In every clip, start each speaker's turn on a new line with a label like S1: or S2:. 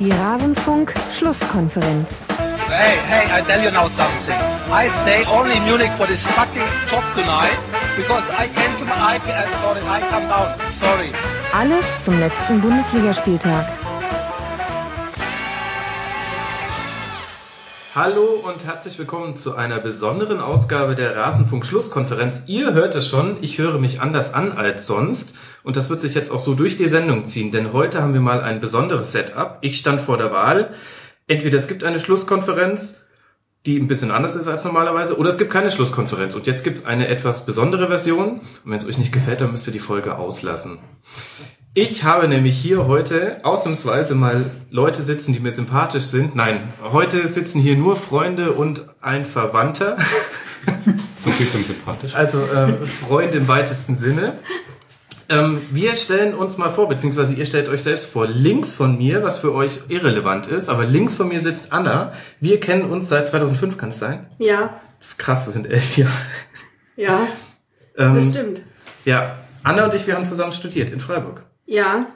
S1: Die Rasenfunk-Schlusskonferenz.
S2: Hey, hey, I tell you now something. I stay only in Munich for this fucking job tonight because I cancel my, I, sorry, I come down. Sorry.
S1: Alles zum letzten Bundesligaspieltag.
S3: Hallo und herzlich willkommen zu einer besonderen Ausgabe der Rasenfunk-Schlusskonferenz. Ihr hört es schon, ich höre mich anders an als sonst und das wird sich jetzt auch so durch die Sendung ziehen, denn heute haben wir mal ein besonderes Setup. Ich stand vor der Wahl. Entweder es gibt eine Schlusskonferenz, die ein bisschen anders ist als normalerweise, oder es gibt keine Schlusskonferenz. Und jetzt gibt es eine etwas besondere Version. Und wenn es euch nicht gefällt, dann müsst ihr die Folge auslassen. Ich habe nämlich hier heute ausnahmsweise mal Leute sitzen, die mir sympathisch sind. Nein, heute sitzen hier nur Freunde und ein Verwandter.
S4: So viel zum sympathisch.
S3: Also ähm, Freunde im weitesten Sinne. Ähm, wir stellen uns mal vor, beziehungsweise ihr stellt euch selbst vor, links von mir, was für euch irrelevant ist, aber links von mir sitzt Anna. Wir kennen uns seit 2005, kann es sein?
S5: Ja,
S3: Das ist krass, das sind elf Jahre.
S5: ja,
S3: Ähm,
S5: das stimmt.
S3: Ja, Anna und ich, wir haben zusammen studiert in Freiburg.
S5: Ja.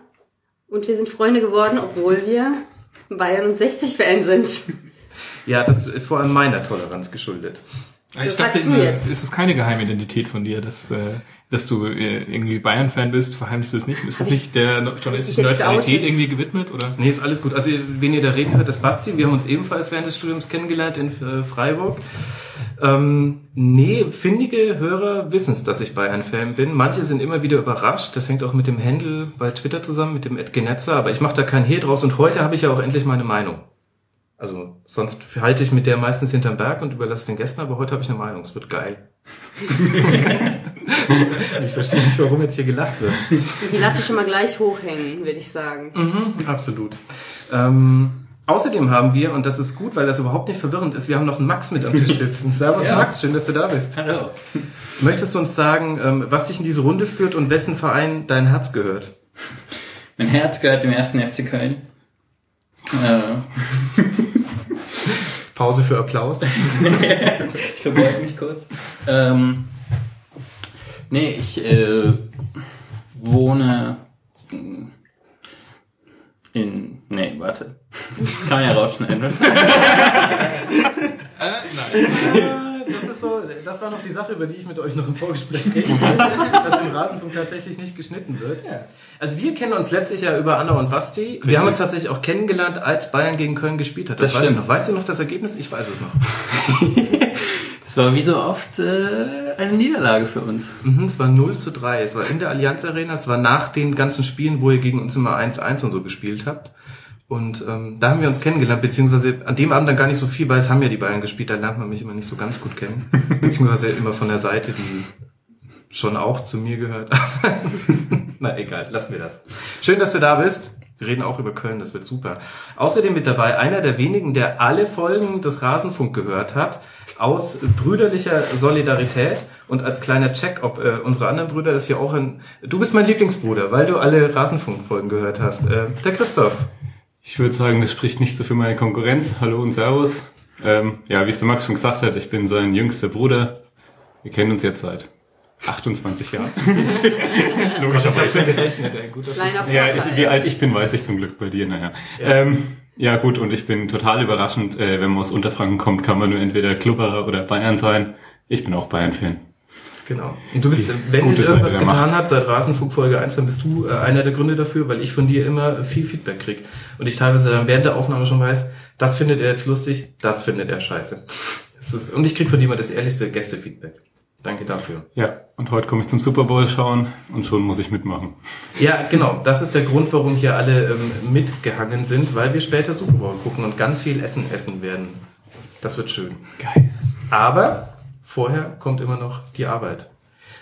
S5: Und wir sind Freunde geworden, obwohl wir Bayern und 60-Fan sind.
S3: Ja, das ist vor allem meiner Toleranz geschuldet.
S4: Ich
S5: sagst
S4: dachte
S5: du jetzt.
S4: ist es keine Geheimidentität von dir, dass, äh, dass du äh, irgendwie Bayern-Fan bist? Verheimlichst du es nicht? Ist es
S5: ich-
S4: nicht der
S5: ich
S4: journalistischen Neutralität irgendwie gewidmet? Oder?
S3: Nee, ist alles gut. Also, wen ihr da reden hört, ist Basti. Wir haben uns ebenfalls während des Studiums kennengelernt in äh, Freiburg. Ähm, nee, findige Hörer wissen es, dass ich Bayern-Fan bin. Manche sind immer wieder überrascht. Das hängt auch mit dem Handle bei Twitter zusammen, mit dem Ed Genetzer. Aber ich mache da kein Hehl draus. Und heute habe ich ja auch endlich meine Meinung. Also, sonst halte ich mit der meistens hinterm Berg und überlasse den Gästen. Aber heute habe ich eine Meinung. Es wird geil. ich verstehe nicht, warum jetzt hier gelacht wird.
S5: Die Latte schon mal gleich hochhängen, würde ich sagen.
S3: Mhm, absolut. Ähm, außerdem haben wir, und das ist gut, weil das überhaupt nicht verwirrend ist, wir haben noch einen Max mit am Tisch sitzen. Servus
S6: Ja.
S3: Max, schön, dass du da bist.
S6: Hallo.
S3: Möchtest du uns sagen, ähm, was dich in diese Runde führt und wessen Verein dein Herz gehört?
S6: Mein Herz gehört dem ersten FC Köln. Äh,
S3: Pause für Applaus.
S6: ich verbeuge mich kurz. Ähm, nee, ich äh, wohne in. Nee, warte. Das kann man ja rausschneiden. ne?
S3: Das ist so, das war noch die Sache, über die ich mit euch noch im Vorgespräch reden wollte, dass im Rasenfunk tatsächlich nicht geschnitten wird. Also wir kennen uns letztlich ja über Anna und Basti. Wir haben uns tatsächlich auch kennengelernt, als Bayern gegen Köln gespielt hat. Das,
S6: Das
S3: weiß ich
S6: stimmt.
S3: noch. Weißt du noch das Ergebnis? Ich weiß es noch.
S6: Es war wie so oft äh, eine Niederlage für uns.
S3: Mhm, es war 0 zu 3. Es war in der Allianz Arena. Es war nach den ganzen Spielen, wo ihr gegen uns immer 1-1 und so gespielt habt. Und ähm, da haben wir uns kennengelernt, beziehungsweise an dem Abend dann gar nicht so viel, weil es haben ja die Bayern gespielt, da lernt man mich immer nicht so ganz gut kennen. beziehungsweise immer von der Seite, die schon auch zu mir gehört. Na egal, lassen wir das. Schön, dass du da bist. Wir reden auch über Köln, das wird super. Außerdem mit dabei einer der wenigen, der alle Folgen des Rasenfunk gehört hat, aus brüderlicher Solidarität und als kleiner Check, ob äh, unsere anderen Brüder das hier auch in... Du bist mein Lieblingsbruder, weil du alle Rasenfunk-Folgen gehört hast. Äh, der Christoph.
S4: Ich würde sagen, das spricht nicht so für meine Konkurrenz. Hallo und Servus. Ähm, ja, wie es der Max schon gesagt hat, ich bin sein jüngster Bruder. Wir kennen uns jetzt seit 28 Jahren. Logischerweise.
S3: gerechnet, ey. Gut, dass
S5: Kleiner
S4: Ja, ich, wie alt ich bin, weiß ich zum Glück bei dir, naja. Ja, ähm, ja gut, und ich bin total überraschend, äh, wenn man aus Unterfranken kommt, kann man nur entweder Klubberer oder Bayern sein. Ich bin auch Bayern-Fan.
S3: Genau. Und du bist,
S4: Die
S3: wenn sich
S4: Seite
S3: irgendwas
S4: der
S3: getan hat seit Rasenfunk Folge 1, dann bist du äh, einer der Gründe dafür, weil ich von dir immer viel Feedback krieg. Und ich teilweise dann während der Aufnahme schon weiß, das findet er jetzt lustig, das findet er scheiße. Ist, und ich krieg von dir immer das ehrlichste Gästefeedback. Danke dafür.
S4: Ja, und heute komme ich zum Super Bowl schauen und schon muss ich mitmachen.
S3: Ja, genau. Das ist der Grund, warum hier alle ähm, mitgehangen sind, weil wir später Super Bowl gucken und ganz viel Essen essen werden. Das wird schön.
S4: Geil.
S3: Aber vorher kommt immer noch die Arbeit.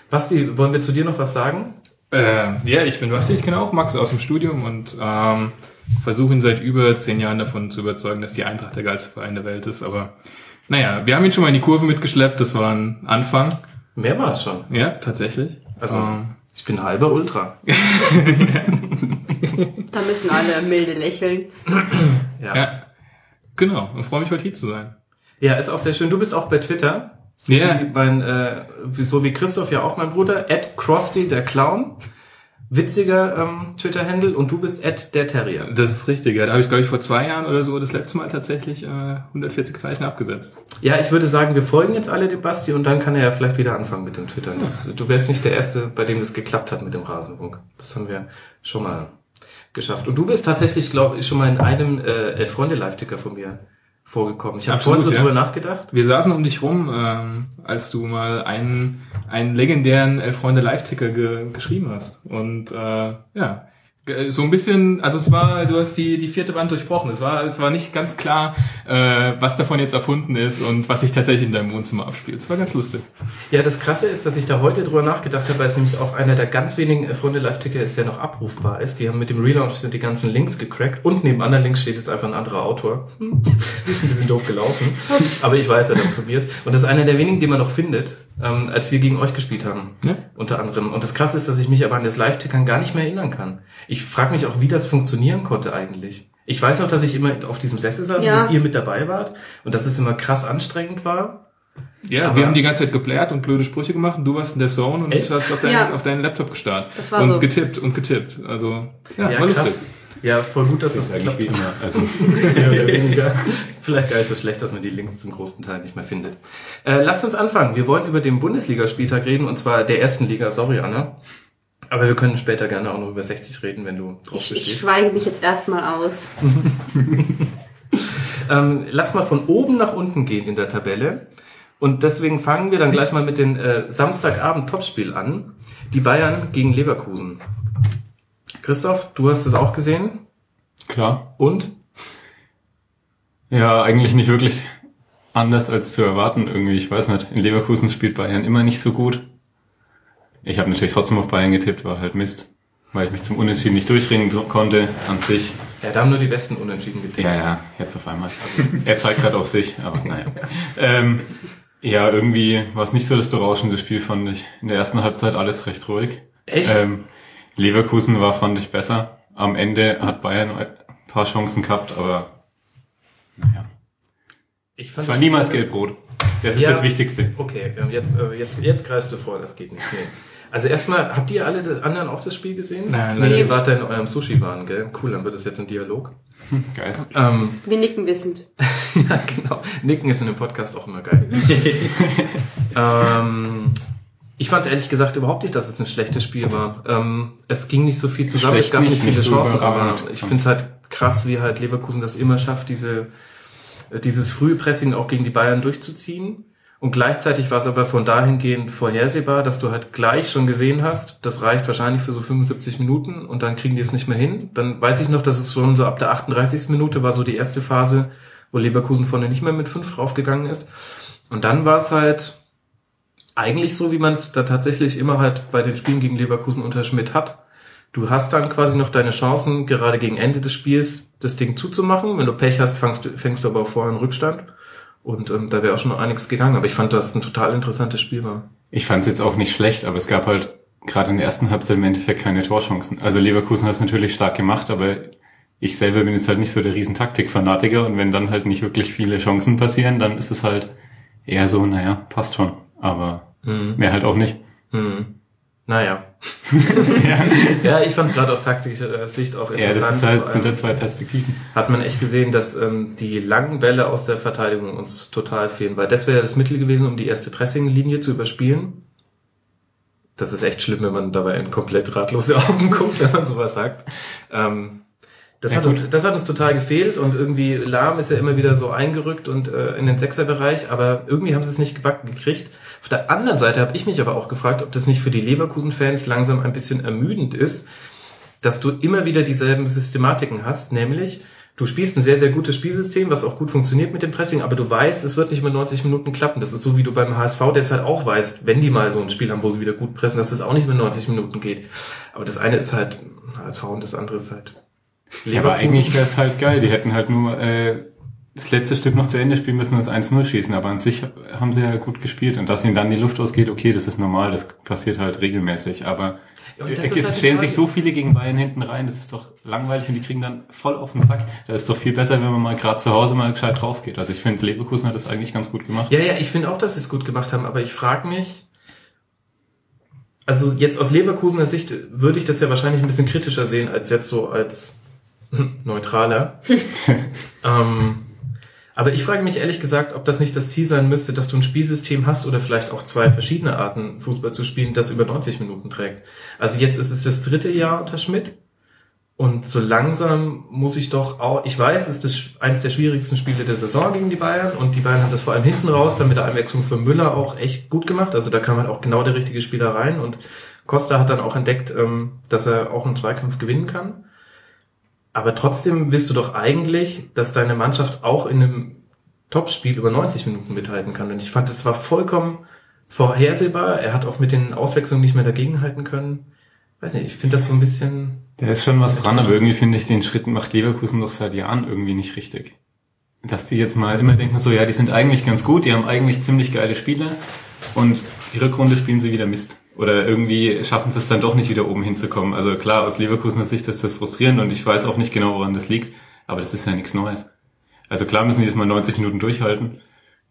S3: Basti, wollen wir zu dir noch was sagen?
S4: Äh, ja, ich bin Basti, ich kenne auch Max aus dem Studium und ähm, versuche ihn seit über zehn Jahren davon zu überzeugen, dass die Eintracht der geilste Verein der Welt ist. Aber naja, wir haben ihn schon mal in die Kurve mitgeschleppt, das war ein Anfang.
S3: Mehrmals schon.
S4: Ja, tatsächlich.
S3: Also,
S4: Ähm,
S3: ich bin halber Ultra.
S5: Da müssen alle milde lächeln.
S3: Ja.
S4: ja, genau. Und freue mich, heute hier zu sein.
S3: ja, ist auch sehr schön. Du bist auch bei Twitter. So,
S4: Ja.
S3: wie mein, äh, so wie Christoph ja auch mein Bruder. At Krusty, der Clown. witziger ähm, Twitter-Handle und du bist Ed der Terrier.
S4: Das ist richtig, ja. Da habe ich, glaube ich, vor zwei Jahren oder so das letzte Mal tatsächlich äh, 140 Zeichen abgesetzt.
S3: Ja, ich würde sagen, wir folgen jetzt alle dem Basti und dann kann er ja vielleicht wieder anfangen mit dem Twitter. Das, du wärst nicht der Erste, bei dem das geklappt hat mit dem Rasenfunk. Das haben wir schon mal geschafft. Und du bist tatsächlich, glaube ich, schon mal in einem äh, Elf-Freunde-Live-Ticker von mir vorgekommen. Ich habe vorhin so
S4: ja.
S3: drüber nachgedacht.
S4: Wir saßen um dich rum, ähm, als du mal einen, einen legendären Elf Freunde Live-Ticker ge geschrieben hast. Und äh, ja, so ein bisschen, also es war, du hast die, die vierte Wand durchbrochen. Es war, es war nicht ganz klar, äh, was davon jetzt erfunden ist und was sich tatsächlich in deinem Wohnzimmer abspielt. Es war ganz lustig.
S3: Ja, das Krasse ist, dass ich da heute drüber nachgedacht habe, weil es nämlich auch einer der ganz wenigen Freunde Live-Ticker ist, der noch abrufbar ist. Die haben mit dem Relaunch sind die ganzen Links gecrackt und neben anderen Links steht jetzt einfach ein anderer Autor. Hm. Ein bisschen doof gelaufen. Aber ich weiß ja, dass es von mir ist. Und das ist einer der wenigen, die man noch findet, ähm, als wir gegen euch gespielt haben.
S4: Ja.
S3: Unter anderem. Und das Krasse ist, dass ich mich aber an das Live-Tickern gar nicht mehr erinnern kann. Ich frage mich auch, wie das funktionieren konnte eigentlich. Ich weiß noch, dass ich immer auf diesem Sessel saß
S5: Ja.
S3: und dass ihr mit dabei wart und dass es immer krass anstrengend war.
S4: Ja,
S3: Aber-
S4: wir haben die ganze Zeit geblärt und blöde Sprüche gemacht und du warst in der Zone und
S3: Echt?
S4: hast auf, deinen,
S5: Ja.
S4: auf deinen Laptop gestarrt.
S5: Das war
S4: und
S5: so.
S4: getippt und getippt. Also, ja,
S3: Ja,
S4: war
S3: krass.
S4: lustig.
S3: Ja, voll gut, dass das,
S4: Das ist eigentlich
S3: geklappt
S4: wie immer. Also,
S3: Mehr oder weniger. Vielleicht gar nicht so schlecht, dass man die Links zum großen Teil nicht mehr findet. Äh, lasst uns anfangen. Wir wollen über den Bundesligaspieltag reden, und zwar der ersten Liga. Sorry, Anna. Aber wir können später gerne auch noch über 60 reden, wenn du drauf
S5: Ich, ich schweige mich jetzt erstmal aus.
S3: Ähm, lass mal von oben nach unten gehen in der Tabelle. Und deswegen fangen wir dann gleich mal mit dem äh, Samstagabend-Topspiel an. Die Bayern gegen Leverkusen. Christoph, du hast es auch gesehen.
S4: klar.
S3: Und?
S4: Ja, eigentlich nicht wirklich anders als zu erwarten irgendwie. Ich weiß nicht. In Leverkusen spielt Bayern immer nicht so gut. Ich habe natürlich trotzdem auf Bayern getippt, war halt Mist. Weil ich mich zum Unentschieden nicht durchringen konnte an sich.
S3: Ja, da haben nur die besten Unentschieden getippt.
S4: Ja, ja, jetzt auf einmal. Also, er zeigt gerade auf sich, aber naja. Ähm, ja, irgendwie war es nicht so das berauschende Spiel, fand ich. In der ersten Halbzeit alles recht ruhig.
S3: Echt?
S4: Ähm, Leverkusen war, fand ich, besser. Am Ende hat Bayern ein paar Chancen gehabt, aber naja.
S3: Ich fand
S4: Es war niemals Gelb-Rot. Das ist
S3: Ja.
S4: das Wichtigste.
S3: Okay, ähm, jetzt, äh, jetzt, jetzt greifst du vor, das geht nicht. Nee. Also erstmal, habt ihr alle die anderen auch das Spiel gesehen?
S4: Nein,
S3: nee,
S4: leider
S3: ihr wart da in eurem Sushi-Waren, gell? Cool, dann wird das jetzt ein Dialog.
S4: Geil.
S3: Ähm,
S5: Wir nicken wissend.
S3: ja, genau. Nicken ist in dem Podcast auch immer geil. ähm, ich fand es ehrlich gesagt überhaupt nicht, dass es ein schlechtes Spiel war. Ähm, es ging nicht so viel zusammen,
S4: Schlecht
S3: es gab nicht viele
S4: nicht so
S3: Chancen, aber ich finde es halt krass, wie halt Leverkusen das immer schafft, diese, äh, dieses frühe Pressing auch gegen die Bayern durchzuziehen. Und gleichzeitig war es aber von dahingehend vorhersehbar, dass du halt gleich schon gesehen hast, das reicht wahrscheinlich für so 75 Minuten und dann kriegen die es nicht mehr hin. Dann weiß ich noch, dass es schon so ab der 38. Minute war so die erste Phase, wo Leverkusen vorne nicht mehr mit fünf draufgegangen ist. Und dann war es halt eigentlich so, wie man es da tatsächlich immer halt bei den Spielen gegen Leverkusen unter Schmidt hat. Du hast dann quasi noch deine Chancen, gerade gegen Ende des Spiels das Ding zuzumachen. Wenn du Pech hast, fängst du, fängst du aber auch vorher einen Rückstand. Und ähm, da wäre auch schon noch einiges gegangen. Aber ich fand, dass es ein total interessantes Spiel war.
S4: Ich fand es jetzt auch nicht schlecht, aber es gab halt gerade in der ersten Halbzeit im Endeffekt keine Torchancen. Also Leverkusen hat es natürlich stark gemacht, aber ich selber bin jetzt halt nicht so der riesen Taktikfanatiker und wenn dann halt nicht wirklich viele Chancen passieren, dann ist es halt eher so, naja, passt schon. Aber mehr halt auch nicht.
S3: Hm. Naja. ja. ich fand es gerade aus taktischer äh, Sicht auch
S4: Ja,
S3: interessant.
S4: das ist halt, sind da zwei Perspektiven.
S3: hat man echt gesehen, dass ähm, die langen Bälle aus der Verteidigung uns total fehlen. Weil das wäre ja das Mittel gewesen, um die erste Pressinglinie zu überspielen. Das ist echt schlimm, wenn man dabei in komplett ratlose Augen guckt, wenn man sowas sagt. Ähm, das,
S4: Ja,
S3: hat uns, das hat uns total gefehlt und irgendwie Lahm ist ja immer wieder so eingerückt und äh, in den Sechserbereich, aber irgendwie haben sie es nicht gebacken gekriegt. Auf der anderen Seite habe ich mich aber auch gefragt, ob das nicht für die Leverkusen-Fans langsam ein bisschen ermüdend ist, dass du immer wieder dieselben Systematiken hast, nämlich du spielst ein sehr, sehr gutes Spielsystem, was auch gut funktioniert mit dem Pressing, aber du weißt, es wird nicht mehr 90 Minuten klappen. Das ist so, wie du beim HSV derzeit auch weißt, wenn die mal so ein Spiel haben, wo sie wieder gut pressen, dass es auch nicht mehr 90 Minuten geht. Aber das eine ist halt HSV und das andere ist halt
S4: Ja, aber eigentlich wäre es halt geil. Die hätten halt nur äh, das letzte Stück noch zu Ende spielen müssen und das 1-0 schießen. Aber an sich haben sie ja gut gespielt. Und dass ihnen dann die Luft ausgeht, okay, das ist normal. Das passiert halt regelmäßig. Aber
S3: Ja, das
S4: es
S3: halt
S4: stellen sich so viele gegen Bayern hinten rein. Das ist doch langweilig und die kriegen dann voll auf den Sack. Da ist doch viel besser, wenn man mal gerade zu Hause mal gescheit drauf geht. Also ich finde, Leverkusen hat das eigentlich ganz gut gemacht.
S3: Ja, ja, ich finde auch, dass sie es gut gemacht haben, aber ich frage mich, also jetzt aus Leverkusener Sicht würde ich das ja wahrscheinlich ein bisschen kritischer sehen als jetzt so als neutraler. ähm, aber ich frage mich ehrlich gesagt, ob das nicht das Ziel sein müsste, dass du ein Spielsystem hast oder vielleicht auch zwei verschiedene Arten Fußball zu spielen, das über 90 Minuten trägt. Also jetzt ist es das dritte Jahr unter Schmidt und so langsam muss ich doch auch, ich weiß, es ist das eins der schwierigsten Spiele der Saison gegen die Bayern und die Bayern haben das vor allem hinten raus, dann mit der Einwechslung für Müller auch echt gut gemacht. Also da kam halt auch genau der richtige Spieler rein und Costa hat dann auch entdeckt, ähm, dass er auch einen Zweikampf gewinnen kann. Aber trotzdem willst du doch eigentlich, dass deine Mannschaft auch in einem Topspiel über 90 Minuten mithalten kann. Und ich fand, das war vollkommen vorhersehbar. Er hat auch mit den Auswechslungen nicht mehr dagegenhalten können. Weiß nicht, ich finde das so ein bisschen.
S4: Da ist schon was dran, aber irgendwie finde ich den Schritt macht Leverkusen doch seit Jahren irgendwie nicht richtig. Dass die jetzt mal immer denken so, ja, die sind eigentlich ganz gut, die haben eigentlich ziemlich geile Spieler und die Rückrunde spielen sie wieder Mist. Oder irgendwie schaffen sie es dann doch nicht wieder oben hinzukommen. Also klar, aus Leverkusener Sicht ist das frustrierend und ich weiß auch nicht genau, woran das liegt, aber das ist ja nichts Neues. Also klar müssen die jetzt mal 90 Minuten durchhalten.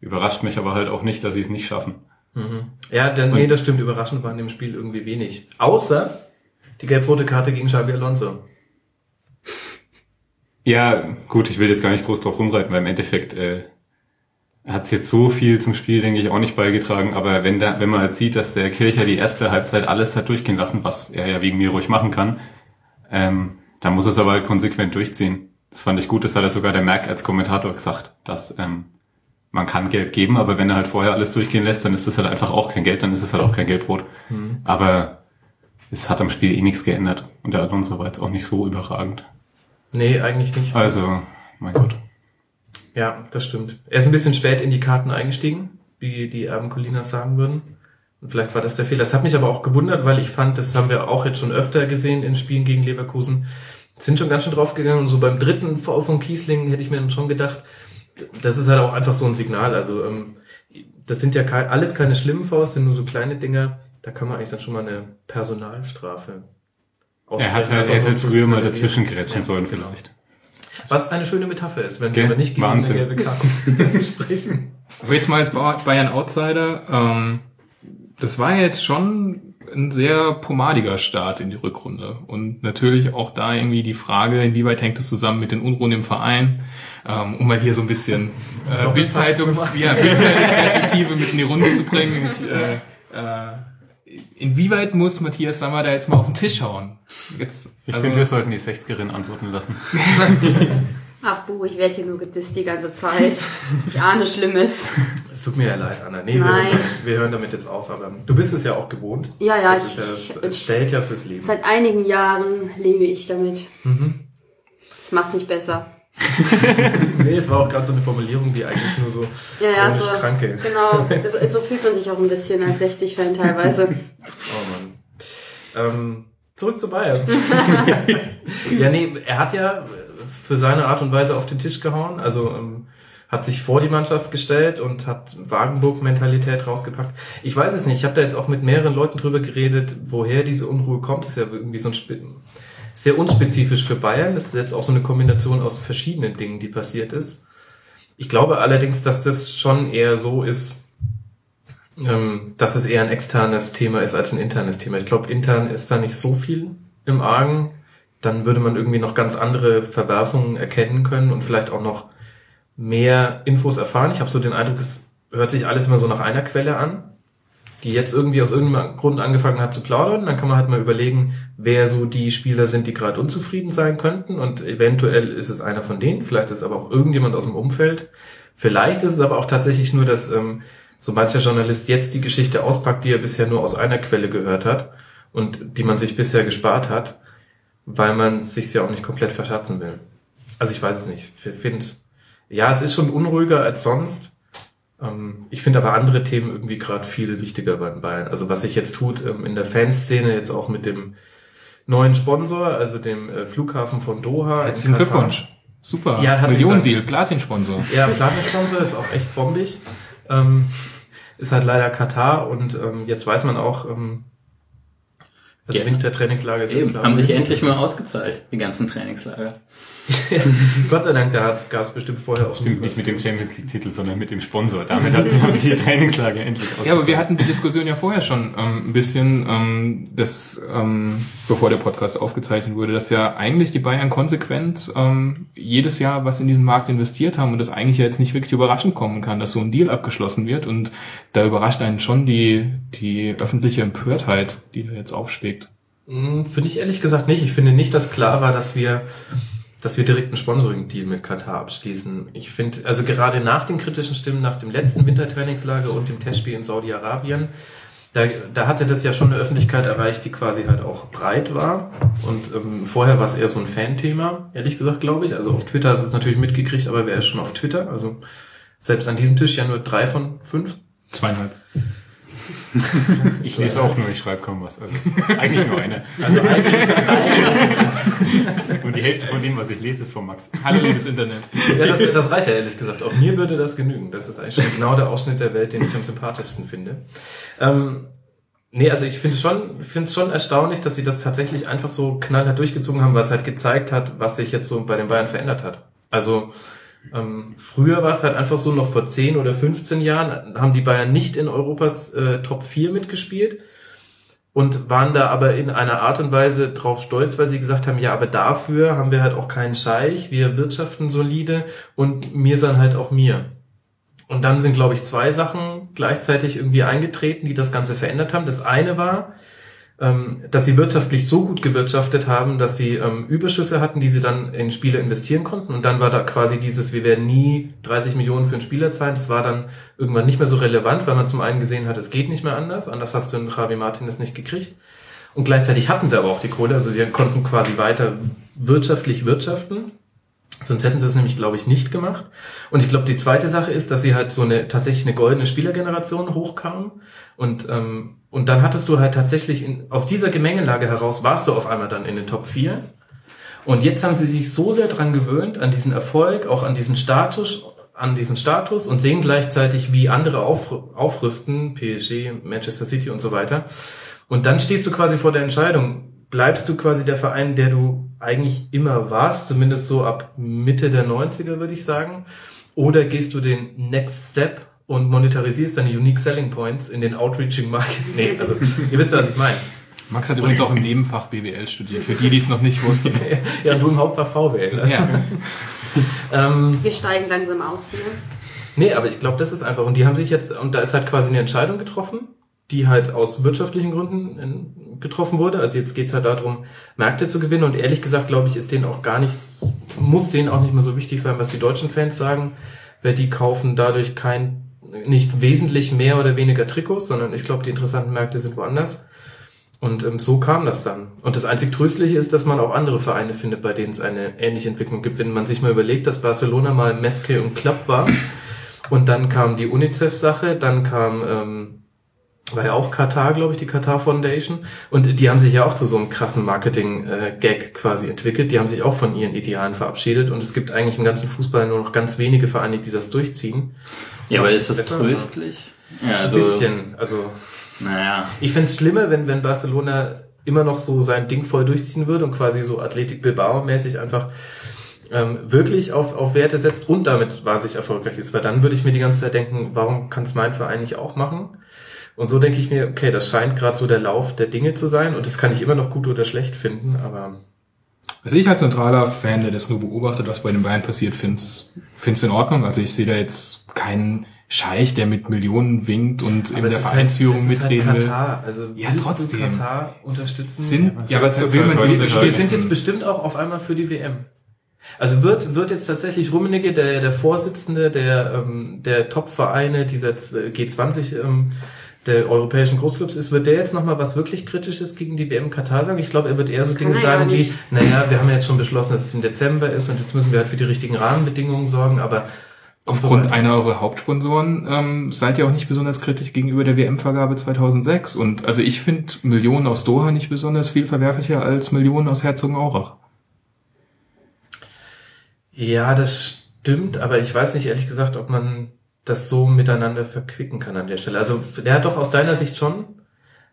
S4: Überrascht mich aber halt auch nicht, dass sie es nicht schaffen.
S3: Mhm. Ja, denn, nee, das stimmt. Überraschend war in dem Spiel irgendwie wenig. Außer die gelb-rote Karte gegen Xabi Alonso.
S4: Ja, gut, ich will jetzt gar nicht groß drauf rumreiten, weil im Endeffekt äh, hat es jetzt so viel zum Spiel, denke ich, auch nicht beigetragen. Aber wenn da, wenn man halt sieht, dass der Kircher die erste Halbzeit alles hat durchgehen lassen, was er ja wegen mir ruhig machen kann, ähm, dann muss es aber halt konsequent durchziehen. Das fand ich gut, das hat er sogar der Merck als Kommentator gesagt, dass ähm, man kann Gelb geben, aber wenn er halt vorher alles durchgehen lässt, dann ist das halt einfach auch kein Gelb, dann ist es halt auch kein Gelbrot. Mhm. Aber es hat am Spiel eh nichts geändert und der Alonso war jetzt auch nicht so überragend.
S3: Nee, eigentlich nicht.
S4: Also, mein Gott.
S3: Ja, das stimmt. Er ist ein bisschen spät in die Karten eingestiegen, wie die Erben Colinas sagen würden. Und vielleicht war das der Fehler. Das hat mich aber auch gewundert, weil ich fand, das haben wir auch jetzt schon öfter gesehen in Spielen gegen Leverkusen, sind schon ganz schön draufgegangen. Und so beim dritten Foul von Kiesling hätte ich mir dann schon gedacht, das ist halt auch einfach so ein Signal. Also ähm, das sind ja alles keine schlimmen Fouls, sind nur so kleine Dinger. Da kann man eigentlich dann schon mal eine Personalstrafe
S4: aussprechen. Er hat halt, er hätte halt früher mal dazwischen grätschen sollen vielleicht.
S3: Was eine schöne Metapher ist, wenn wir aber nicht gegen eine gelbe Karte sprechen.
S7: Aber jetzt mal als Bayern Outsider, ähm, das war jetzt schon ein sehr pomadiger Start in die Rückrunde. Und natürlich auch da irgendwie die Frage, inwieweit hängt es zusammen mit den Unruhen im Verein, ähm, um mal hier so ein bisschen äh, Bildzeitungs ja, Bildzeitungsperspektive mit in die Runde zu bringen. Ich, äh, äh, inwieweit muss Matthias Sammer da jetzt mal auf den Tisch hauen?
S4: Jetzt, ich also, finde, wir sollten die 60erin antworten lassen.
S5: Ach Bu, ich werde hier nur gedisst die ganze Zeit. Ich ahne Schlimmes.
S3: Es tut mir ja leid, Anna. Nee, Nein. Wir, wir hören damit jetzt auf, aber du bist es ja auch gewohnt.
S5: Ja, ja.
S3: Das, ich, ist ja, das ich, stellt ja fürs Leben.
S5: Seit einigen Jahren lebe ich damit. Mhm. Das macht's nicht besser.
S3: nee, es war auch gerade so eine Formulierung, die eigentlich nur so
S5: ja, ja, chronisch so, Kranke. Genau, so, so, fühlt man sich auch ein bisschen als 60-Fan teilweise.
S3: Oh Mann. Ähm, zurück zu Bayern. ja, nee, er hat ja für seine Art und Weise auf den Tisch gehauen. Also ähm, hat sich vor die Mannschaft gestellt und hat Wagenburg-Mentalität rausgepackt. Ich weiß es nicht. Ich habe da jetzt auch mit mehreren Leuten drüber geredet, woher diese Unruhe kommt. Das ist ja irgendwie so ein Sp sehr unspezifisch für Bayern. Das ist jetzt auch so eine Kombination aus verschiedenen Dingen, die passiert ist. Ich glaube allerdings, dass das schon eher so ist, ähm, dass es eher ein externes Thema ist als ein internes Thema. Ich glaube, intern ist da nicht so viel im Argen. Dann würde man irgendwie noch ganz andere Verwerfungen erkennen können und vielleicht auch noch mehr Infos erfahren. Ich habe so den Eindruck, es hört sich alles immer so nach einer Quelle an die jetzt irgendwie aus irgendeinem Grund angefangen hat zu plaudern. Dann kann man halt mal überlegen, wer so die Spieler sind, die gerade unzufrieden sein könnten. Und eventuell ist es einer von denen, vielleicht ist es aber auch irgendjemand aus dem Umfeld. Vielleicht ist es aber auch tatsächlich nur, dass ähm, so mancher Journalist jetzt die Geschichte auspackt, die er bisher nur aus einer Quelle gehört hat und die man sich bisher gespart hat, weil man sich ja auch nicht komplett verschatzen will. Also ich weiß es nicht. Ich finde, ja, es ist schon unruhiger als sonst ich finde aber andere Themen irgendwie gerade viel wichtiger bei Bayern. Also was sich jetzt tut ähm, in der Fanszene, jetzt auch mit dem neuen Sponsor, also dem äh, Flughafen von Doha.
S7: Herzlichen Glückwunsch. Super.
S3: Ja,
S7: Millionendeal, Platin-Sponsor.
S3: Ja, Platin-Sponsor ist auch echt bombig. Ähm, ist halt leider Katar und ähm, jetzt weiß man auch, ähm, Also
S6: Ja.
S3: Wintertrainingslager ist jetzt
S6: Eben,
S3: klar.
S6: haben sich endlich mal ausgezahlt, die ganzen Trainingslager.
S3: Gott sei Dank, da gab es bestimmt vorher auch
S4: Stimmt nicht mit dem Champions League Titel, sondern mit dem Sponsor. Damit hat sie haben die Trainingslager endlich
S7: Ja, aber wir hatten die Diskussion ja vorher schon ähm, ein bisschen, ähm, das, ähm, bevor der Podcast aufgezeichnet wurde, dass ja eigentlich die Bayern konsequent ähm, jedes Jahr was in diesen Markt investiert haben und das eigentlich ja jetzt nicht wirklich überraschend kommen kann, dass so ein Deal abgeschlossen wird und da überrascht einen schon die, die öffentliche Empörtheit, die da jetzt aufschlägt.
S3: Hm, Finde ich ehrlich gesagt nicht. Ich finde nicht, dass klar war, dass wir, dass wir direkt einen Sponsoring-Deal mit Katar abschließen. Ich finde, also gerade nach den kritischen Stimmen, nach dem letzten Wintertrainingslager und dem Testspiel in Saudi-Arabien, da, da hatte das ja schon eine Öffentlichkeit erreicht, die quasi halt auch breit war. Und ähm, vorher war es eher so ein Fan-Thema, ehrlich gesagt, glaube ich. Also auf Twitter hast du es natürlich mitgekriegt, aber wer ist schon auf Twitter? Also selbst an diesem Tisch ja nur drei von fünf.
S7: Zweieinhalb.
S4: Ich lese auch nur, ich schreibe kaum was. Also, eigentlich nur eine.
S3: Also eigentlich,
S4: Und die Hälfte von dem, was ich lese, ist von Max.
S7: Hallo, liebes Internet.
S3: Ja, das, das reicht ja ehrlich gesagt. Auch mir würde das genügen. Das ist eigentlich schon genau der Ausschnitt der Welt, den ich am sympathischsten finde. Ähm, nee, also ich finde schon, finde es schon erstaunlich, dass sie das tatsächlich einfach so knallhart durchgezogen haben, weil es halt gezeigt hat, was sich jetzt so bei den Bayern verändert hat. Also ähm, früher war es halt einfach so, noch vor 10 oder 15 Jahren haben die Bayern nicht in Europas äh, Top 4 mitgespielt und waren da aber in einer Art und Weise drauf stolz, weil sie gesagt haben, ja, aber dafür haben wir halt auch keinen Scheich, wir wirtschaften solide und mir sind halt auch mir. Und dann sind, glaube ich, zwei Sachen gleichzeitig irgendwie eingetreten, die das Ganze verändert haben. Das eine war, dass sie wirtschaftlich so gut gewirtschaftet haben, dass sie ähm, Überschüsse hatten, die sie dann in Spieler investieren konnten. Und dann war da quasi dieses, wir werden nie 30 Millionen für einen Spieler zahlen. Das war dann irgendwann nicht mehr so relevant, weil man zum einen gesehen hat, es geht nicht mehr anders. Anders hast du in Javi Martinez nicht gekriegt. Und gleichzeitig hatten sie aber auch die Kohle. Also sie konnten quasi weiter wirtschaftlich wirtschaften. Sonst hätten sie es nämlich, glaube ich, nicht gemacht. Und ich glaube, die zweite Sache ist, dass sie halt so eine tatsächlich eine goldene Spielergeneration hochkam. Und, ähm, und dann hattest du halt tatsächlich in, aus dieser Gemengelage heraus warst du auf einmal dann in den Top 4. Und jetzt haben sie sich so sehr dran gewöhnt, an diesen Erfolg, auch an diesen Status, an diesen Status und sehen gleichzeitig, wie andere auf, aufrüsten, PSG, Manchester City und so weiter. Und dann stehst du quasi vor der Entscheidung, bleibst du quasi der Verein, der du eigentlich immer warst, zumindest so ab Mitte der 90er, würde ich sagen, oder gehst du den Next Step und monetarisierst deine Unique Selling Points in den Outreaching Market? Nee, also ihr wisst, was ich meine.
S7: Max hat übrigens auch im Nebenfach BWL studiert, für die, die es noch nicht wussten.
S3: Ja, und du im Hauptfach VWL. Also.
S7: Ja.
S3: Ähm,
S5: Wir steigen langsam aus hier.
S3: Nee, aber ich glaube, das ist einfach. Und die haben sich jetzt, und da ist halt quasi eine Entscheidung getroffen, die halt aus wirtschaftlichen Gründen in, getroffen wurde. Also jetzt geht's halt darum, Märkte zu gewinnen. Und ehrlich gesagt, glaube ich, ist denen auch gar nichts, muss denen auch nicht mehr so wichtig sein, was die deutschen Fans sagen, weil die kaufen dadurch kein, nicht wesentlich mehr oder weniger Trikots, sondern ich glaube, die interessanten Märkte sind woanders. Und ähm, so kam das dann. Und das einzig Tröstliche ist, dass man auch andere Vereine findet, bei denen es eine ähnliche Entwicklung gibt. Wenn man sich mal überlegt, dass Barcelona mal Meske und Club war und dann kam die UNICEF-Sache, dann kam, ähm, war ja auch Katar, glaube ich, die Katar Foundation. Und die haben sich ja auch zu so einem krassen Marketing-Gag quasi entwickelt. Die haben sich auch von ihren Idealen verabschiedet. Und es gibt eigentlich im ganzen Fußball nur noch ganz wenige Vereine, die das durchziehen.
S6: Ja, aber ist das
S3: besser,
S6: tröstlich? Ja,
S3: Ein
S6: also,
S3: bisschen. Also
S6: naja.
S3: ich fände es schlimmer, wenn, wenn Barcelona immer noch so sein Ding voll durchziehen würde und quasi so Athletik Bilbao-mäßig einfach ähm, wirklich auf, auf Werte setzt und damit wahnsinnig erfolgreich ist. Weil dann würde ich mir die ganze Zeit denken, warum kann es mein Verein nicht auch machen? Und so denke ich mir, okay, das scheint gerade so der Lauf der Dinge zu sein und das kann ich immer noch gut oder schlecht finden, aber
S7: Also ich als neutraler Fan, der das nur beobachtet, was bei den Bayern passiert, find's find's in Ordnung. Also ich sehe da jetzt keinen Scheich, der mit Millionen winkt und in
S3: aber
S7: der
S3: es ist
S7: Vereinsführung
S3: halt, es
S7: mitreden
S3: halt
S7: will.
S3: Katar. Also
S7: Ja, trotzdem.
S3: du Katar unterstützen?
S7: Sind, ja, aber
S4: das ist
S7: will man
S4: halt
S7: sie
S4: heutzutage-
S3: Wir sind jetzt bestimmt auch auf einmal für die WM. Also wird, wird jetzt tatsächlich Rummenigge, der, der Vorsitzende der, ähm, der Top-Vereine dieser G20 ähm, der europäischen Großclubs ist, wird der jetzt nochmal was wirklich Kritisches gegen die WM Katar sagen? Ich glaube, er wird eher so Dinge
S5: ja
S3: sagen wie, naja, wir haben ja jetzt schon beschlossen, dass es im Dezember ist und jetzt müssen wir halt für die richtigen Rahmenbedingungen sorgen, aber und so
S7: Aufgrund
S3: weiter.
S7: einer eurer Hauptsponsoren ähm, seid ihr auch nicht besonders kritisch gegenüber der WM-Vergabe 2006. Und also ich finde Millionen aus Doha nicht besonders viel verwerflicher als Millionen aus Herzogenaurach.
S3: Ja, das stimmt, aber ich weiß nicht ehrlich gesagt, ob man das so miteinander verquicken kann an der Stelle. Also ja, doch aus deiner Sicht schon,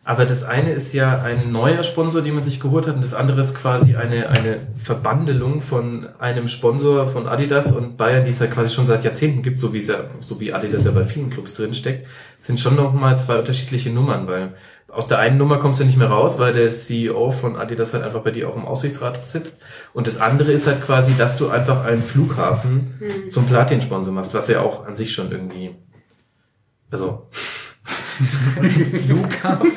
S3: Aber das eine ist ja ein neuer Sponsor, den man sich geholt hat, und das andere ist quasi eine, eine Verbandelung von einem Sponsor von Adidas und Bayern, die es halt quasi schon seit Jahrzehnten gibt, so wie es ja, so wie Adidas ja bei vielen Clubs drin steckt, sind schon noch mal zwei unterschiedliche Nummern, weil aus der einen Nummer kommst du nicht mehr raus, weil der CEO von Adidas halt einfach bei dir auch im Aussichtsrat sitzt. Und das andere ist halt quasi, dass du einfach einen Flughafen zum Platin-Sponsor machst, was ja auch an sich schon irgendwie, also, Flughafen?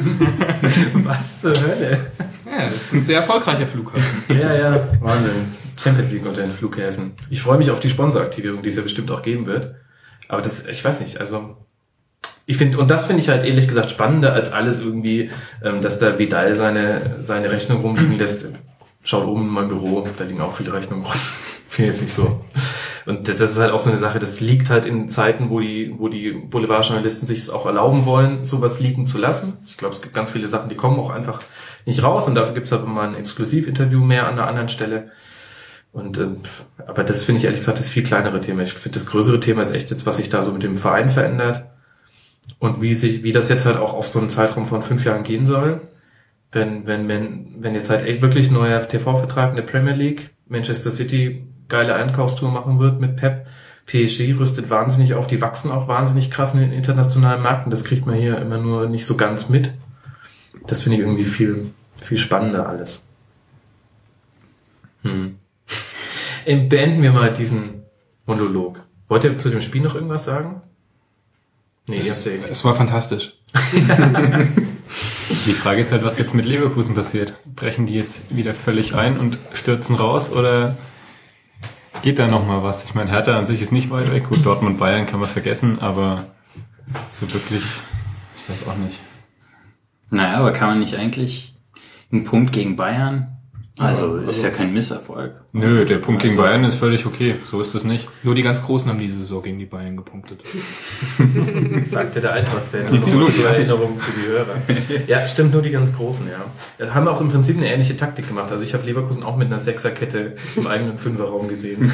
S3: Was zur Hölle?
S7: Ja, das ist ein sehr erfolgreicher Flughafen.
S3: Ja, ja, Wahnsinn. Champions League unter den Flughäfen. Ich freue mich auf die Sponsoraktivierung, die es ja bestimmt auch geben wird. Aber das, ich weiß nicht, also ich finde, und das finde ich halt ehrlich gesagt spannender als alles irgendwie, ähm, dass da Vidal seine, seine Rechnung rumliegen lässt. Schaut oben in mein Büro, da liegen auch viele Rechnungen rum. finde ich jetzt nicht so. Und das ist halt auch so eine Sache, das liegt halt in Zeiten, wo die, wo die Boulevardjournalisten sich es auch erlauben wollen, sowas liegen zu lassen. Ich glaube, es gibt ganz viele Sachen, die kommen auch einfach nicht raus und dafür gibt es aber mal ein Exklusivinterview mehr an einer anderen Stelle. Und ähm, aber das finde ich ehrlich gesagt das viel kleinere Thema. Ich finde das größere Thema ist echt jetzt, was sich da so mit dem Verein verändert und wie sich, wie das jetzt halt auch auf so einen Zeitraum von fünf Jahren gehen soll. Wenn, wenn, wenn, wenn jetzt halt echt wirklich neuer TV-Vertrag in der Premier League, Manchester City geile Einkaufstour machen wird mit Pep, PSG rüstet wahnsinnig auf, die wachsen auch wahnsinnig krass in den internationalen Märkten. Das kriegt man hier immer nur nicht so ganz mit. Das finde ich irgendwie viel, viel spannender alles. Hm. Ähm, Beenden wir mal diesen Monolog. Wollt ihr zu dem Spiel noch irgendwas sagen? Nee, ihr habt ja eh
S7: Es war fantastisch.
S4: Die Frage ist halt, was jetzt mit Leverkusen passiert. Brechen die jetzt wieder völlig ein und stürzen raus oder geht da noch mal was? Ich meine, Hertha an sich ist nicht weit weg. Gut, Dortmund, Bayern kann man vergessen, aber so wirklich, ich weiß auch nicht.
S6: Naja, aber kann man nicht eigentlich einen Punkt gegen Bayern? Also ist ja kein Misserfolg.
S4: Nö, der Punkt gegen Bayern ist völlig okay. So ist es nicht.
S7: Nur die ganz Großen haben diese Saison gegen die Bayern gepunktet.
S3: sagte der Eintracht-Fan. Absolut zur Erinnerung für die Hörer. Ja, stimmt, nur die ganz Großen, ja. Haben auch im Prinzip eine ähnliche Taktik gemacht. Also ich habe Leverkusen auch mit einer Sechserkette im eigenen Fünferraum gesehen.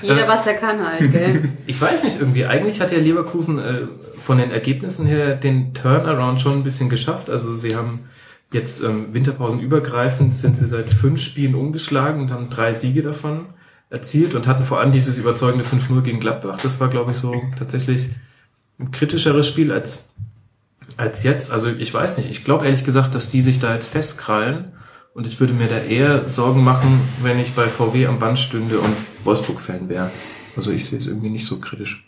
S5: Jeder, was er kann halt, gell?
S3: Ich weiß nicht, irgendwie, eigentlich hat ja Leverkusen äh, von den Ergebnissen her den Turnaround schon ein bisschen geschafft. Also sie haben jetzt ähm, Winterpausen übergreifend, sind sie seit fünf Spielen umgeschlagen und haben drei Siege davon erzielt und hatten vor allem dieses überzeugende 5-0 gegen Gladbach. Das war, glaube ich, so tatsächlich ein kritischeres Spiel als, als jetzt. Also ich weiß nicht, ich glaube ehrlich gesagt, dass die sich da jetzt festkrallen und ich würde mir da eher Sorgen machen, wenn ich bei VW am Band stünde und Wolfsburg-Fan wäre. Also ich sehe es irgendwie nicht so kritisch.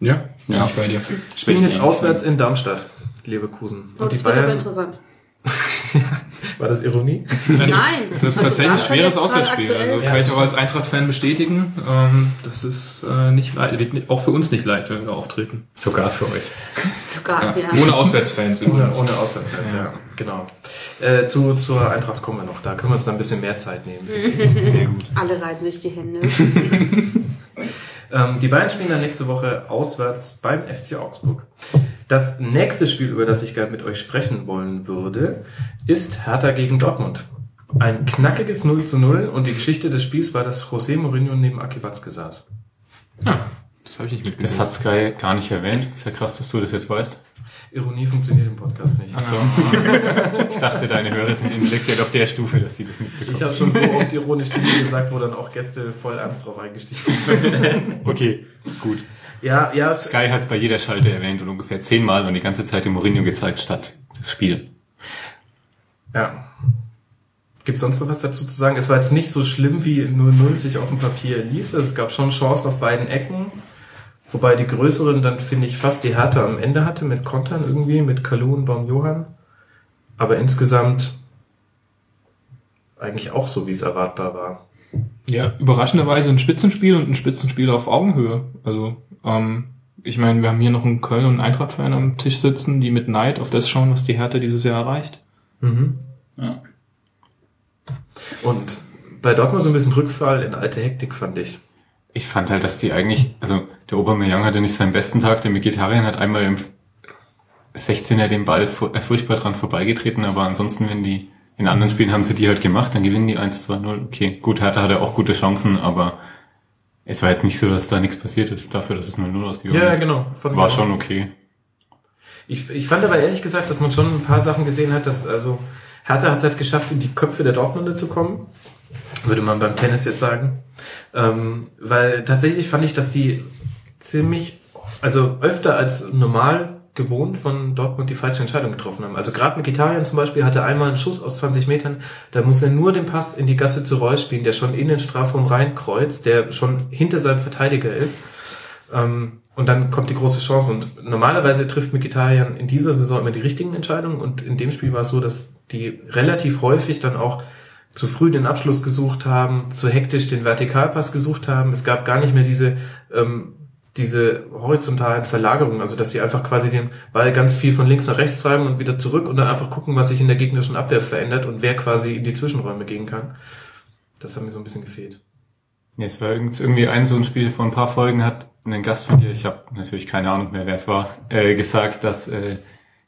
S7: Ja, ja. Ich bei dir.
S3: Spielen jetzt auswärts in Darmstadt, Leverkusen.
S5: Oh,
S3: Und die
S5: das
S3: Bayern,
S5: interessant.
S3: war das Ironie?
S5: Nein.
S7: Das ist
S5: Also
S7: tatsächlich ein schweres Auswärtsspiel. Also kann ich auch als Eintracht-Fan bestätigen. Ähm, das ist äh, nicht leicht, auch für uns nicht leicht, wenn wir da auftreten.
S4: Sogar für euch.
S5: Sogar, ja.
S7: Ohne Auswärtsfans
S3: Ohne,
S7: übrigens.
S3: ohne Auswärtsfans, ja. Genau. Äh, zu, zur Eintracht kommen wir noch. Da können wir uns dann ein bisschen mehr Zeit nehmen.
S4: Sehr gut.
S5: Alle reiben sich die Hände.
S3: Ähm, die Bayern spielen dann nächste Woche auswärts beim FC Augsburg. Das nächste Spiel, über das ich gerne mit euch sprechen wollen würde, ist Hertha gegen Dortmund. Ein knackiges 0 zu 0 und die Geschichte des Spiels war, dass José Mourinho neben Aki Watzke saß.
S7: Ja, das habe ich nicht mitbekommen.
S4: Das hat Sky gar nicht erwähnt. Ist ja krass, dass du das jetzt weißt.
S3: Ironie funktioniert im Podcast nicht.
S4: So. Ich dachte, deine Hörer sind intellektuell auf der Stufe, dass die das mitbekommen.
S3: Ich habe schon so oft ironisch Dinge gesagt, wo dann auch Gäste voll ernst drauf eingestiegen sind.
S4: Okay, gut.
S3: Ja, ja,
S4: Sky hat es bei jeder Schalte erwähnt und ungefähr zehnmal und die ganze Zeit im Mourinho gezeigt statt das Spiel.
S3: Ja. Gibt sonst noch was dazu zu sagen? Es war jetzt nicht so schlimm, wie 0-0 sich auf dem Papier liest. Also es gab schon Chancen auf beiden Ecken. Wobei die größeren dann, finde ich, fast die Härte am Ende hatte mit Kontern irgendwie, mit Kalu und Baum Johann. Aber insgesamt eigentlich auch so, wie es erwartbar war.
S7: Ja, überraschenderweise ein Spitzenspiel und ein Spitzenspiel auf Augenhöhe. Also, ähm, ich meine, wir haben hier noch einen Köln- und einen Eintracht-Fan am Tisch sitzen, die mit Neid auf das schauen, was die Hertha dieses Jahr erreicht.
S3: Mhm.
S6: Ja.
S3: Und bei Dortmund so ein bisschen Rückfall in alte Hektik, fand ich.
S4: Ich fand halt, dass die eigentlich, also der Aubameyang hatte nicht seinen besten Tag, der Mkhitaryan hat einmal im 16er den Ball äh, furchtbar dran vorbeigetreten, aber ansonsten, wenn die, in anderen Spielen haben sie die halt gemacht, dann gewinnen die 1-2-0. Okay, gut, Hertha hatte auch gute Chancen, aber es war jetzt nicht so, dass da nichts passiert ist, dafür, dass es 0-0 ausgegangen
S3: Ja,
S4: ist.
S3: genau. Fand ich
S4: War schon okay.
S3: Ich, ich fand aber ehrlich gesagt, dass man schon ein paar Sachen gesehen hat, dass also Hertha hat es halt geschafft, in die Köpfe der Dortmunder zu kommen. Würde man beim Tennis jetzt sagen. Ähm, weil tatsächlich fand ich, dass die ziemlich, also öfter als normal gewohnt von Dortmund die falsche Entscheidung getroffen haben. Also gerade Mkhitaryan zum Beispiel hatte einmal einen Schuss aus 20 Metern, da muss er nur den Pass in die Gasse zu Reus spielen, der schon in den Strafraum reinkreuzt, der schon hinter seinem Verteidiger ist. Ähm, und dann kommt die große Chance. Und normalerweise trifft Mkhitaryan in dieser Saison immer die richtigen Entscheidungen. Und in dem Spiel war es so, dass die relativ häufig dann auch zu früh den Abschluss gesucht haben, zu hektisch den Vertikalpass gesucht haben. Es gab gar nicht mehr diese ähm, diese horizontalen Verlagerungen, also dass sie einfach quasi den Ball ganz viel von links nach rechts treiben und wieder zurück und dann einfach gucken, was sich in der gegnerischen Abwehr verändert und wer quasi in die Zwischenräume gehen kann. Das hat mir so ein bisschen gefehlt.
S4: Jetzt war irgendwie ein so ein Spiel vor ein paar Folgen hat ein Gast von dir, ich habe natürlich keine Ahnung mehr, wer es war, äh, gesagt, dass äh,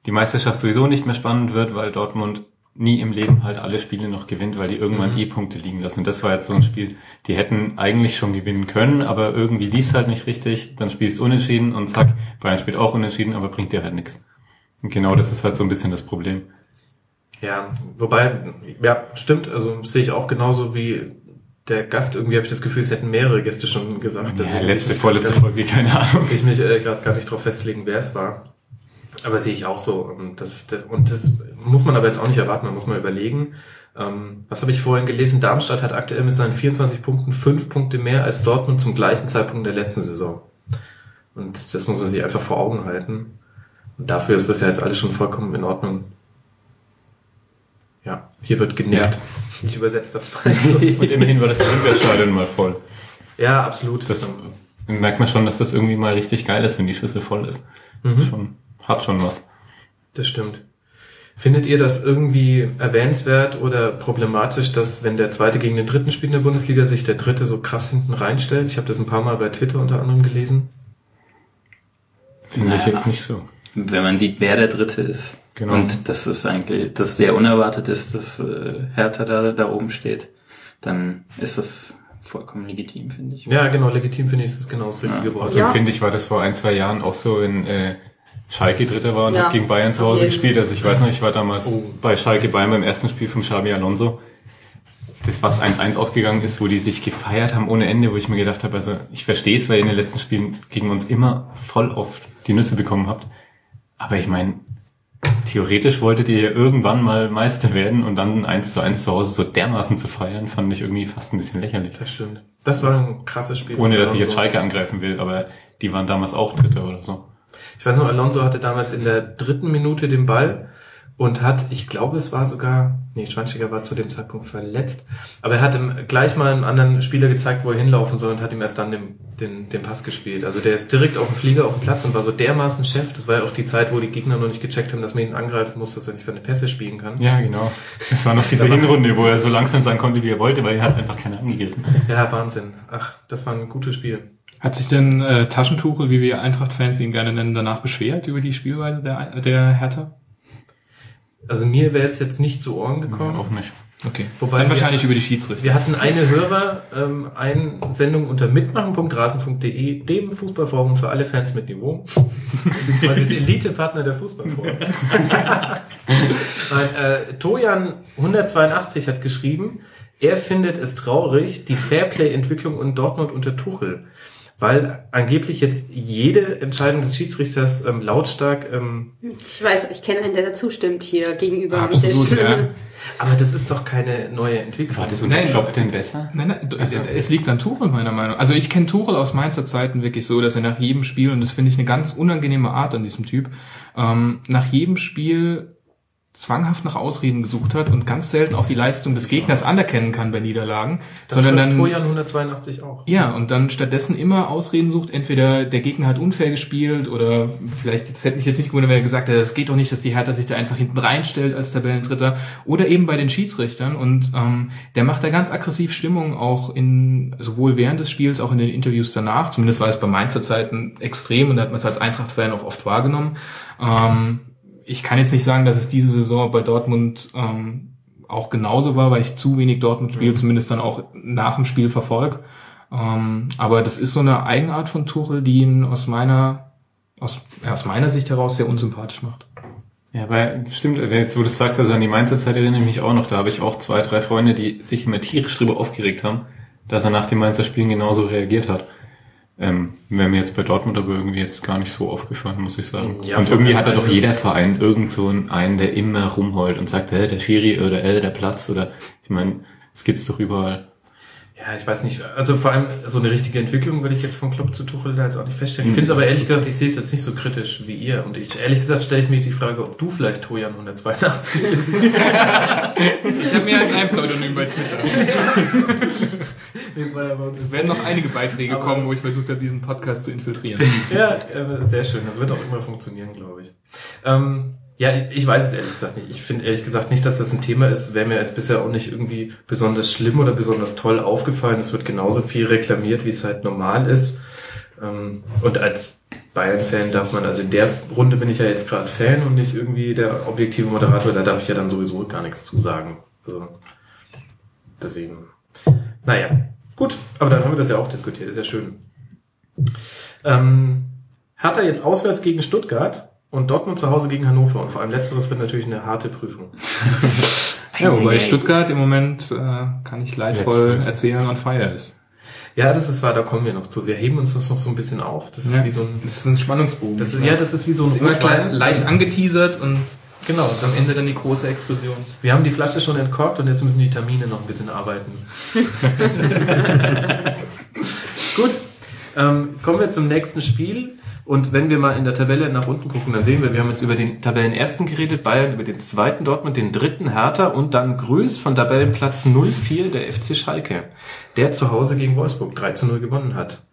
S4: die Meisterschaft sowieso nicht mehr spannend wird, weil Dortmund nie im Leben halt alle Spiele noch gewinnt, weil die irgendwann mhm. eh Punkte liegen lassen. Das war jetzt so ein Spiel, die hätten eigentlich schon gewinnen können, aber irgendwie liest halt nicht richtig, dann spielst du unentschieden und zack, Bayern spielt auch unentschieden, aber bringt dir halt nichts. Und genau das ist halt so ein bisschen das Problem.
S3: Ja, wobei, ja, stimmt, also sehe ich auch genauso wie der Gast, irgendwie habe ich das Gefühl, es hätten mehrere Gäste schon gesagt.
S4: Ja, letzte, vorletzte Folge, keine Ahnung.
S3: Ich mich äh, gerade gar nicht drauf festlegen, wer es war. Aber sehe ich auch so. Und das, das, und das muss man aber jetzt auch nicht erwarten, man muss mal überlegen. Ähm, was habe ich vorhin gelesen? Darmstadt hat aktuell mit seinen 24 Punkten fünf Punkte mehr als Dortmund zum gleichen Zeitpunkt der letzten Saison. Und das muss man sich einfach vor Augen halten. Und dafür ist das ja jetzt alles schon vollkommen in Ordnung. Ja, hier wird genickt. Ja. Ich übersetze das mal.
S4: Und immerhin war das Olympiastadion mal voll.
S3: Ja, absolut.
S4: Das merkt man schon, dass das irgendwie mal richtig geil ist, wenn die Schüssel voll ist. Mhm. Schon hat schon was.
S3: Das stimmt. Findet ihr das irgendwie erwähnenswert oder problematisch, dass wenn der zweite gegen den dritten spielt in der Bundesliga, sich der dritte so krass hinten reinstellt? Ich habe das ein paar Mal bei Twitter unter anderem gelesen.
S4: Finde naja, ich jetzt nicht so.
S6: Wenn man sieht, wer der dritte ist. Genau. Und das ist eigentlich, das sehr unerwartet ist, dass äh, Hertha da, da oben steht, dann ist das vollkommen legitim, finde ich.
S3: Ja, genau, legitim finde ich, ist das genau das richtige
S4: ja. Wort. Also ja. finde ich, war das vor ein, zwei Jahren auch so in äh, Schalke Dritter war und ja, hat gegen Bayern zu Hause gespielt. Also ich weiß noch, ich war damals oh. bei Schalke Bayern beim ersten Spiel von Xabi Alonso. Das, was 1-1 ausgegangen ist, wo die sich gefeiert haben ohne Ende, wo ich mir gedacht habe, also ich verstehe es, weil ihr in den letzten Spielen gegen uns immer voll auf die Nüsse bekommen habt. Aber ich meine, theoretisch wolltet ihr ja irgendwann mal Meister werden und dann 1 zu 1 zu Hause so dermaßen zu feiern, fand ich irgendwie fast ein bisschen lächerlich.
S3: Das stimmt. Das war ein krasses Spiel.
S4: Ohne, dass ich jetzt Schalke angreifen will, aber die waren damals auch Dritter oder so.
S3: Ich weiß noch, Alonso hatte damals in der dritten Minute den Ball und hat, ich glaube, es war sogar, nee, Schweinsteiger war zu dem Zeitpunkt verletzt, aber er hat ihm gleich mal einem anderen Spieler gezeigt, wo er hinlaufen soll und hat ihm erst dann den, den, den Pass gespielt. Also der ist direkt auf dem Flieger auf dem Platz und war so dermaßen Chef. Das war ja auch die Zeit, wo die Gegner noch nicht gecheckt haben, dass man ihn angreifen muss, dass er nicht seine Pässe spielen kann.
S4: Ja, genau. Das war noch diese Hinrunde, wo er so langsam sein konnte, wie er wollte, weil er hat einfach keiner angegriffen.
S3: Ja, Wahnsinn. Ach, das war ein gutes Spiel.
S7: Hat sich denn äh, Taschentuchel, wie wir Eintracht-Fans ihn gerne nennen, danach beschwert über die Spielweise der, der Hertha?
S3: Also mir wäre es jetzt nicht zu Ohren gekommen.
S4: Ja, auch nicht.
S7: Okay. Wobei Dann wahrscheinlich wir, über die Schiedsrichter.
S3: Wir hatten eine Hörer, ähm, eine Sendung unter mitmachen.rasen.de, dem Fußballforum für alle Fans mit Niveau. Das ist quasi das Elite-Partner der Fußballforum. Nein, äh, Tojan 182 hat geschrieben, er findet es traurig, die Fairplay-Entwicklung in Dortmund unter Tuchel weil angeblich jetzt jede Entscheidung des Schiedsrichters ähm, lautstark. Ähm,
S5: ich weiß, ich kenne einen, der dazu stimmt hier gegenüber
S3: Absolut, ja. Aber das ist doch keine neue Entwicklung.
S4: War das nein, klopft denn besser?
S7: Nein, nein, also, es liegt an Tuchel meiner Meinung. Also ich kenne Tuchel aus Mainzer Zeiten wirklich so, dass er nach jedem Spiel und das finde ich eine ganz unangenehme Art an diesem Typ ähm, nach jedem Spiel zwanghaft nach Ausreden gesucht hat und ganz selten auch die Leistung des Gegners anerkennen kann bei Niederlagen,
S3: das sondern dann Tojan 182 auch.
S7: Ja, und dann stattdessen immer Ausreden sucht, entweder der Gegner hat unfair gespielt oder vielleicht das hätte mich jetzt nicht gewundert, wenn er gesagt hätte, es geht doch nicht, dass die Hertha sich da einfach hinten reinstellt als Tabellentritter oder eben bei den Schiedsrichtern und ähm, der macht da ganz aggressiv Stimmung auch in sowohl während des Spiels auch in den Interviews danach, zumindest war es bei Mainzer Zeiten extrem und da hat man es als Eintracht-Fan auch oft wahrgenommen. Ähm, ich kann jetzt nicht sagen, dass es diese Saison bei Dortmund ähm, auch genauso war, weil ich zu wenig Dortmund spiele, mhm. zumindest dann auch nach dem Spiel verfolg. Ähm, aber das ist so eine Eigenart von Tuchel, die ihn aus meiner aus, ja, aus meiner Sicht heraus sehr unsympathisch macht.
S4: Ja, aber stimmt, jetzt wo du sagst, also an die Mainzer Zeit erinnere ich mich auch noch, da habe ich auch zwei, drei Freunde, die sich immer tierisch drüber aufgeregt haben, dass er nach dem Mainzer Spielen genauso reagiert hat. Ähm, Wäre mir jetzt bei Dortmund aber irgendwie jetzt gar nicht so aufgefallen, muss ich sagen.
S3: Ja,
S4: und irgendwie hat er doch jeder Verein irgend so einen, der immer rumheult und sagt, hey, der Schiri oder äh, der Platz oder ich meine, es gibt's doch überall.
S3: Ja, ich weiß nicht. Also vor allem so eine richtige Entwicklung würde ich jetzt von Klopp zu Tuchel da jetzt auch nicht feststellen. Ich finde es aber ehrlich gesagt, ich sehe es jetzt nicht so kritisch wie ihr. Und ich ehrlich gesagt stelle ich mir die Frage, ob du vielleicht Tojan 182 bist.
S7: Ich habe mehr als ein Pseudonym bei Twitter. Es werden noch einige Beiträge
S3: Aber-
S7: kommen, wo ich versucht habe, diesen Podcast zu infiltrieren.
S3: Ja, sehr schön. Das wird auch immer funktionieren, glaube ich. Ähm, ja, ich weiß es ehrlich gesagt nicht. Ich finde ehrlich gesagt nicht, dass das ein Thema ist. Wäre mir als bisher auch nicht irgendwie besonders schlimm oder besonders toll aufgefallen. Es wird genauso viel reklamiert, wie es halt normal ist. Ähm, und als Bayern-Fan darf man, also in der Runde bin ich ja jetzt gerade Fan und nicht irgendwie der objektive Moderator, da darf ich ja dann sowieso gar nichts zu sagen. Also deswegen. Naja, gut, aber dann haben wir das ja auch diskutiert, ist ja schön. Ähm, Hertha jetzt auswärts gegen Stuttgart und Dortmund zu Hause gegen Hannover. Und vor allem letzteres wird natürlich eine harte Prüfung.
S7: Ja, wobei Stuttgart im Moment, äh, kann ich leidvoll
S4: Jetzt-
S7: erzählen, on fire ist.
S3: Ja, das ist wahr, da kommen wir noch zu. Wir heben uns das noch so ein bisschen auf. Das ist
S7: Ja.
S3: wie so ein,
S7: Das ist ein Spannungsbogen.
S3: das, ist- ja, das ist wie so ein
S7: ist immer klein, leicht angeteasert und
S3: Genau,
S7: am Ende dann die große Explosion.
S3: Wir haben die Flasche schon entkorkt und jetzt müssen die Termine noch ein bisschen arbeiten. Gut, ähm, kommen wir zum nächsten Spiel. Und wenn wir mal in der Tabelle nach unten gucken, dann sehen wir, wir haben jetzt über den Tabellenersten geredet, Bayern über den zweiten Dortmund, den dritten Hertha und dann grüßt von Tabellenplatz 04 der FC Schalke, der zu Hause gegen Wolfsburg 3 zu 0 gewonnen hat.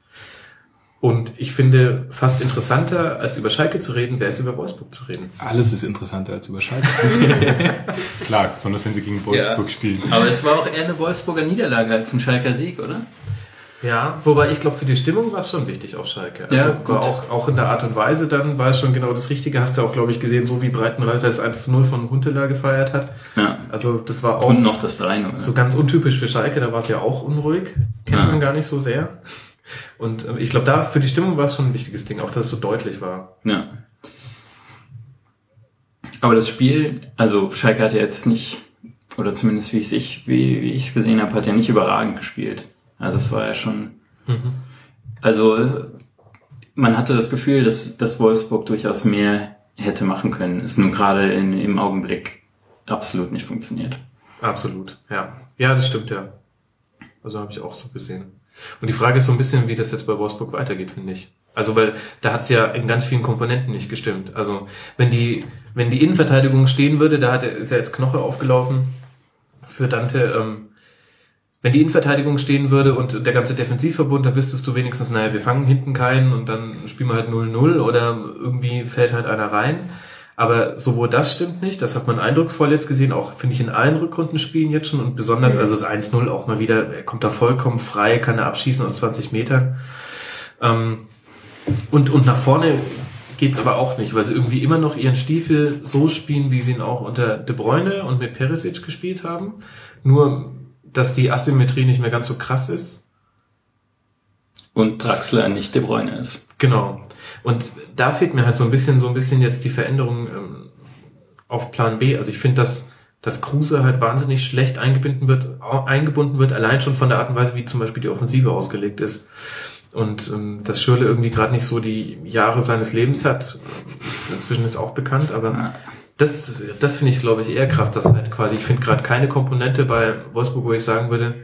S3: Und ich finde, fast interessanter, als über Schalke zu reden, wäre es über Wolfsburg zu reden.
S7: Alles ist interessanter als über Schalke.
S4: Klar, besonders wenn sie gegen Wolfsburg spielen.
S6: Aber es war auch eher eine Wolfsburger Niederlage als ein Schalker Sieg, oder?
S3: Ja, wobei ich glaube, für die Stimmung war es schon wichtig auf Schalke. Also
S6: Ja,
S3: war
S6: gut.
S3: auch, auch in der Art und Weise dann war es schon genau das Richtige. Hast du auch, glaube ich, gesehen, so wie Breitenreiter das 1 zu 0 von Huntelaar gefeiert hat.
S6: Ja.
S3: Also das war auch
S6: Und noch das 3-0.
S3: so ganz untypisch für Schalke, da war es ja auch unruhig. Kennt
S6: Ja.
S3: man gar nicht so sehr. Und ähm, ich glaube, da für die Stimmung war es schon ein wichtiges Ding, auch dass es so deutlich war.
S6: Ja. Aber das Spiel, also Schalke hat ja jetzt nicht, oder zumindest wie ich ich, wie, wie ich es gesehen habe, hat ja nicht überragend gespielt. Also es war ja schon, also man hatte das Gefühl, dass, dass Wolfsburg durchaus mehr hätte machen können. Ist nun gerade in, im Augenblick absolut nicht funktioniert.
S3: Absolut, ja. Ja, das stimmt, ja. Also habe ich auch so gesehen. Und die Frage ist so ein bisschen, wie das jetzt bei Wolfsburg weitergeht, finde ich. Also, weil da hat es ja in ganz vielen Komponenten nicht gestimmt. Also, wenn die, wenn die Innenverteidigung stehen würde, da hat er, ist ja jetzt Knoche aufgelaufen für Dante, ähm, wenn die Innenverteidigung stehen würde und der ganze Defensivverbund, da wüsstest du wenigstens, naja, wir fangen hinten keinen und dann spielen wir halt 0-0 oder irgendwie fällt halt einer rein. Aber sowohl das stimmt nicht, das hat man eindrucksvoll jetzt gesehen, auch finde ich in allen Rückrundenspielen jetzt schon und besonders, also das 1-0 auch mal wieder, er kommt da vollkommen frei, kann er abschießen aus 20 Metern. Ähm, und, und nach vorne geht's aber auch nicht, weil sie irgendwie immer noch ihren Stiefel so spielen, wie sie ihn auch unter De Bruyne und mit Perisic gespielt haben. Nur, dass die Asymmetrie nicht mehr ganz so krass ist.
S6: Und Draxler nicht De Bruyne ist.
S3: Genau. Und da fehlt mir halt so ein bisschen, so ein bisschen jetzt die Veränderung ähm, auf Plan B. Also ich finde, dass, dass Kruse halt wahnsinnig schlecht eingebunden wird, eingebunden wird, allein schon von der Art und Weise, wie zum Beispiel die Offensive ausgelegt ist. Und ähm, dass Schürle irgendwie gerade nicht so die Jahre seines Lebens hat, ist inzwischen jetzt auch bekannt, aber
S6: Ja.
S3: das, das finde ich, glaube ich, eher krass, dass halt quasi, ich finde gerade keine Komponente bei Wolfsburg, wo ich sagen würde,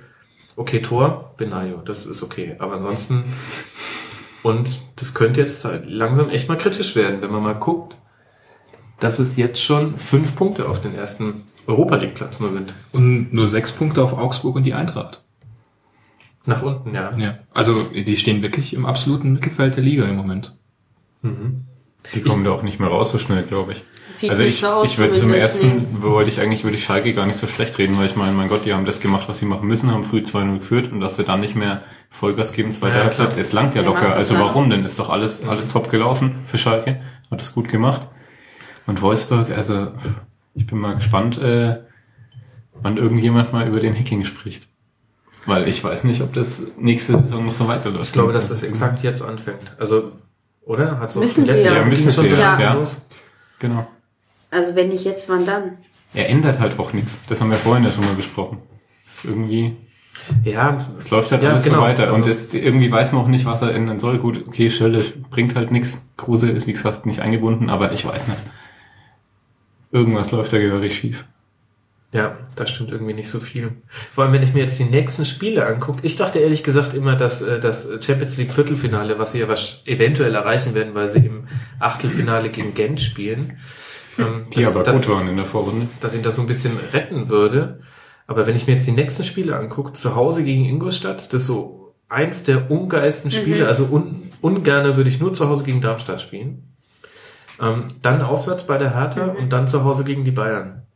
S3: okay, Tor, Benayo, das ist okay. Aber ansonsten, und das könnte jetzt halt langsam echt mal kritisch werden, wenn man mal guckt, dass es jetzt schon fünf Punkte auf den ersten Europa League Platz nur sind.
S7: Und nur sechs Punkte auf Augsburg und die Eintracht.
S3: Nach unten, ja.
S7: Ja. Also die stehen wirklich im absoluten Mittelfeld der Liga im Moment.
S4: Die kommen da auch nicht mehr raus so schnell, glaube ich.
S5: Sieht
S4: also ich,
S5: so aus
S4: ich würde zum ersten, wollte ich eigentlich über die Schalke gar nicht so schlecht reden, weil ich meine, mein Gott, die haben das gemacht, was sie machen müssen, haben früh 2-0 geführt und dass sie dann nicht mehr Vollgas geben, zweite
S3: Ja,
S4: Halbzeit, es langt ja
S5: Ja,
S4: locker. Also
S5: ja.
S4: warum denn? Ist doch alles, alles top gelaufen für Schalke, hat es gut gemacht. Und Wolfsburg, also ich bin mal gespannt, äh, wann irgendjemand mal über den Hacking spricht. Weil ich weiß nicht, ob das nächste Saison noch so weiterläuft.
S3: Ich glaube, dass das exakt jetzt anfängt. Also Oder? Hat so
S5: Müssen sie ja.
S3: Jahr
S4: müssen
S3: schon
S5: sie
S3: so
S5: ja.
S4: ja.
S3: los.
S4: Genau.
S5: Also wenn nicht jetzt, wann dann?
S4: Er ändert halt auch nichts. Das haben wir vorhin ja schon mal besprochen. Das ist irgendwie,
S3: Ja,
S4: es läuft halt
S3: Ja,
S4: alles
S3: genau.
S4: so weiter.
S3: Also-
S4: und es, irgendwie weiß man auch nicht, was er ändern soll. Gut, okay, Schölle bringt halt nichts. Kruse ist, wie gesagt, nicht eingebunden, aber ich weiß nicht. Irgendwas läuft da gehörig schief.
S3: Ja, da stimmt irgendwie nicht so viel. Vor allem, wenn ich mir jetzt die nächsten Spiele angucke. Ich dachte ehrlich gesagt immer, dass äh, das Champions League Viertelfinale, was sie ja was eventuell erreichen werden, weil sie im Achtelfinale gegen Gent spielen, ähm,
S4: Die
S3: dass,
S4: aber
S3: dass,
S4: gut waren in der Vorrunde.
S3: dass ihn das so ein bisschen retten würde. Aber wenn ich mir jetzt die nächsten Spiele angucke, zu Hause gegen Ingolstadt, das ist so eins der ungeilsten Spiele. Also un, ungerne würde ich nur zu Hause gegen Darmstadt spielen. Ähm, dann auswärts bei der Hertha und dann zu Hause gegen die Bayern.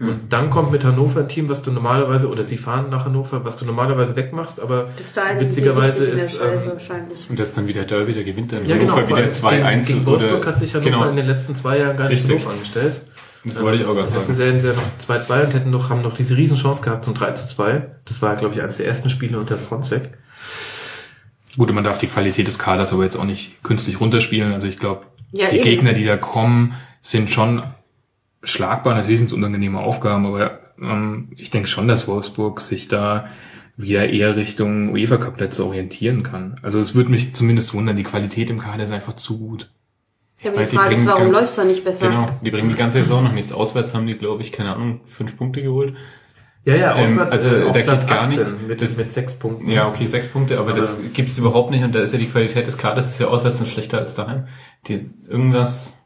S3: Und dann kommt mit Hannover ein Team, was du normalerweise, oder sie fahren nach Hannover, was du normalerweise wegmachst, aber witzigerweise
S5: in
S3: ist, ähm,
S5: wahrscheinlich.
S4: Und das ist dann wieder Derby, der gewinnt dann
S3: ja genau,
S4: Hannover
S3: vor
S4: wieder
S3: allem
S4: 2
S3: gegen,
S4: 1
S3: gegen Wolfsburg hat sich Hannover
S4: genau.
S3: in den letzten zwei Jahren gar nicht so doof angestellt.
S4: Das wollte ich auch gerade
S3: Letzte
S4: sagen.
S3: Serien sie ja noch 2-2 und hätten noch, haben noch diese Riesenchance gehabt zum 3-2. Das war, glaube ich, eines der ersten Spiele unter Fronzek.
S7: Gut, und man darf die Qualität des Kaders aber jetzt auch nicht künstlich runterspielen. Also ich glaube,
S5: Ja,
S7: die
S5: eben.
S7: Gegner, die da kommen, sind schon schlagbar. Natürlich sind es unangenehme Aufgaben, aber ähm, ich denke schon, dass Wolfsburg sich da wieder eher Richtung UEFA Cup Plätze orientieren kann. Also es würde mich zumindest wundern, die Qualität im Kader ist einfach zu gut.
S5: Ja, aber die
S4: die
S5: Frage ist, warum läuft's da nicht besser?
S4: Genau, die bringen die ganze Saison noch nichts. Auswärts haben die, glaube ich, keine Ahnung, fünf Punkte geholt.
S3: Ja, ja,
S4: Ähm,
S3: auswärts
S4: also,
S3: äh, auf
S4: da geht's gar
S3: 18
S4: nichts.
S3: Mit,
S4: Das-
S3: mit sechs Punkten.
S4: Ja, okay, sechs Punkte, aber, das
S3: Aber-
S4: gibt's überhaupt nicht und da ist ja die Qualität des Kaders ist ja auswärts noch schlechter als daheim. Die, irgendwas,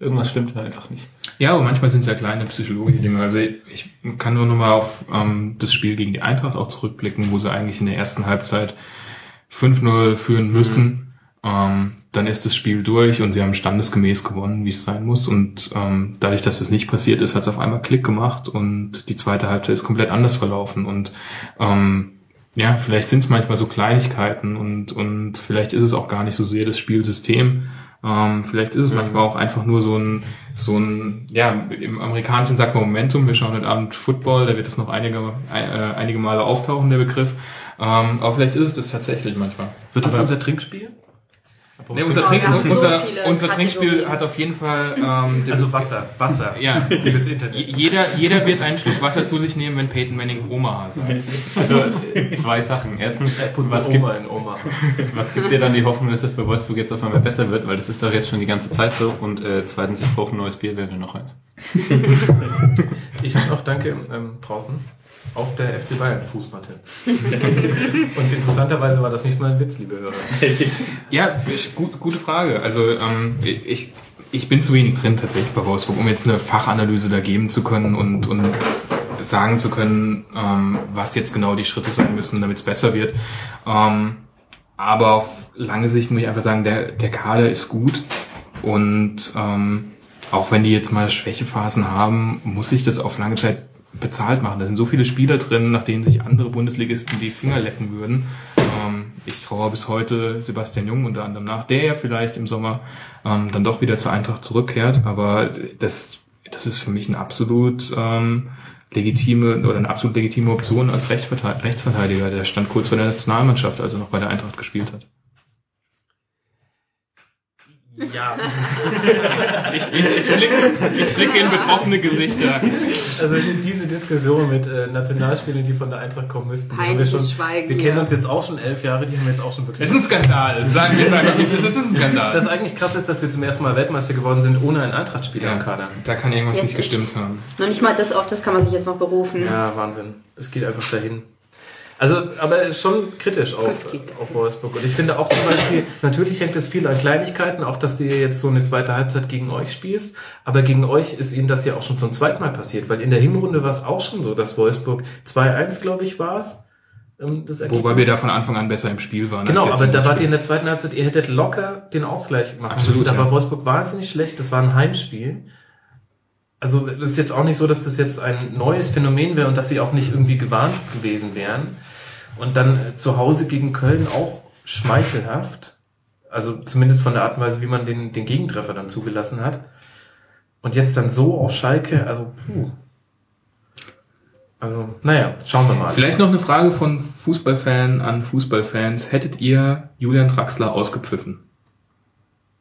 S4: irgendwas stimmt da einfach nicht.
S7: Ja, aber manchmal sind es ja kleine psychologische Dinge. Also ich kann nur noch mal auf ähm, das Spiel gegen die Eintracht auch zurückblicken, wo sie eigentlich in der ersten Halbzeit 5-0 führen müssen. Ähm, dann ist das Spiel durch und sie haben standesgemäß gewonnen, wie es sein muss. Und ähm, dadurch, dass das nicht passiert ist, hat es auf einmal Klick gemacht und die zweite Halbzeit ist komplett anders verlaufen. Und ähm, ja, vielleicht sind es manchmal so Kleinigkeiten und, und vielleicht ist es auch gar nicht so sehr das Spielsystem. Ähm, vielleicht ist es manchmal auch einfach nur so ein, so ein, ja, im Amerikanischen sagt man Momentum. Wir schauen heute Abend Football, da wird es noch einige, äh, einige Male auftauchen, der Begriff. Ähm, aber vielleicht ist es das tatsächlich manchmal.
S3: Wird das
S7: Aber-
S3: unser Trinkspiel?
S7: Nee, unser, Trink,
S5: so
S7: unser, unser Trinkspiel hat auf jeden Fall, ähm,
S3: Also Wasser, Wasser.
S7: ja,
S3: Liebes Internet.
S7: Je- jeder, jeder wird einen Schluck Wasser zu sich nehmen, wenn Peyton Manning Omaha sagt.
S4: Also zwei Sachen. Erstens, was
S3: Was
S4: gibt,
S3: Oma in Oma.
S4: was gibt dir dann die Hoffnung, dass das bei Wolfsburg jetzt auf einmal besser wird? Weil das ist doch jetzt schon die ganze Zeit so. Und äh, zweitens, ich brauche ein neues Bier, wäre noch eins.
S3: Ich habe noch Danke ähm, draußen auf der FC Bayern Fußmatte. Und interessanterweise war das nicht mal ein Witz, liebe Hörer.
S7: Ja, ich, gut, gute Frage. Also ähm, ich, ich bin zu wenig drin tatsächlich bei Wolfsburg, um jetzt eine Fachanalyse da geben zu können und, und sagen zu können, ähm, was jetzt genau die Schritte sein müssen, damit es besser wird. Ähm, aber auf lange Sicht muss ich einfach sagen, der, der Kader ist gut und ähm, auch wenn die jetzt mal Schwächephasen haben, muss sich das auf lange Zeit bezahlt machen. Da sind so viele Spieler drin, nach denen sich andere Bundesligisten die Finger lecken würden. Ähm, ich traue bis heute Sebastian Jung unter anderem nach, der ja vielleicht im Sommer ähm, dann doch wieder zur Eintracht zurückkehrt. Aber das, das ist für mich eine absolut ähm, legitime oder eine absolut legitime Option als Rechtsverteidiger. Der stand kurz vor der Nationalmannschaft, als er noch bei der Eintracht gespielt hat.
S3: Ja.
S7: Ich blicke, ich blicke in betroffene Gesichter.
S3: Also diese Diskussion mit äh, Nationalspielern, die von der Eintracht kommen müssten, haben wir schon.
S5: Schweigen
S3: wir kennen uns jetzt auch schon elf Jahre, die haben wir jetzt auch schon wirklich.
S7: Es ist ein Skandal. Sagen wir, sagen wir, es ist. Es ein Skandal.
S3: Das eigentlich krass ist, dass wir zum ersten Mal Weltmeister geworden sind, ohne einen Eintracht-Spieler im Kader.
S7: Da kann irgendwas
S5: Jetzt
S7: nicht gestimmt haben.
S5: Noch nicht mal das, auf das kann man sich jetzt noch berufen.
S3: Ja, Wahnsinn. Das geht einfach dahin. Also, aber schon kritisch auf, auf Wolfsburg. Und ich finde auch zum Beispiel, natürlich hängt es viel an Kleinigkeiten, auch dass du jetzt so eine zweite Halbzeit gegen euch spielst. Aber gegen euch ist ihnen das ja auch schon zum zweiten Mal passiert, weil in der Hinrunde war es auch schon so, dass Wolfsburg 2-1, glaube ich, war es. ähm, Das
S7: Wobei wir da von Anfang an besser im Spiel waren.
S3: Genau,
S7: als jetzt
S3: aber da wart ihr in der zweiten Halbzeit, ihr hättet locker den Ausgleich machen
S7: Absolut,
S3: müssen. Da
S7: ja.
S3: war Wolfsburg wahnsinnig schlecht, das war ein Heimspiel. Also es ist jetzt auch nicht so, dass das jetzt ein neues Phänomen wäre und dass sie auch nicht irgendwie gewarnt gewesen wären. Und dann äh, zu Hause gegen Köln auch schmeichelhaft. Also zumindest von der Art und Weise, wie man den, den Gegentreffer dann zugelassen hat. Und jetzt dann so auf Schalke, also puh. Also, naja, schauen wir mal.
S7: Vielleicht noch eine Frage von Fußballfan an Fußballfans. Hättet ihr Julian Draxler ausgepfiffen?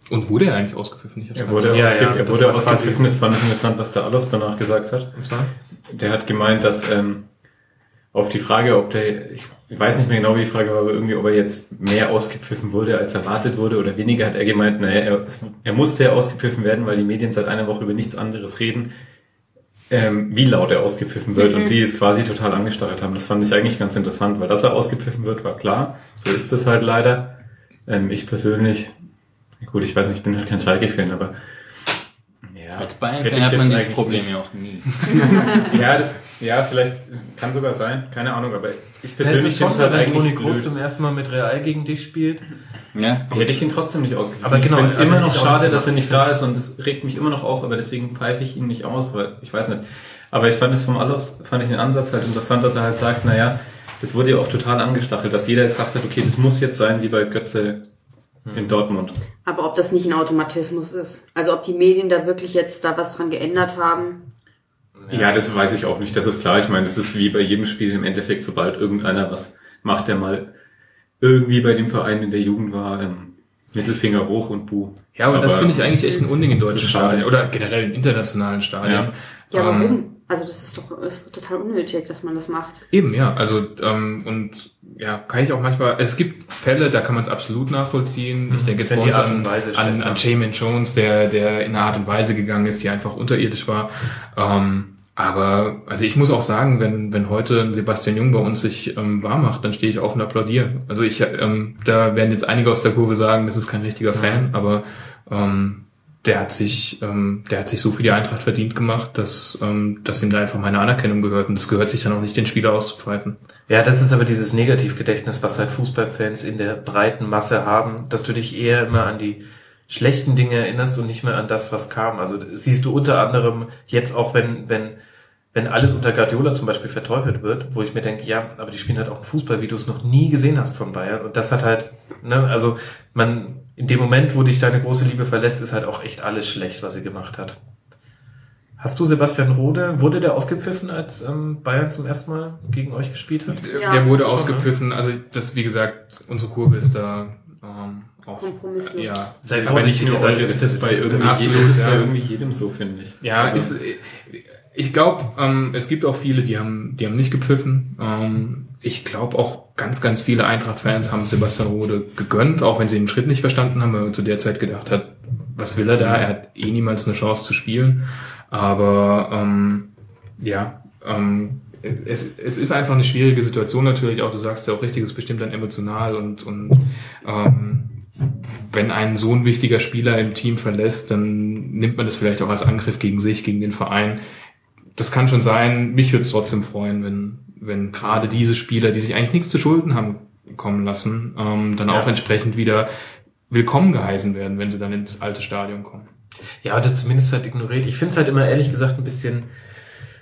S7: Und wurde er eigentlich ausgepfiffen? Ich hab's
S4: Er wurde,
S7: nicht-
S3: Ja,
S4: ausge
S3: ja,
S4: er wurde
S3: war
S4: ausgepfiffen, das fand ich interessant, was der Alofs danach gesagt hat.
S3: Und zwar?
S4: Der hat gemeint, dass ähm, auf die Frage, ob der, ich weiß nicht mehr genau, wie die Frage war, aber irgendwie, ob er jetzt mehr ausgepfiffen wurde, als erwartet wurde oder weniger, hat er gemeint, naja, er, er musste ja ausgepfiffen werden, weil die Medien seit einer Woche über nichts anderes reden, ähm, wie laut er ausgepfiffen wird und die es quasi total angesteuert haben. Das fand ich eigentlich ganz interessant, weil dass er ausgepfiffen wird, war klar. So ist es halt leider. Ähm, ich persönlich, gut, ich weiß nicht, ich bin halt kein Schalke-Fan, aber ja,
S6: Als
S4: hätte
S6: Bayern-Fan
S4: ich
S6: hat man dieses
S4: eigentlich
S6: Problem ja auch nie.
S4: Ja, das, ja, vielleicht kann sogar sein, keine Ahnung, aber ich
S3: Es
S4: persönlich
S3: ist schon
S4: finde es
S3: so,
S4: halt
S3: wenn Toni
S4: eigentlich
S3: Kroos zum ersten Mal mit Real gegen dich spielt.
S6: Ja,
S4: Hätte ich ihn trotzdem nicht ausgepfiffen.
S3: Aber genau,
S4: es
S3: also
S4: immer noch schade, dass er nicht da ist und das regt mich immer noch auf, aber deswegen pfeife ich ihn nicht aus, weil ich weiß nicht. Aber ich fand es vom Alofs, fand ich den Ansatz halt interessant, dass er halt sagt, naja, das wurde ja auch total angestachelt, dass jeder gesagt hat, okay, das muss jetzt sein, wie bei Götze in Dortmund.
S5: Aber ob das nicht ein Automatismus ist. Also ob die Medien da wirklich jetzt da was dran geändert haben.
S4: Ja. das weiß ich auch nicht, das ist klar. Ich meine, das ist wie bei jedem Spiel im Endeffekt, sobald irgendeiner was macht, der mal irgendwie bei dem Verein in der Jugend war, ähm, Mittelfinger hoch und buh.
S7: Ja, aber, das
S4: Aber
S7: finde ich eigentlich echt ein Unding in
S4: das
S7: deutschen. Stadien oder generell in internationalen Stadien.
S5: Ja,
S7: Ähm,
S5: warum? Also das ist doch ist total unnötig, dass man das macht.
S7: Eben, ja. Also, ähm, und ja, kann ich auch manchmal, es gibt Fälle, da kann man es absolut nachvollziehen. Ich denke jetzt bei uns an, an, an
S3: ja.
S7: Jamin Jones, der, der in einer Art und Weise gegangen ist, die einfach unterirdisch war. Ähm, aber, also ich muss auch sagen, wenn, wenn heute Sebastian Jung bei uns sich ähm, warm macht, dann stehe ich auf und applaudiere. Also ich, ähm, da werden jetzt einige aus der Kurve sagen, das ist kein richtiger Fan, aber ähm, der hat sich, ähm, der hat sich so für die Eintracht verdient gemacht, dass, ähm, dass ihm da einfach meine Anerkennung gehört. Und das gehört sich dann auch nicht, den Spieler auszupfeifen.
S3: Ja, das ist aber dieses Negativgedächtnis, was halt Fußballfans in der breiten Masse haben, dass du dich eher immer an die schlechten Dinge erinnerst und nicht mehr an das, was kam. Also siehst du unter anderem jetzt auch, wenn, wenn, wenn alles unter Guardiola zum Beispiel verteufelt wird, wo ich mir denke, ja, aber die spielen halt auch Fußball, wie du es noch nie gesehen hast von Bayern. Und das hat halt, ne, also man, in dem Moment, wo dich deine große Liebe verlässt, ist halt auch echt alles schlecht, was sie gemacht hat. Hast du Sebastian Rode, wurde der ausgepfiffen, als ähm, Bayern zum ersten Mal gegen euch gespielt hat?
S5: Ja,
S7: der wurde
S3: schon,
S7: ausgepfiffen. Also das, wie gesagt, unsere Kurve ist da ähm, auch
S5: Kompromisslos.
S7: Ja,
S3: Sei
S4: Aber nicht
S3: vorsichtig,
S4: nur
S3: ihr seid-
S4: heute, das ist bei irgendwie,
S7: Absolut,
S4: jedem, das ist
S7: ja.
S4: bei irgendwie jedem so, finde ich.
S7: Ja,
S4: Also-
S7: ist, ich glaube, ähm, es gibt auch viele, die haben, die haben nicht gepfiffen. Ähm, ich glaube auch ganz, ganz viele Eintracht-Fans haben Sebastian Rode gegönnt, auch wenn sie den Schritt nicht verstanden haben, weil man zu der Zeit gedacht hat, was will er da? Er hat eh niemals eine Chance zu spielen. Aber ähm, ja, ähm, es, es ist einfach eine schwierige Situation natürlich auch. Du sagst ja auch richtig, es bestimmt dann emotional und, und ähm, wenn ein so ein wichtiger Spieler im Team verlässt, dann nimmt man das vielleicht auch als Angriff gegen sich, gegen den Verein. Das kann schon sein. Mich würde es trotzdem freuen, wenn, wenn gerade diese Spieler, die sich eigentlich nichts zu Schulden haben kommen lassen, ähm, dann
S3: Ja.
S7: auch entsprechend wieder willkommen geheißen werden, wenn sie dann ins alte Stadion kommen.
S3: Ja, oder zumindest halt ignoriert. Ich finde es halt immer ehrlich gesagt ein bisschen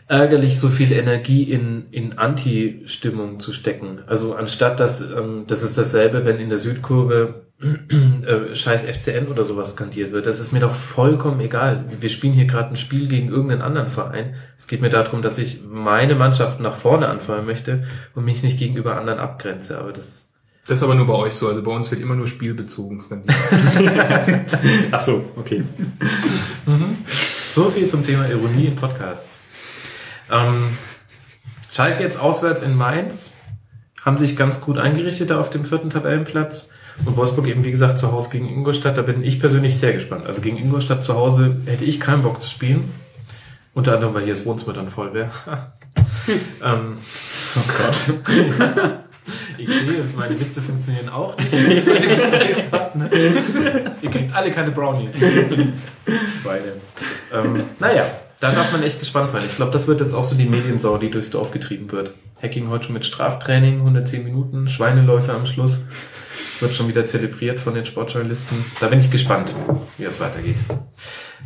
S3: ärgerlich, so viel Energie in, in Anti-Stimmung zu stecken. Also anstatt dass, ähm, das ist dasselbe, wenn in der Südkurve äh, scheiß FCN oder sowas skandiert wird. Das ist mir doch vollkommen egal. Wir spielen hier gerade ein Spiel gegen irgendeinen anderen Verein. Es geht mir darum, dass ich meine Mannschaft nach vorne anfeuern möchte und mich nicht gegenüber anderen abgrenze. Aber das
S7: Das ist aber nur bei euch so. Also bei uns wird immer nur spielbezogen skandiert.
S4: Ach so, okay.
S3: So viel zum Thema Ironie in Podcasts. Ähm, Schalke jetzt auswärts in Mainz, haben sich ganz gut eingerichtet da auf dem vierten Tabellenplatz. Und Wolfsburg eben, wie gesagt, zu Hause gegen Ingolstadt. Da bin ich persönlich sehr gespannt. Also gegen Ingolstadt zu Hause hätte ich keinen Bock zu spielen. Unter anderem, weil hier das Wohnzimmer dann voll wäre. ähm,
S4: Oh Gott.
S3: ich sehe, meine Witze funktionieren auch nicht. Ich meine Gesprächspartner. Ihr kriegt alle keine Brownies. Schweine. Ähm, naja, da darf man echt gespannt sein. Ich glaube, das wird jetzt auch so die Mediensau, die durchs Dorf getrieben wird. Hacking heute schon mit Straftraining, 110 Minuten, Schweineläufe am Schluss. Das wird schon wieder zelebriert von den Sportjournalisten. Da bin ich gespannt, wie es weitergeht.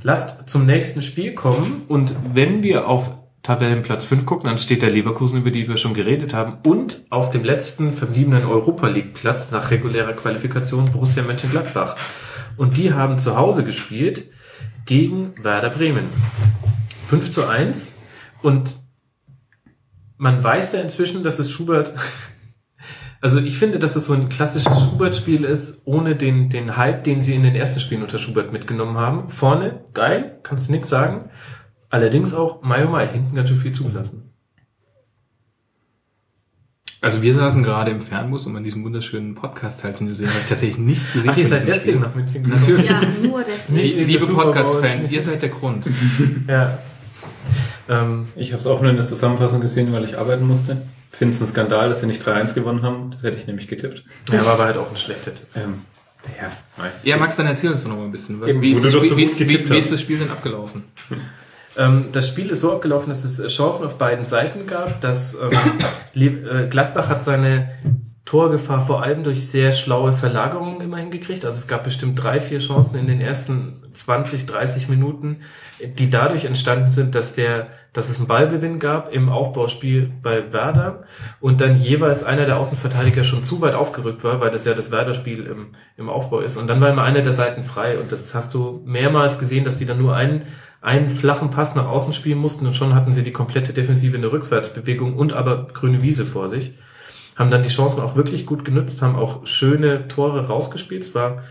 S3: Lasst zum nächsten Spiel kommen und wenn wir auf Tabellenplatz 5 gucken, dann steht der Leverkusen, über die wir schon geredet haben, und auf dem letzten verbliebenen Europa League Platz nach regulärer Qualifikation Borussia Mönchengladbach. Und die haben zu Hause gespielt gegen Werder Bremen. 5 zu 1 und man weiß ja inzwischen, dass es Schubert Also ich finde, dass es so ein klassisches Schubert-Spiel ist, ohne den, den Hype, den sie in den ersten Spielen unter Schubert mitgenommen haben. Vorne, geil, kannst du nichts sagen. Allerdings auch Mai oh Mai, hinten ganz schön viel zugelassen.
S7: Also wir saßen gerade im Fernbus, um an diesem wunderschönen Podcast teilzunehmen. Habe ich tatsächlich nichts gesehen.
S3: Ach, ihr seid deswegen
S7: Spiel.
S3: nach München gekommen?
S7: Natürlich.
S5: Ja, nur deswegen.
S3: Nicht
S7: Liebe. Podcast-Fans, ihr seid der Grund.
S3: Ja. Ähm,
S4: Ich habe es auch nur in der Zusammenfassung gesehen, weil ich arbeiten musste. Finde es ein Skandal, dass sie nicht 3-1 gewonnen haben. Das hätte ich nämlich getippt.
S3: ja, war aber halt auch ein schlechter Tipp.
S4: Ähm, ja, nein.
S7: Ja, Max, dann erzähl uns doch noch mal ein bisschen.
S4: Eben,
S7: wie, ist
S4: du
S7: das Spiel,
S4: so
S7: wie, ist, wie, wie ist das Spiel denn abgelaufen?
S3: Ähm, das Spiel ist so abgelaufen, dass es äh, Chancen auf beiden Seiten gab. Dass ähm, äh, Gladbach hat seine Torgefahr vor allem durch sehr schlaue Verlagerungen immer hingekriegt. Also es gab bestimmt drei, vier Chancen in den ersten 20, 30 Minuten, die dadurch entstanden sind, dass der, dass es einen Ballgewinn gab im Aufbauspiel bei Werder und dann jeweils einer der Außenverteidiger schon zu weit aufgerückt war, weil das ja das Werder-Spiel im, im Aufbau ist. Und dann war immer einer der Seiten frei und das hast du mehrmals gesehen, dass die dann nur einen einen flachen Pass nach außen spielen mussten und schon hatten sie die komplette Defensive in der Rückwärtsbewegung und aber grüne Wiese vor sich. Haben dann die Chancen auch wirklich gut genutzt, haben auch schöne Tore rausgespielt. Es war,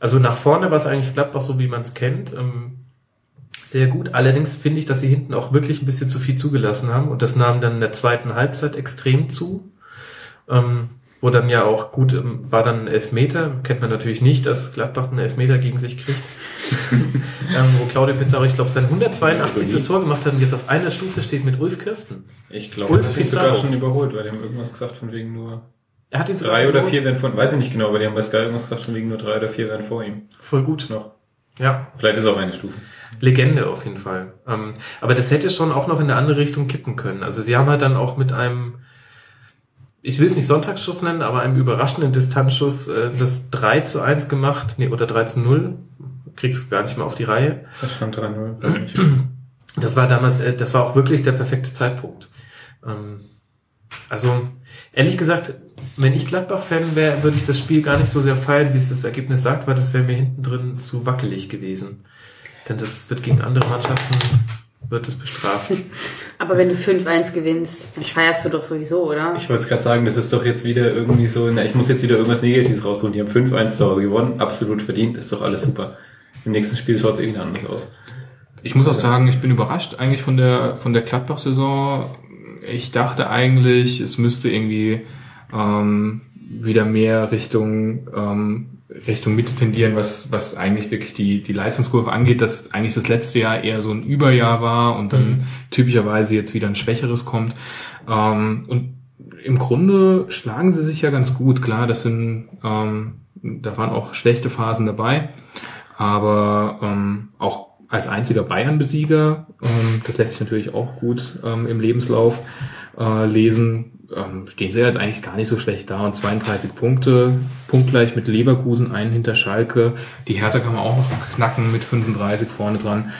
S3: also nach vorne war es eigentlich Gladbach so, wie man es kennt. Ähm, sehr gut. Allerdings finde ich, dass sie hinten auch wirklich ein bisschen zu viel zugelassen haben und das nahm dann in der zweiten Halbzeit extrem zu. Ähm, wo dann ja auch gut ähm, war dann ein Elfmeter. Kennt man natürlich nicht, dass Gladbach einen Elfmeter gegen sich kriegt. ähm, wo Claudio Pizarro, ich glaube, sein 182. Tor gemacht hat und jetzt auf einer Stufe steht mit Ulf Kirsten.
S4: Ich glaube,
S3: Ulf
S4: das hat sich sogar schon überholt, weil die haben irgendwas gesagt von wegen nur
S3: Er hat ihn sogar
S4: drei oder vier werden vor Weiß ich nicht genau, aber die haben bei Sky irgendwas gesagt von wegen nur drei oder vier werden vor ihm.
S3: Voll gut.
S4: Noch.
S3: Ja,
S4: Vielleicht ist auch eine Stufe.
S3: Legende auf jeden Fall. Ähm, aber das hätte schon auch noch in eine andere Richtung kippen können. Also sie haben halt dann auch mit einem, ich will es nicht Sonntagsschuss nennen, aber einem überraschenden Distanzschuss äh, das 3 zu 1 gemacht, nee, oder 3 zu 0. Kriegst du gar nicht mehr auf die Reihe.
S4: Das stand 3-0, glaube ich.
S3: Das war damals, äh, das war auch wirklich der perfekte Zeitpunkt. Ähm, also, ehrlich gesagt, wenn ich Gladbach-Fan wäre, würde ich das Spiel gar nicht so sehr feiern, wie es das Ergebnis sagt, weil das wäre mir hinten drin zu wackelig gewesen. Denn das wird gegen andere Mannschaften, wird es bestraft.
S5: Aber wenn du 5-1 gewinnst, dann feierst du doch sowieso, oder?
S4: Ich wollte es gerade sagen, das ist doch jetzt wieder irgendwie so, na, ich muss jetzt wieder irgendwas Negatives rausholen. Die haben 5-1 zu Hause gewonnen, absolut verdient, ist doch alles super. Im nächsten Spiel schaut es eh wieder anders aus.
S7: Ich muss auch sagen, ich bin überrascht eigentlich von der von der Gladbach-Saison. Ich dachte eigentlich, es müsste irgendwie ähm, wieder mehr Richtung ähm, Richtung Mitte tendieren, was was eigentlich wirklich die die Leistungskurve angeht, dass eigentlich das letzte Jahr eher so ein Überjahr war und dann typischerweise jetzt wieder ein schwächeres kommt. Ähm, und im Grunde schlagen sie sich ja ganz gut. Klar, das sind ähm, da waren auch schlechte Phasen dabei, aber ähm, auch als einziger Bayern-Besieger, ähm, das lässt sich natürlich auch gut ähm, im Lebenslauf äh, lesen, ähm, stehen sie jetzt eigentlich gar nicht so schlecht da und 32 Punkte, punktgleich mit Leverkusen, einen hinter Schalke. Die Hertha kann man auch noch knacken mit 35 vorne dran.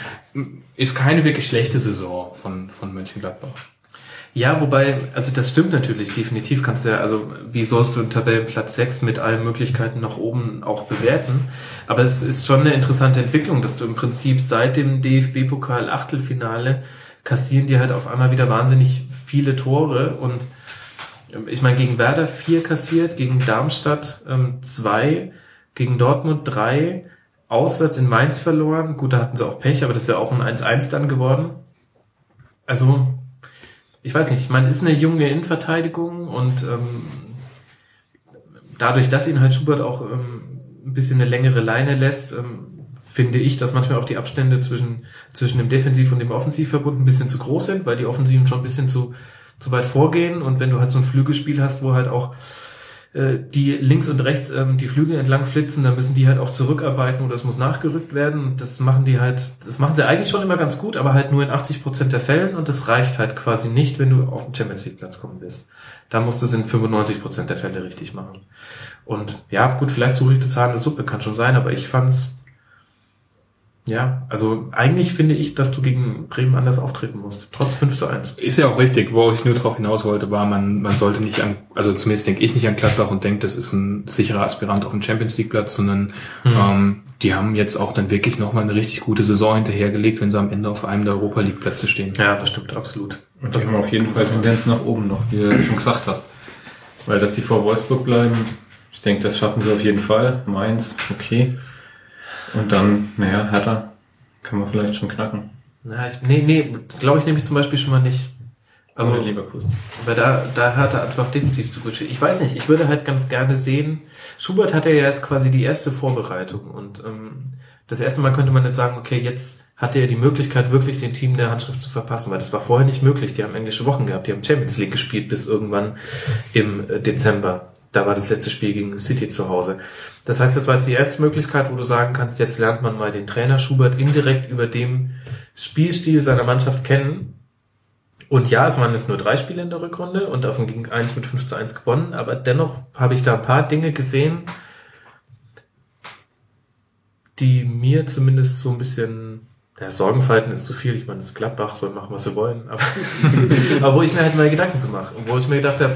S7: Ist keine wirklich schlechte Saison von, von Mönchengladbach.
S3: Ja, wobei, also das stimmt natürlich, definitiv kannst du ja, also wie sollst du einen Tabellenplatz 6 mit allen Möglichkeiten nach oben auch bewerten? Aber es ist schon eine interessante Entwicklung, dass du im Prinzip seit dem DFB-Pokal Achtelfinale kassieren die halt auf einmal wieder wahnsinnig viele Tore und ich meine, gegen Werder vier kassiert, gegen Darmstadt ähm, zwei, gegen Dortmund drei, auswärts in Mainz verloren. Gut, da hatten sie auch Pech, aber das wäre auch ein 1-1 dann geworden. Also, ich weiß nicht, ich meine, ist eine junge Innenverteidigung und ähm, dadurch, dass ihn halt Schubert auch ähm, ein bisschen eine längere Leine lässt, ähm, finde ich, dass manchmal auch die Abstände zwischen, zwischen dem Defensiv- und dem Offensivverbund ein bisschen zu groß sind, weil die Offensiven schon ein bisschen zu, zu weit vorgehen und wenn du halt so ein Flügelspiel hast, wo halt auch äh, die links und rechts ähm, die Flügel entlang flitzen, dann müssen die halt auch zurückarbeiten oder es muss nachgerückt werden. Das machen die halt, das machen sie eigentlich schon immer ganz gut, aber halt nur in 80 Prozent der Fällen und das reicht halt quasi nicht, wenn du auf den Champions League Platz kommen willst. Da musst du es in 95 Prozent der Fälle richtig machen. Und ja, gut, vielleicht suche ich das Haar in der Suppe, kann schon sein, aber ich fand's ja, also eigentlich finde ich, dass du gegen Bremen anders auftreten musst. Trotz 5 zu 1.
S7: Ist ja auch richtig. Wo ich nur drauf hinaus wollte, war, man, man sollte nicht an, also zumindest denke ich nicht an Gladbach und denke, das ist ein sicherer Aspirant auf den Champions League Platz, sondern ähm, die haben jetzt auch dann wirklich nochmal eine richtig gute Saison hinterhergelegt, wenn sie am Ende auf einem der Europa League Plätze stehen.
S3: Ja, das stimmt absolut.
S4: Und das haben auf jeden Fall Tendenz nach oben noch, wie du schon gesagt hast. Weil dass die vor Wolfsburg bleiben, ich denke, das schaffen sie auf jeden Fall. Mainz, okay. Und dann, naja, Hertha kann man vielleicht schon knacken.
S3: Na, ich, nee, nee, glaube ich nämlich zum Beispiel schon mal nicht.
S4: Also
S3: Also,
S4: Leverkusen.
S3: weil da, da hat er einfach defensiv zu gut. Ich weiß nicht, ich würde halt ganz gerne sehen, Schubert hat ja jetzt quasi die erste Vorbereitung und ähm, das erste Mal könnte man jetzt sagen, okay, jetzt hat er die Möglichkeit, wirklich den Team der Handschrift zu verpassen, weil das war vorher nicht möglich. Die haben englische Wochen gehabt, die haben Champions League gespielt bis irgendwann im äh, Dezember. Da war das letzte Spiel gegen City zu Hause. Das heißt, das war jetzt die erste Möglichkeit, wo du sagen kannst, jetzt lernt man mal den Trainer Schubert indirekt über dem Spielstil seiner Mannschaft kennen. Und ja, es waren jetzt nur drei Spiele in der Rückrunde und davon ging eins mit 5 zu 1 gewonnen, aber dennoch habe ich da ein paar Dinge gesehen, die mir zumindest so ein bisschen, ja, Sorgenfalten ist zu viel, ich meine, das Gladbach, soll machen, was sie wollen, aber, aber wo ich mir halt mal Gedanken zu machen wo ich mir gedacht habe,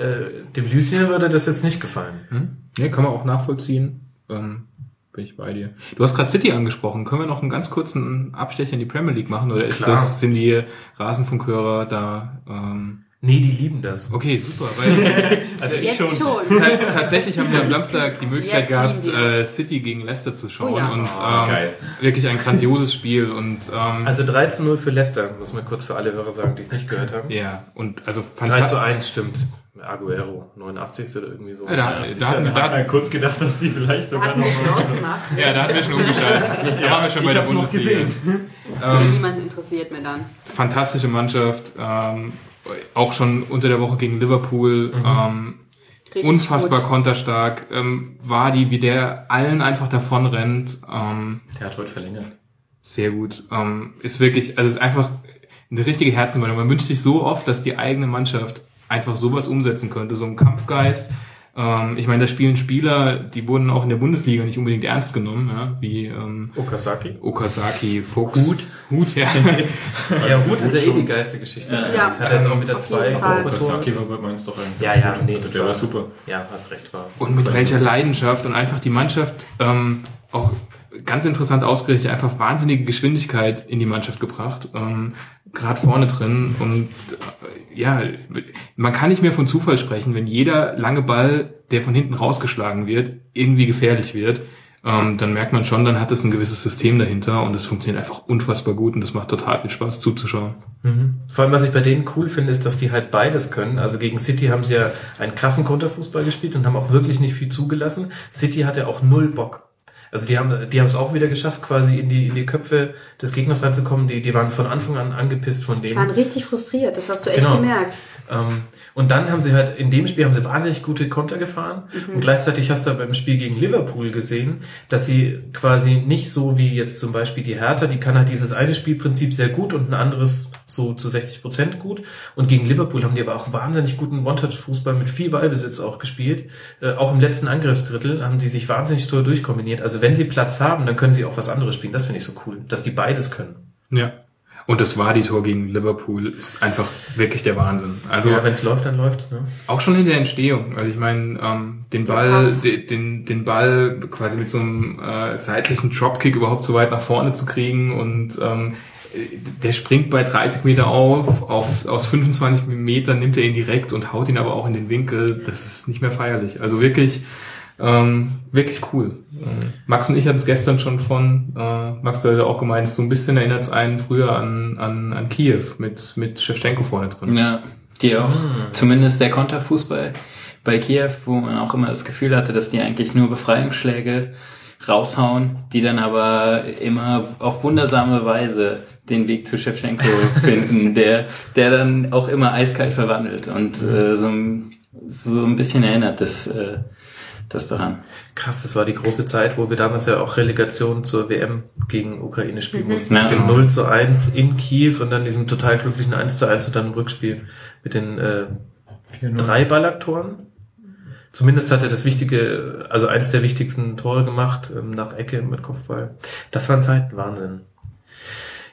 S3: äh, dem Lucien würde das jetzt nicht gefallen.
S7: Hm? Nee, kann man auch nachvollziehen. Ähm, bin ich bei dir. Du hast gerade City angesprochen. Können wir noch einen ganz kurzen Abstecher in die Premier League machen? Oder ist
S3: Klar.
S7: das, sind die Rasenfunkhörer da? Ähm,
S3: Nee, die lieben das.
S7: okay, super. Weil,
S6: Also ich
S5: schon.
S7: ta- tatsächlich haben wir am Samstag die Möglichkeit
S5: Jetzt
S7: gehabt, äh, City gegen Leicester zu schauen.
S5: Oh ja.
S7: Und
S4: Ah,
S7: ähm,
S4: geil.
S7: wirklich ein grandioses Spiel. Und ähm,
S3: Also 3 zu 0 für Leicester, muss man kurz für alle Hörer sagen, die es nicht gehört haben.
S7: ja, und also
S3: 3 zu
S7: fantastisch.
S3: 1 stimmt. Aguero, 89. oder irgendwie so.
S7: Da, da, hatten wir- da,
S4: kurz gedacht, dass die vielleicht
S5: Da hatten wir schon ausgemacht.
S7: ja, da hatten wir schon umgeschaltet. Da waren wir schon bei der Bundesliga.
S5: Ähm, Niemand interessiert mehr dann.
S7: fantastische Mannschaft, ähm, auch schon unter der Woche gegen Liverpool, ähm,
S5: Richtig
S7: unfassbar
S5: gut.
S7: konterstark, ähm, war die, wie der allen einfach davon rennt, ähm,
S4: Der hat heute verlängert.
S7: sehr gut, ähm, ist wirklich, also ist einfach eine richtige Herzenbildung. Man wünscht sich so oft, dass die eigene Mannschaft einfach sowas umsetzen könnte, so ein Kampfgeist. Ähm, ich meine, da spielen Spieler, die wurden auch in der Bundesliga nicht unbedingt ernst genommen, ja, wie ähm,
S3: Okazaki.
S7: Okazaki, Fuchs. Hut. Hut, ja.
S3: Ja, Hut ist ja eh die geilste Geschichte.
S5: Ja.
S3: Hat jetzt auch wieder zwei
S5: jeden Fall.
S3: Kopfballtore.
S4: Saki war bei Mainz doch eigentlich.
S3: Ja, ja,
S4: gut.
S3: nee,
S4: das
S3: das
S4: der war
S3: war-
S4: super.
S3: Ja, hast recht, war.
S7: Und mit welcher Leidenschaft und einfach die Mannschaft ähm, auch ganz interessant ausgerichtet, einfach wahnsinnige Geschwindigkeit in die Mannschaft gebracht, ähm, gerade vorne drin und äh, ja, man kann nicht mehr von Zufall sprechen, wenn jeder lange Ball, der von hinten rausgeschlagen wird, irgendwie gefährlich wird, ähm, dann merkt man schon, dann hat es ein gewisses System dahinter und es funktioniert einfach unfassbar gut und das macht total viel Spaß zuzuschauen.
S3: Vor allem, was ich bei denen cool finde, ist, dass die halt beides können. Also gegen City haben sie ja einen krassen Konterfußball gespielt und haben auch wirklich nicht viel zugelassen. City hatte auch null Bock. Also die haben, die haben es auch wieder geschafft, quasi in die, in die Köpfe des Gegners reinzukommen. Die, die waren von Anfang an angepisst von
S5: Die waren
S3: denen.
S5: richtig frustriert, das hast du echt
S3: Genau.
S5: gemerkt.
S3: Ähm, und dann haben sie halt, in dem Spiel haben sie wahnsinnig gute Konter gefahren. Und gleichzeitig hast du beim Spiel gegen Liverpool gesehen, dass sie quasi nicht so wie jetzt zum Beispiel die Hertha, die kann halt dieses eine Spielprinzip sehr gut und ein anderes so zu 60 Prozent gut. Und gegen Liverpool haben die aber auch wahnsinnig guten One-Touch-Fußball mit viel Ballbesitz auch gespielt. Äh, auch im letzten Angriffsdrittel haben die sich wahnsinnig toll durchkombiniert. Also wenn sie Platz haben, dann können sie auch was anderes spielen. Das finde ich so cool, dass die beides können.
S7: Ja. Und das war die Tor gegen Liverpool, ist einfach wirklich der Wahnsinn. Also
S3: ja, wenn es läuft, dann läuft's. Ne?
S7: Auch schon in der Entstehung. Also ich meine, ähm, den Ball, den, den Ball quasi mit so einem äh, seitlichen Dropkick überhaupt so weit nach vorne zu kriegen und ähm, der springt bei 30 Meter auf, auf aus 25 Metern nimmt er ihn direkt und haut ihn aber auch in den Winkel. Das ist nicht mehr feierlich. Also wirklich, ähm, wirklich cool. Ähm, Max und ich hatten es gestern schon von, äh, Max hat ja auch gemeint, so ein bisschen erinnert es einen früher an, an, an Kiew mit, mit Shevchenko vorne drin.
S6: Ja, die auch. Zumindest der Konterfußball bei Kiew, wo man auch immer das Gefühl hatte, dass die eigentlich nur Befreiungsschläge raushauen, die dann aber immer auf wundersame Weise den Weg zu Shevchenko finden, der, der dann auch immer eiskalt verwandelt und äh, so, ein- so ein bisschen erinnert das, äh, das daran.
S3: Krass, das war die große Zeit, wo wir damals ja auch Relegation zur WM gegen Ukraine spielen mussten.
S6: Ja.
S3: Mit dem 0 zu 1 in Kiew und dann diesem total glücklichen 1 zu 1 und dann im Rückspiel mit den äh, drei Ballack-Toren. Zumindest hat er das wichtige, also eins der wichtigsten Tore gemacht, ähm, nach Ecke mit Kopfball. Das waren Zeiten, Wahnsinn.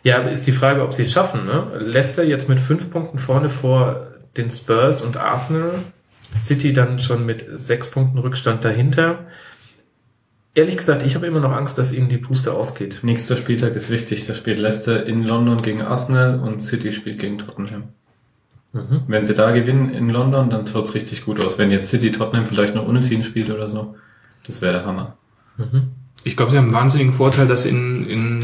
S3: Ja, ist die Frage, ob sie es schaffen. Ne? Leicester jetzt mit fünf Punkten vorne vor den Spurs und Arsenal. City dann schon mit sechs Punkten Rückstand dahinter. Ehrlich gesagt, ich habe immer noch Angst, dass ihnen die Puste ausgeht.
S4: Nächster Spieltag ist wichtig. Da spielt Leicester in London gegen Arsenal und City spielt gegen Tottenham. Wenn sie da gewinnen in London, dann schaut's richtig gut aus. Wenn jetzt City Tottenham vielleicht noch unentschieden spielt oder so, das wäre der Hammer.
S7: Ich glaube, sie haben einen wahnsinnigen Vorteil, dass in, in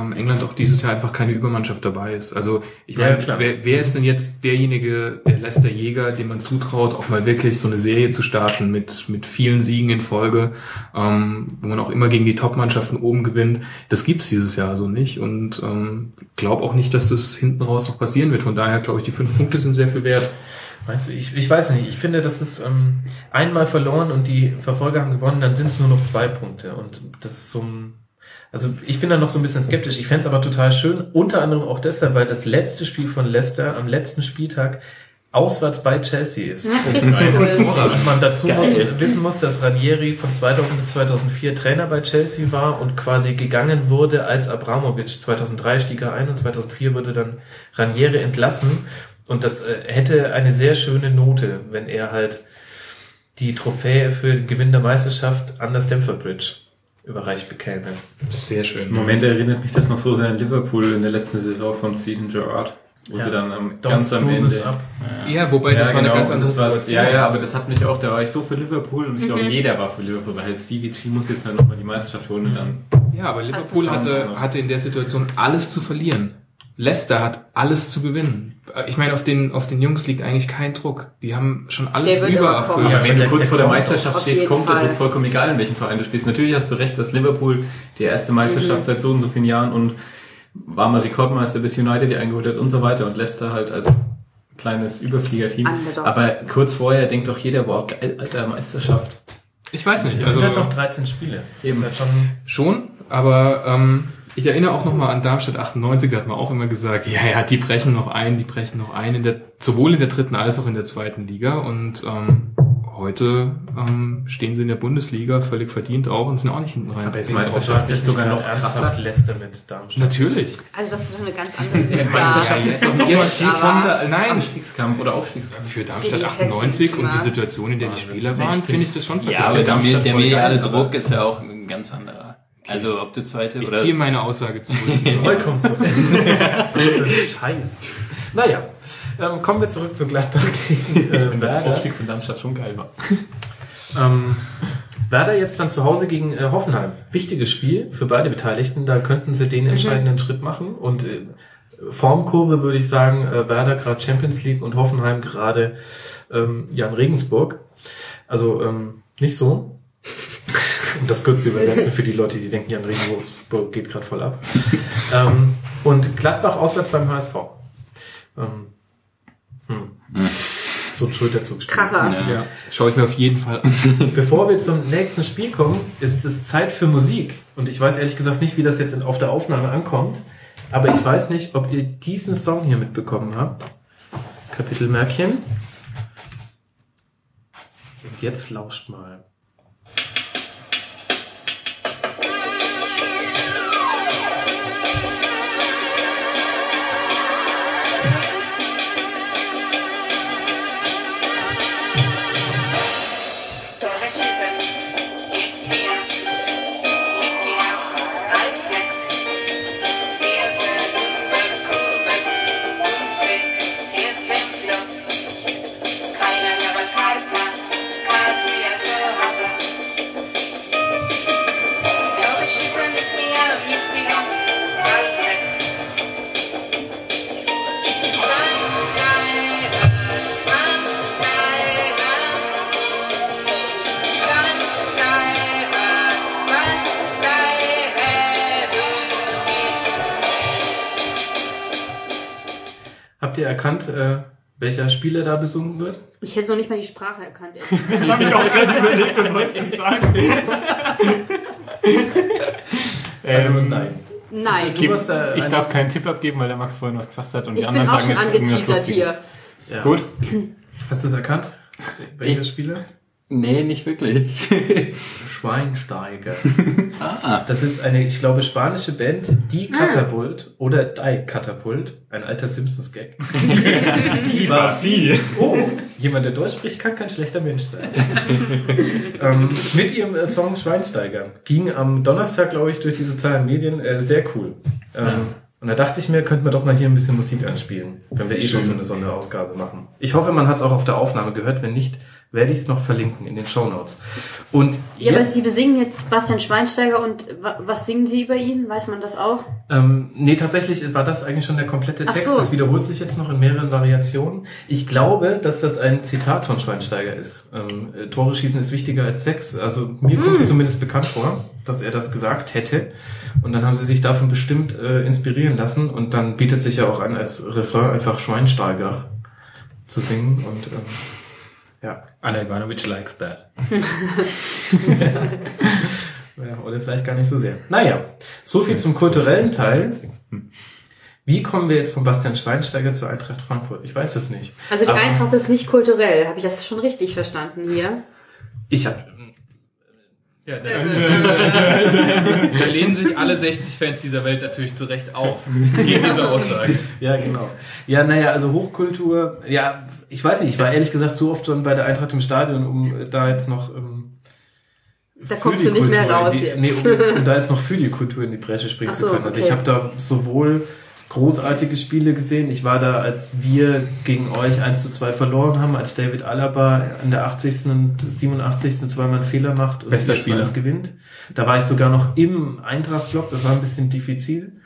S7: ähm, England auch dieses Jahr einfach keine Übermannschaft dabei ist. Also ich
S3: Ja,
S7: meine,
S3: klar.
S7: wer, wer ist denn jetzt derjenige, der Leicester Jäger, dem man zutraut, auch mal wirklich so eine Serie zu starten mit, mit vielen Siegen in Folge, ähm, wo man auch immer gegen die Top-Mannschaften oben gewinnt. Das gibt's dieses Jahr so nicht und ähm, glaube auch nicht, dass das hinten raus noch passieren wird. Von daher glaube ich, die fünf Punkte sind sehr viel wert.
S3: Meinst du, ich, ich weiß nicht, ich finde, das ist ähm, einmal verloren und die Verfolger haben gewonnen, dann sind es nur noch zwei Punkte. Und das ist so ein, also ich bin da noch so ein bisschen skeptisch. Ich fänd's aber total schön, unter anderem auch deshalb, weil das letzte Spiel von Leicester am letzten Spieltag auswärts bei Chelsea ist. Und man dazu muss, wissen muss, dass Ranieri von 2000 bis 2004 Trainer bei Chelsea war und quasi gegangen wurde, als Abramovic 2003 stieg er ein und 2004 wurde dann Ranieri entlassen. Und das äh, hätte eine sehr schöne Note, wenn er halt die Trophäe für den Gewinn der Meisterschaft an der Stamford Bridge überreicht bekäme.
S7: Sehr schön.
S4: Im Moment erinnert mich das noch so sehr an Liverpool in der letzten Saison von Steven Gerrard, wo
S3: Ja.
S4: sie dann am, ganz am Ende...
S3: up.
S7: Ja, wobei das war eine ganz
S4: und
S7: andere
S4: das
S7: Situation.
S4: Ja, ja, aber das hat mich auch, da war ich so für Liverpool und ich glaube, jeder war für Liverpool, weil halt Stevie G muss jetzt halt nochmal die Meisterschaft holen und dann
S7: Ja, aber Liverpool
S4: das
S7: hatte, hatte in der Situation alles zu verlieren. Leicester hat alles zu gewinnen. Ich meine, auf den, auf den Jungs liegt eigentlich kein Druck. Die haben schon alles
S5: Der
S7: übererfüllt.
S4: Ja, wenn du
S3: der-
S4: kurz
S3: der
S4: vor der Meisterschaft stehst, kommt das
S5: Fall.
S4: wird vollkommen egal, in welchem Verein du spielst. Natürlich hast du recht, dass Liverpool die erste Meisterschaft seit so und so vielen Jahren und war mal Rekordmeister bis United die eingeholt hat und so weiter und Leicester halt als kleines Überfliegerteam.
S5: Underdog.
S4: Aber kurz vorher denkt doch jeder, wow, geil, alter Meisterschaft.
S7: Ich weiß nicht.
S3: Es
S7: Also,
S3: sind halt noch 13 Spiele. Das ist halt schon
S7: Schon, aber ähm, ich erinnere auch nochmal an Darmstadt 98, da hat man auch immer gesagt, ja, ja, die brechen noch ein, die brechen noch ein, in der, sowohl in der dritten als auch in der zweiten Liga. Und ähm, heute ähm, stehen sie in der Bundesliga völlig verdient auch und sind auch nicht hinten rein.
S3: Aber jetzt
S4: Meisterschaft
S3: Meisterschaft
S4: ist
S3: ist
S4: sogar
S3: sogar
S4: noch
S3: ernsthaft. Leicester mit Darmstadt.
S7: Natürlich.
S5: Also das ist schon eine ganz andere Liga.
S4: Meisterschaft ist doch noch mal viel
S5: Aber-
S4: krasser als
S7: Nein.
S4: Abstiegskampf oder Aufstiegskampf.
S7: Für Darmstadt
S5: die
S7: 98 und die Situation, in der die Spieler waren, finde ich das schon
S6: Ja, aber der, mediale Druck ist ja auch ein ganz anderer. Also ob du zweite
S7: Ich
S6: oder
S7: ziehe meine Aussage zurück.
S3: Vollkommen zu Was für ein Scheiß. Naja, ähm, kommen wir zurück zu Gladbach gegen äh,
S4: Wenn der
S3: Werder.
S4: Aufstieg von Darmstadt schon geil war.
S3: Ähm, Werder jetzt dann zu Hause gegen äh, Hoffenheim. Wichtiges Spiel für beide Beteiligten. Da könnten sie den entscheidenden Schritt machen. Und äh, Formkurve würde ich sagen, äh, Werder gerade Champions League und Hoffenheim gerade ähm, Jan Regensburg. Also ähm, nicht so. Um das kurz zu übersetzen für die Leute, die denken, Jan Regensburg geht gerade voll ab. ähm, und Gladbach auswärts beim HSV. Ähm, hm. So ein Schulterzugspiel.
S5: Kracher.
S6: Ja.
S7: Ja, schaue ich mir auf jeden Fall an.
S3: Bevor wir zum nächsten Spiel kommen, ist es Zeit für Musik. Und ich weiß ehrlich gesagt nicht, wie das jetzt auf der Aufnahme ankommt. Aber ich weiß nicht, ob ihr diesen Song hier mitbekommen habt. Kapitelmärkchen. Und jetzt lauscht mal. Erkannt, äh, welcher Spieler da besungen wird?
S5: Ich hätte noch nicht mal die Sprache erkannt. ey.
S3: Also nein.
S5: Nein.
S3: Du hast da
S4: Ich darf keinen Tipp abgeben, weil der Max vorhin was gesagt hat und die
S5: Ich bin
S4: anderen
S5: auch
S4: sagen
S5: schon
S4: jetzt irgendwas
S5: angeteasert
S4: Lustiges.
S5: hier.
S3: ja.
S4: Gut.
S3: Hast du es erkannt? Welcher Spieler?
S6: Nee, nicht wirklich.
S3: Schweinsteiger.
S6: ah,
S3: Das ist eine, ich glaube, spanische Band, Die Katapult oder Die Katapult, ein alter Simpsons-Gag. die war
S4: die.
S3: Oh, jemand, der Deutsch spricht, kann kein schlechter Mensch sein. ähm, mit ihrem äh, Song Schweinsteiger. Ging am Donnerstag, glaube ich, durch die sozialen Medien äh, sehr cool. Ähm, Und da dachte ich mir, könnten wir doch mal hier ein bisschen Musik anspielen, wenn wir eh schon so eine Sonderausgabe machen. Ich hoffe, man hat es auch auf der Aufnahme gehört. Wenn nicht, werde ich es noch verlinken in den Shownotes. Und
S5: Ja, aber
S3: jetzt,
S5: Sie besingen jetzt Bastian Schweinsteiger und wa- was singen Sie über ihn? Weiß man das auch?
S3: ähm, nee, tatsächlich war das eigentlich schon der komplette Text.
S5: so.
S3: Das wiederholt sich jetzt noch in mehreren Variationen. Ich glaube, dass das ein Zitat von Schweinsteiger ist. Ähm, äh, Tore schießen ist wichtiger als Sex. Also mir kommt es zumindest bekannt vor, dass er das gesagt hätte. Und dann haben sie sich davon bestimmt äh, inspirieren lassen. Und dann bietet sich ja auch an, als Refrain einfach Schweinsteiger zu singen. Und ähm, ja.
S7: Anna Ivanovic likes that.
S3: ja, oder vielleicht gar nicht so sehr. Naja, so viel zum kulturellen Teil. Wie kommen wir jetzt von Bastian Schweinsteiger zur Eintracht Frankfurt? Ich weiß es nicht.
S5: Also die
S3: Aber
S5: Eintracht ist nicht kulturell. Habe ich das schon richtig verstanden hier?
S3: Ich habe
S7: Ja, da, da lehnen sich alle 60 Fans dieser Welt natürlich zu Recht auf gegen diese Aussage.
S3: Ja, genau. Ja, naja, also Hochkultur, ja, ich weiß nicht, ich war ehrlich gesagt so oft schon bei der Eintracht im Stadion, um da jetzt noch ähm,
S5: Da kommst du nicht mehr
S3: Kultur
S5: raus
S3: in die,
S5: jetzt.
S3: Nee, um, jetzt, um da jetzt noch für die Kultur in die Bresche springen
S5: Ach
S3: zu
S5: so,
S3: können. Also
S5: okay.
S3: ich habe da sowohl großartige Spiele gesehen. Ich war da, als wir gegen euch 1 zu 2 verloren haben, als David Alaba in der 80. und 87. zweimal einen Fehler macht und
S7: Bester
S3: 4-2
S7: Spieler.
S3: gewinnt. Da war ich sogar noch im Eintracht-Block, das war ein bisschen diffizil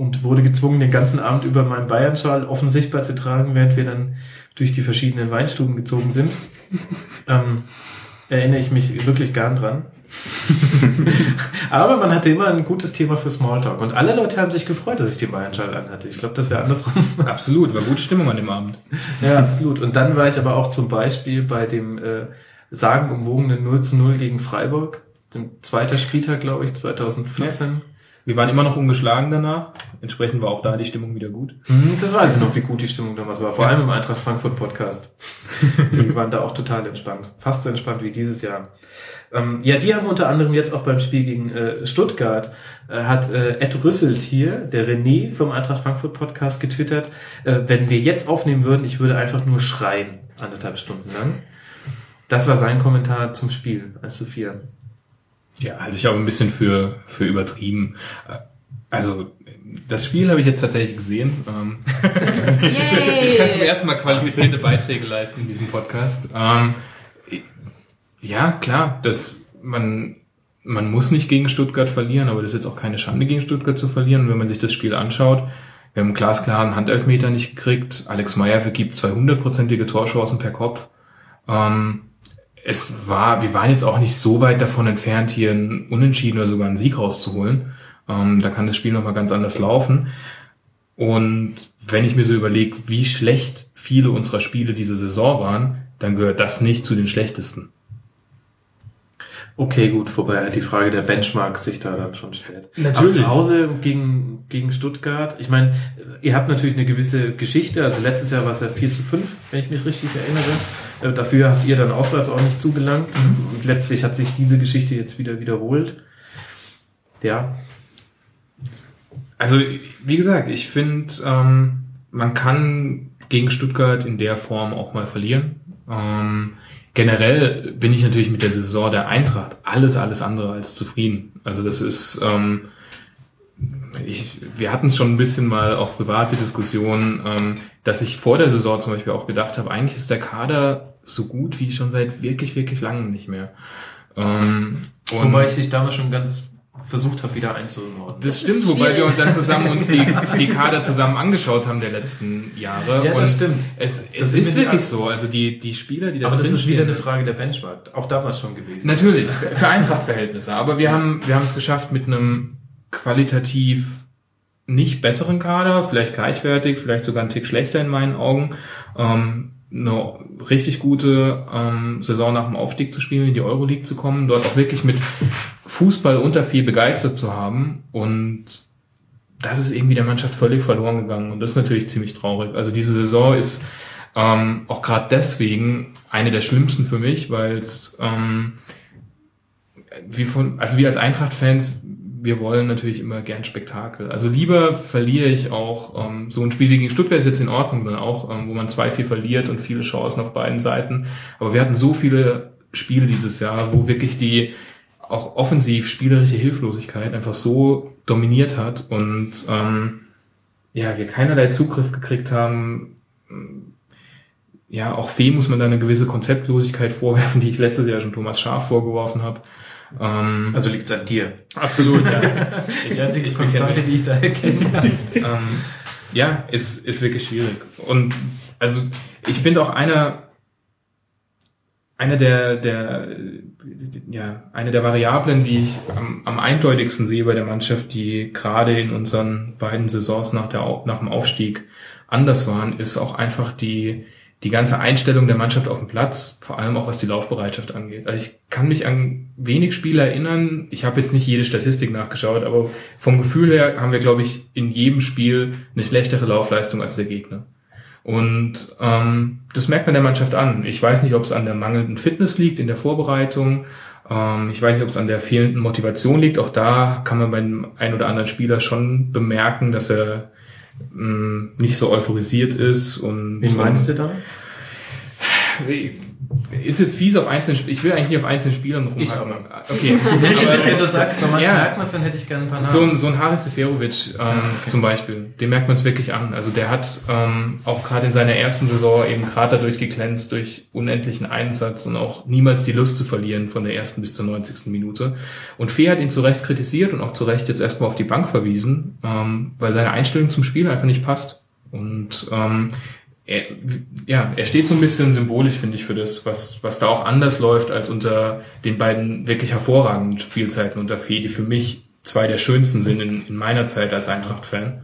S3: und wurde gezwungen, den ganzen Abend über meinen Bayern-Schal offen sichtbar zu tragen, während wir dann durch die verschiedenen Weinstuben gezogen sind. ähm, erinnere ich mich wirklich gern dran. Aber man hatte immer ein gutes Thema für Smalltalk und alle Leute haben sich gefreut, dass ich den Bayern-Schal anhatte. Ich glaube, das wäre andersrum.
S7: Absolut, war gute Stimmung an dem Abend.
S3: Ja, absolut. Und dann war ich aber auch zum Beispiel bei dem äh, sagenumwogenen 0 zu 0 gegen Freiburg, dem zweiten Spieltag, glaube ich, 2014.
S7: Wir waren immer noch ungeschlagen danach. Entsprechend war auch da die Stimmung wieder gut.
S3: Hm, Das weiß ich noch, wie gut die Stimmung damals war. Vor allem im Eintracht Frankfurt Podcast. Die waren da auch total entspannt. Fast so entspannt wie dieses Jahr. Ähm, ja, die haben unter anderem jetzt auch beim Spiel gegen äh, Stuttgart, äh, hat äh, Ed Rüsseltier, der René vom Eintracht Frankfurt Podcast, getwittert, äh, wenn wir jetzt aufnehmen würden, ich würde einfach nur schreien, anderthalb Stunden lang. Das war sein Kommentar zum Spiel, als zu vier.
S7: Ja, halte ich auch ein bisschen für, für übertrieben. Also, das Spiel habe ich jetzt tatsächlich gesehen. Ähm, Ich kann zum ersten Mal qualifizierte Beiträge leisten in diesem Podcast. Ähm, ja, klar, das, man, man muss nicht gegen Stuttgart verlieren, aber das ist jetzt auch keine Schande, gegen Stuttgart zu verlieren. Und wenn man sich das Spiel anschaut, wir haben einen glasklaren Handelfmeter nicht gekriegt. Alex Meyer vergibt zwei hundertprozentige Torchancen per Kopf. Ähm, es war, wir waren jetzt auch nicht so weit davon entfernt, hier einen Unentschieden oder sogar einen Sieg rauszuholen. Ähm, da kann das Spiel nochmal ganz anders laufen. Und wenn ich mir so überlege, wie schlecht viele unserer Spiele diese Saison waren, dann gehört das nicht zu den schlechtesten.
S3: Okay, gut, wobei halt die Frage der Benchmarks sich da dann schon stellt.
S7: Natürlich.
S3: Aber zu Hause gegen, gegen Stuttgart, ich meine, ihr habt natürlich eine gewisse Geschichte, also letztes Jahr war es ja 4 zu 5, wenn ich mich richtig erinnere. Äh, Dafür habt ihr dann auswärts auch nicht zugelangt und letztlich hat sich diese Geschichte jetzt wieder wiederholt. Ja,
S7: Also, wie gesagt, ich finde, ähm, man kann gegen Stuttgart in der Form auch mal verlieren. Ähm, generell bin ich natürlich mit der Saison der Eintracht alles, alles andere als zufrieden. Also das ist, ähm, ich, wir hatten es schon ein bisschen mal auch private Diskussionen, ähm, dass ich vor der Saison zum Beispiel auch gedacht habe, eigentlich ist der Kader so gut wie schon seit wirklich, wirklich langem nicht mehr. Ähm, und
S3: wobei ich dich damals schon ganz versucht habe, wieder einzuordnen.
S7: das stimmt,
S5: ist
S7: wobei wir uns dann zusammen uns die, die Kader zusammen angeschaut haben der letzten Jahre.
S3: Ja,
S7: und
S3: das stimmt.
S7: Es,
S3: Das
S7: es
S3: sind
S7: ist wirklich so. Also die, die Spieler, die da
S3: Aber das ist wieder eine Frage der Benchmark, auch damals schon gewesen.
S7: Natürlich, für Eintracht-Verhältnisse. Aber wir haben, wir haben es geschafft mit einem qualitativ nicht besseren Kader, vielleicht gleichwertig, vielleicht sogar einen Tick schlechter in meinen Augen, ähm, eine richtig gute ähm, Saison nach dem Aufstieg zu spielen, in die Euroleague zu kommen, dort auch wirklich mit Fußball unter viel begeistert zu haben und das ist irgendwie der Mannschaft völlig verloren gegangen und das ist natürlich ziemlich traurig. Also diese Saison ist ähm, auch gerade deswegen eine der schlimmsten für mich, weil es ähm, wie von, also wir als Eintracht-Fans, wir wollen natürlich immer gern Spektakel. Also lieber verliere ich auch ähm, so ein Spiel wie gegen Stuttgart ist jetzt in Ordnung, dann auch, ähm, wo man 2-4 verliert und viele Chancen auf beiden Seiten. Aber wir hatten so viele Spiele dieses Jahr, wo wirklich die auch offensiv spielerische Hilflosigkeit einfach so dominiert hat und ähm, ja, wir keinerlei Zugriff gekriegt haben. Ja, auch Fee muss man da eine gewisse Konzeptlosigkeit vorwerfen, die ich letztes Jahr schon Thomas Schaaf vorgeworfen habe. Ähm,
S8: Also liegt's an dir.
S7: absolut, ja.
S8: Die einzige Konstante, die ich da erkennen kann.
S7: ähm, ja, ist, ist wirklich schwierig. Und also ich finde auch einer, einer der, der, ja, eine der Variablen, die ich am, am eindeutigsten sehe bei der Mannschaft, die gerade in unseren beiden Saisons nach, der, nach dem Aufstieg anders waren, ist auch einfach die, die ganze Einstellung der Mannschaft auf dem Platz, vor allem auch was die Laufbereitschaft angeht. Also ich kann mich an wenig Spiele erinnern, ich habe jetzt nicht jede Statistik nachgeschaut, aber vom Gefühl her haben wir, glaube ich, in jedem Spiel eine schlechtere Laufleistung als der Gegner. Und ähm, das merkt man der Mannschaft an. Ich weiß nicht, ob es an der mangelnden Fitness liegt in der Vorbereitung. Ähm, ich weiß nicht, ob es an der fehlenden Motivation liegt. Auch da kann man beim ein oder anderen Spieler schon bemerken, dass er mh, nicht so euphorisiert ist. Und
S8: Wen meinst du da?
S7: Ist jetzt fies auf einzelnen Sp Ich will eigentlich nicht auf einzelnen Spielern rumhacken. Okay.
S8: Aber wenn du sagst, bei manchen
S7: Ja.
S8: merkt man es, dann hätte ich gerne ein paar Namen.
S7: So ein, so ein Haris Seferovic ähm, zum Beispiel, dem merkt man es wirklich an. Also der hat ähm, auch gerade in seiner ersten Saison eben gerade dadurch geglänzt, durch unendlichen Einsatz und auch niemals die Lust zu verlieren von der ersten bis zur 90. Minute. Und Fee hat ihn zu Recht kritisiert und auch zu Recht jetzt erstmal auf die Bank verwiesen, ähm, weil seine Einstellung zum Spiel einfach nicht passt. Und ähm, er, ja, er steht so ein bisschen symbolisch, finde ich, für das, was, was da auch anders läuft als unter den beiden wirklich hervorragenden Spielzeiten unter Fee, die für mich zwei der schönsten sind in, in meiner Zeit als Eintracht-Fan.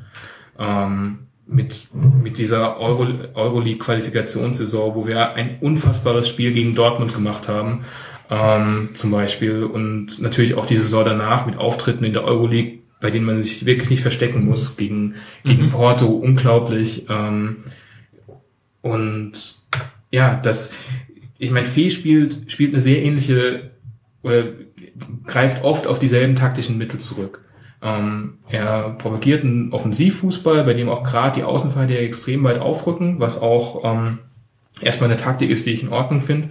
S7: Ähm, mit, mit dieser Euro, Euroleague-Qualifikationssaison, wo wir ein unfassbares Spiel gegen Dortmund gemacht haben, ähm, zum Beispiel. Und natürlich auch die Saison danach mit Auftritten in der Euroleague, bei denen man sich wirklich nicht verstecken muss, gegen, gegen Porto, unglaublich. Ähm, und ja, das, ich meine, Fee spielt, spielt eine sehr ähnliche oder greift oft auf dieselben taktischen Mittel zurück. Ähm, er propagiert einen Offensivfußball, bei dem auch gerade die Außenverteidiger extrem weit aufrücken, was auch ähm, erstmal eine Taktik ist, die ich in Ordnung finde.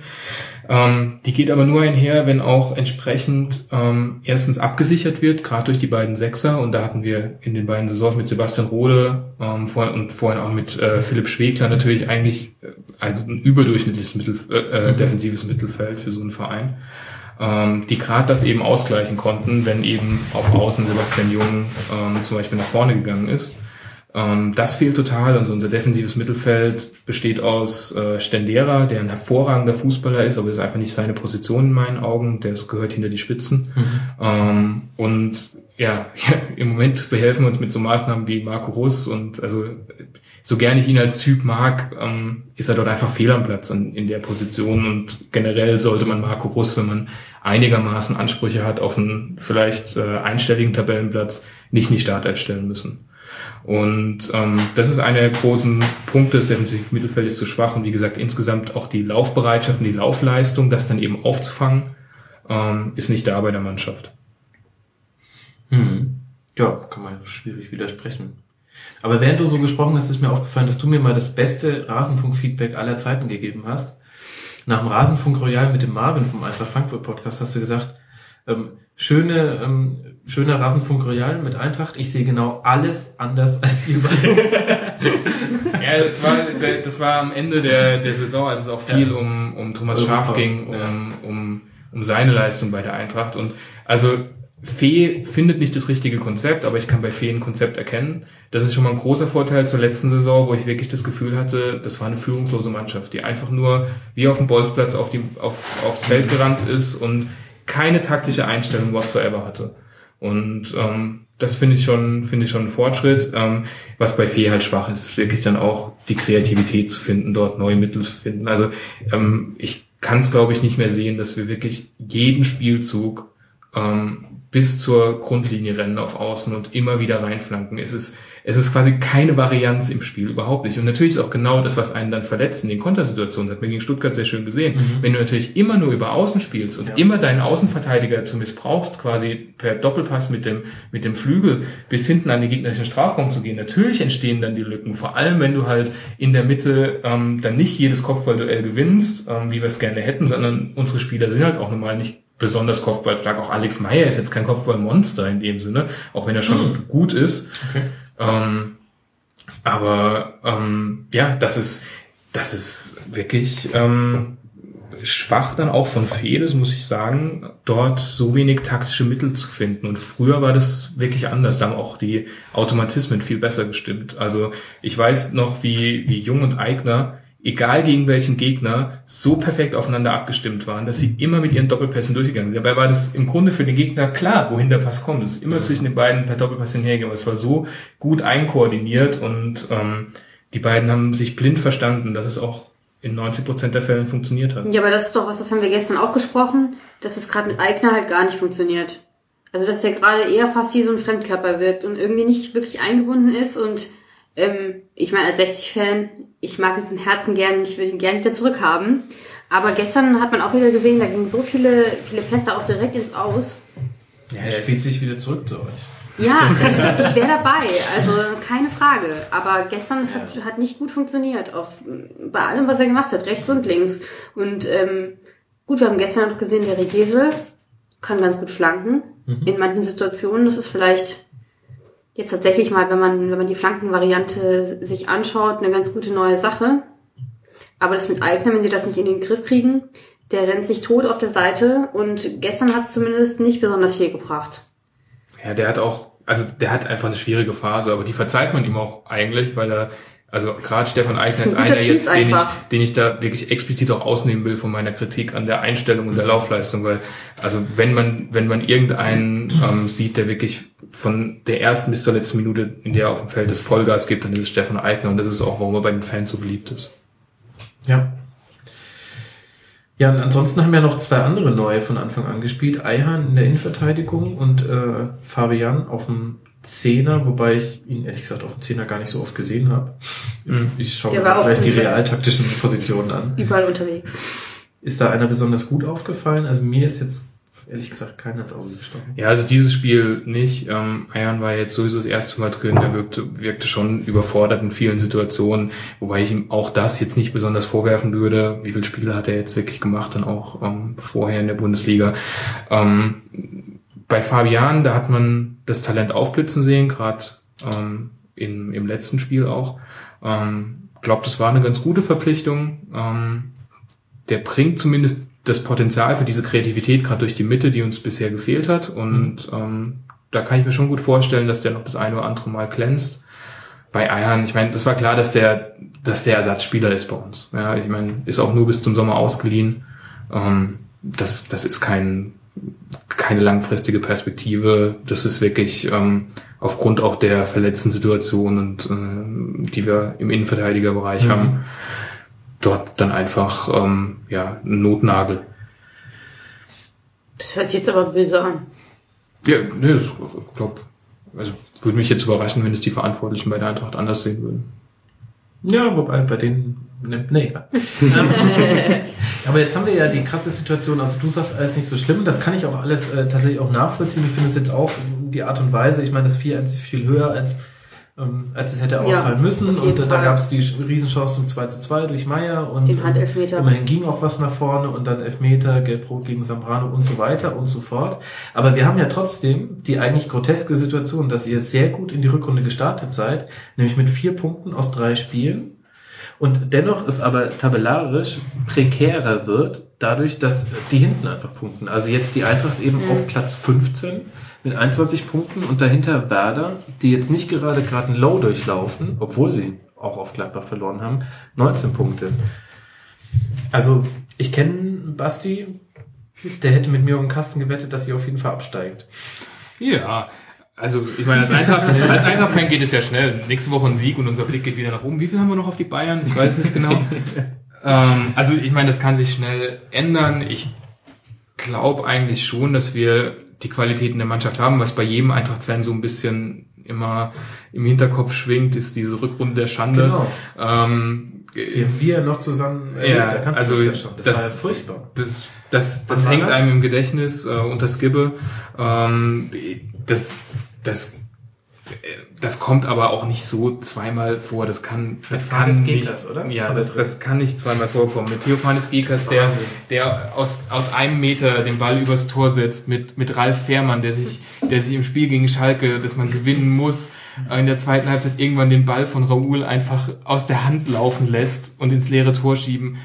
S7: Ähm, die geht aber nur einher, wenn auch entsprechend ähm, erstens abgesichert wird, gerade durch die beiden Sechser. Und da hatten wir in den beiden Saisons mit Sebastian Rode ähm, vor, und vorhin auch mit äh, Philipp Schwegler natürlich eigentlich äh, also ein überdurchschnittliches Mittel, äh, äh, defensives Mittelfeld für so einen Verein ähm, die gerade das eben ausgleichen konnten, wenn eben auf Außen Sebastian Jung ähm, zum Beispiel nach vorne gegangen ist. Ähm, das fehlt total. Also unser defensives Mittelfeld besteht aus äh, Stendera, der ein hervorragender Fußballer ist, aber das ist einfach nicht seine Position in meinen Augen. Der gehört hinter die Spitzen. Ähm, und ja, im Moment behelfen wir uns mit so Maßnahmen wie Marco Russ und also so gerne ich ihn als Typ mag, ähm, ist er dort einfach fehl am Platz in, in der Position und generell sollte man Marco Russ, wenn man einigermaßen Ansprüche hat auf einen vielleicht äh, einstelligen Tabellenplatz, nicht in die Startelf stellen müssen. Und ähm, das ist einer der großen Punkte des defensiven Mittelfeldes zu schwach und wie gesagt insgesamt auch die Laufbereitschaft und die Laufleistung, das dann eben aufzufangen, ähm, ist nicht da bei der Mannschaft.
S8: Hm. Ja, kann man schwierig widersprechen. Aber während du so gesprochen hast, ist mir aufgefallen, dass du mir mal das beste Rasenfunk-Feedback aller Zeiten gegeben hast. Nach dem Rasenfunk Royal mit dem Marvin vom Eintracht Frankfurt Podcast hast du gesagt, ähm, schöne, ähm, schöner Rasenfunk Royal mit Eintracht. Ich sehe genau alles anders als ihr beide.
S7: Ja, das war, das war am Ende der, der Saison, als es auch viel
S8: Ja.
S7: um, um Thomas
S8: Europa,
S7: Schaaf ging, um,
S8: ja.
S7: um, um seine Leistung bei der Eintracht. Und also Fee findet nicht das richtige Konzept, aber ich kann bei Fee ein Konzept erkennen. Das ist schon mal ein großer Vorteil zur letzten Saison, wo ich wirklich das Gefühl hatte, das war eine führungslose Mannschaft, die einfach nur wie auf dem Bolzplatz auf die, auf, aufs Feld gerannt ist und keine taktische Einstellung whatsoever hatte. Und ähm, das finde ich schon, finde ich schon ein Fortschritt. Ähm, was bei Fee halt schwach ist, ist wirklich dann auch die Kreativität zu finden, dort neue Mittel zu finden. Also ähm, ich kann es, glaube ich, nicht mehr sehen, dass wir wirklich jeden Spielzug ähm, bis zur Grundlinie rennen auf Außen und immer wieder reinflanken. Es ist, es ist quasi keine Varianz im Spiel, überhaupt nicht. Und natürlich ist auch genau das, was einen dann verletzt in den Kontersituationen, das hat man gegen Stuttgart sehr schön gesehen. Wenn du natürlich immer nur über Außen spielst und immer deinen Außenverteidiger zu missbrauchst, quasi per Doppelpass mit dem, mit dem Flügel bis hinten an den gegnerischen Strafraum zu gehen, natürlich entstehen dann die Lücken. Vor allem, wenn du halt in der Mitte ähm, dann nicht jedes Kopfballduell gewinnst, ähm, wie wir es gerne hätten, sondern unsere Spieler sind halt auch normal nicht besonders kopfballstark. Auch Alex Meyer ist jetzt kein Kopfballmonster in dem Sinne, auch wenn er schon gut ist. Ähm, aber ähm, ja, das ist das ist wirklich ähm, schwach dann auch von Fedes, muss ich sagen, dort so wenig taktische Mittel zu finden. Und früher war das wirklich anders. Da haben auch die Automatismen viel besser gestimmt. Also ich weiß noch, wie, wie Jung und Eigner, egal gegen welchen Gegner, so perfekt aufeinander abgestimmt waren, dass sie immer mit ihren Doppelpässen durchgegangen sind. Dabei war das im Grunde für den Gegner klar, wohin der Pass kommt. Es ist immer zwischen den beiden per Doppelpass hinhergegangen. Es war so gut einkoordiniert und ähm, die beiden haben sich blind verstanden, dass es auch in 90 Prozent der Fällen funktioniert hat.
S5: Ja, aber das ist doch was, das haben wir gestern auch gesprochen, dass es gerade mit Eigner halt gar nicht funktioniert. Also dass der gerade eher fast wie so ein Fremdkörper wirkt und irgendwie nicht wirklich eingebunden ist und ähm, ich meine als 60-Fan, ich mag ihn von Herzen gern, ich will ihn gerne wieder zurückhaben. Aber gestern hat man auch wieder gesehen, da gingen so viele, viele Pässe auch direkt ins Aus.
S3: Ja, er spielt sich wieder zurück zu euch.
S5: Ja, ich wäre dabei, also keine Frage. Aber gestern, das hat, hat nicht gut funktioniert, auf, bei allem, was er gemacht hat, rechts und links. Und ähm, gut, wir haben gestern noch gesehen, der Regesel kann ganz gut flanken. In manchen Situationen, das ist vielleicht jetzt tatsächlich mal, wenn man, wenn man die Flankenvariante sich anschaut, eine ganz gute neue Sache. Aber das mit Eigner, wenn sie das nicht in den Griff kriegen, der rennt sich tot auf der Seite und gestern hat es zumindest nicht besonders viel gebracht.
S7: Ja, der hat auch, also der hat einfach eine schwierige Phase, aber die verzeiht man ihm auch eigentlich, weil er, also gerade Stefan Eichner
S5: Ist
S7: ist
S5: ein guter
S7: einer
S5: Typ
S7: jetzt, den ich, den ich da wirklich explizit auch ausnehmen will von meiner Kritik an der Einstellung und der Laufleistung, weil, also wenn man, wenn man irgendeinen ähm, sieht, der wirklich von der ersten bis zur letzten Minute, in der er auf dem Feld ist, Vollgas gibt, dann ist es Stefan Eichner und das ist auch, warum er bei den Fans so beliebt ist.
S3: Ja. Ja, und ansonsten haben ja noch zwei andere neue von Anfang an gespielt. Eihan in der Innenverteidigung und äh, Fabian auf dem Zehner, wobei ich ihn ehrlich gesagt auf dem Zehner gar nicht so oft gesehen habe. Ich schaue mir gleich die realtaktischen Positionen an.
S5: Überall unterwegs.
S3: Ist da einer besonders gut aufgefallen? Also mir ist jetzt ehrlich gesagt keiner ins Auge gestochen.
S7: Ja, also dieses Spiel nicht. Ähm, Ayan war jetzt sowieso das erste Mal drin. Er wirkte, wirkte schon überfordert in vielen Situationen, wobei ich ihm auch das jetzt nicht besonders vorwerfen würde. Wie viele Spiele hat er jetzt wirklich gemacht, dann auch ähm, vorher in der Bundesliga. Ähm, bei Fabian, da hat man das Talent aufblitzen sehen, gerade ähm, in, im letzten Spiel auch. Ähm, glaube, das war eine ganz gute Verpflichtung. Ähm, der bringt zumindest das Potenzial für diese Kreativität gerade durch die Mitte, die uns bisher gefehlt hat. Und ähm, da kann ich mir schon gut vorstellen, dass der noch das eine oder andere Mal glänzt. Bei Eiern, ich meine, das war klar, dass der, dass der Ersatzspieler ist bei uns. Ja, ich meine, ist auch nur bis zum Sommer ausgeliehen. Ähm, das, das ist kein, keine langfristige Perspektive. Das ist wirklich ähm, aufgrund auch der verletzten Situation und äh, die wir im Innenverteidigerbereich haben, dort dann einfach ähm, ja ein Notnagel.
S5: Das hört sich jetzt aber böse an.
S7: Ja, nee, das glaub, also würde mich jetzt überraschen, wenn es die Verantwortlichen bei der Eintracht anders sehen würden.
S3: Ja, wobei bei denen, ne, nee, egal. Ähm, Aber jetzt haben wir ja die krasse Situation, also du sagst alles nicht so schlimm, das kann ich auch alles äh, tatsächlich auch nachvollziehen. Ich finde es jetzt auch die Art und Weise, ich meine, das 4-1 ist viel höher als, ähm, als es hätte ausfallen müssen.
S5: auf jeden
S3: Und äh, da
S5: Fall.
S3: gab es die Riesenchance zum 2 zu 2 durch Meier und
S5: Den Handelfmeter.
S3: ähm, immerhin ging auch was nach vorne und dann Elfmeter, Gelb-Rot gegen Zambrano und so weiter und so fort. Aber wir haben ja trotzdem die eigentlich groteske Situation, dass ihr sehr gut in die Rückrunde gestartet seid, nämlich mit vier Punkten aus drei Spielen. Und dennoch es aber tabellarisch prekärer wird, dadurch, dass die hinten einfach punkten. Also jetzt die Eintracht eben auf Platz 15 mit 21 Punkten und dahinter Werder, die jetzt nicht gerade gerade ein Low durchlaufen, obwohl sie auch auf Gladbach verloren haben, 19 Punkte. Also ich kenne Basti, der hätte mit mir um den Kasten gewettet, dass ihr auf jeden Fall absteigt.
S7: Ja, also ich meine, als Eintracht- als Eintracht-Fan geht es ja schnell. Nächste Woche ein Sieg und unser Blick geht wieder nach oben. Wie viel haben wir noch auf die Bayern? Ich weiß nicht genau. ähm, also ich meine, das kann sich schnell ändern. Ich glaube eigentlich schon, dass wir die Qualitäten der Mannschaft haben, was bei jedem Eintracht-Fan so ein bisschen immer im Hinterkopf schwingt, ist diese Rückrunde der Schande.
S3: Genau.
S7: Ähm,
S3: Die haben wir noch zusammen erlebt,
S7: ja,
S3: da
S7: also
S3: uns ja schon. Das,
S7: das,
S3: war ja furchtbar.
S7: Das, das, das
S3: war
S7: hängt
S3: das?
S7: einem im Gedächtnis äh, unter Skibbe. Ähm, das, das das kommt aber auch nicht so zweimal vor. Das kann, das kann nicht,
S3: Gekas, oder?
S7: ja, das, das kann nicht zweimal vorkommen. Mit Theophanes Gekas, der, der aus, aus einem Meter den Ball übers Tor setzt, mit, mit Ralf Fährmann, der sich, der sich im Spiel gegen Schalke, dass man gewinnen muss, äh, in der zweiten Halbzeit irgendwann den Ball von Raoul einfach aus der Hand laufen lässt und ins leere Tor schieben.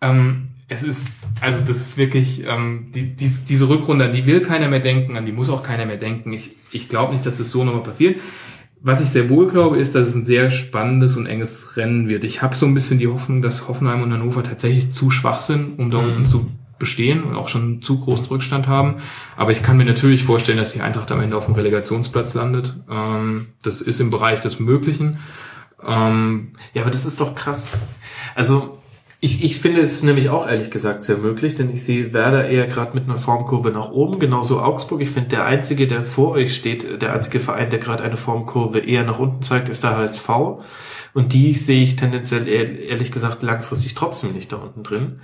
S7: Ähm, es ist, also das ist wirklich, ähm, die, die, diese Rückrunde, an die will keiner mehr denken, an die muss auch keiner mehr denken. Ich, ich glaube nicht, dass es so nochmal passiert. Was ich sehr wohl glaube, ist, dass es ein sehr spannendes und enges Rennen wird. Ich habe so ein bisschen die Hoffnung, dass Hoffenheim und Hannover tatsächlich zu schwach sind, um da unten zu bestehen und auch schon einen zu großen Rückstand haben. Aber ich kann mir natürlich vorstellen, dass die Eintracht am Ende auf dem Relegationsplatz landet. Ähm, das ist im Bereich des Möglichen. Ähm,
S3: Ja, aber das ist doch krass. Also, ich, ich finde es nämlich auch ehrlich gesagt sehr möglich, denn ich sehe Werder eher gerade mit einer Formkurve nach oben, genauso Augsburg. Ich finde, der einzige, der vor euch steht, der einzige Verein, der gerade eine Formkurve eher nach unten zeigt, ist der HSV. Und die sehe ich tendenziell ehr- ehrlich gesagt langfristig trotzdem nicht da unten drin.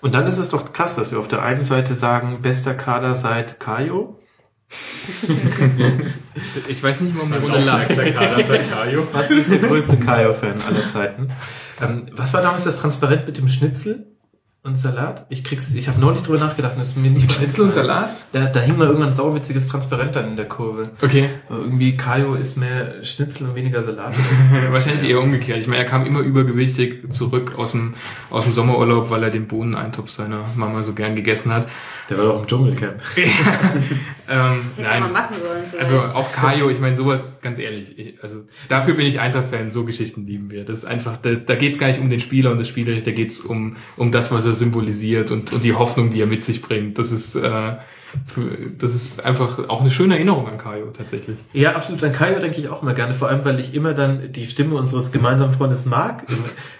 S3: Und dann ist es doch krass, dass wir auf der einen Seite sagen, bester Kader seit Kajo.
S7: ich weiß nicht, warum die Runde lag.
S3: Was ist der größte Kajo-Fan aller Zeiten? Ähm, was war damals das Transparent mit dem Schnitzel und Salat? Ich krieg's, ich habe neulich drüber nachgedacht es ist mir nicht
S7: Schnitzel und Salat?
S3: Da, da hing mal irgendwann ein sauwitziges Transparent dann in der Kurve.
S7: Okay.
S3: Aber irgendwie Kajo ist mehr Schnitzel und weniger Salat.
S7: Wahrscheinlich eher umgekehrt. Ich meine, er kam immer übergewichtig zurück aus dem, aus dem Sommerurlaub, weil er den Bohneneintopf seiner Mama so gern gegessen hat.
S3: Der war doch im Dschungelcamp.
S7: Ähm,
S5: Hätte
S7: nein.
S5: man machen sollen.
S7: Also
S5: vielleicht.
S7: auch Kajo, ich meine sowas, ganz ehrlich, ich, also dafür bin ich Eintracht-Fan, so Geschichten lieben wir. Das ist einfach, da, da geht es gar nicht um den Spieler und das Spielerisch, da geht es um, um das, was er symbolisiert und, und die Hoffnung, die er mit sich bringt. Das ist, äh, das ist einfach auch eine schöne Erinnerung an Kajo tatsächlich.
S3: Ja, absolut. An Kajo denke ich auch immer gerne, vor allem, weil ich immer dann die Stimme unseres gemeinsamen Freundes Marc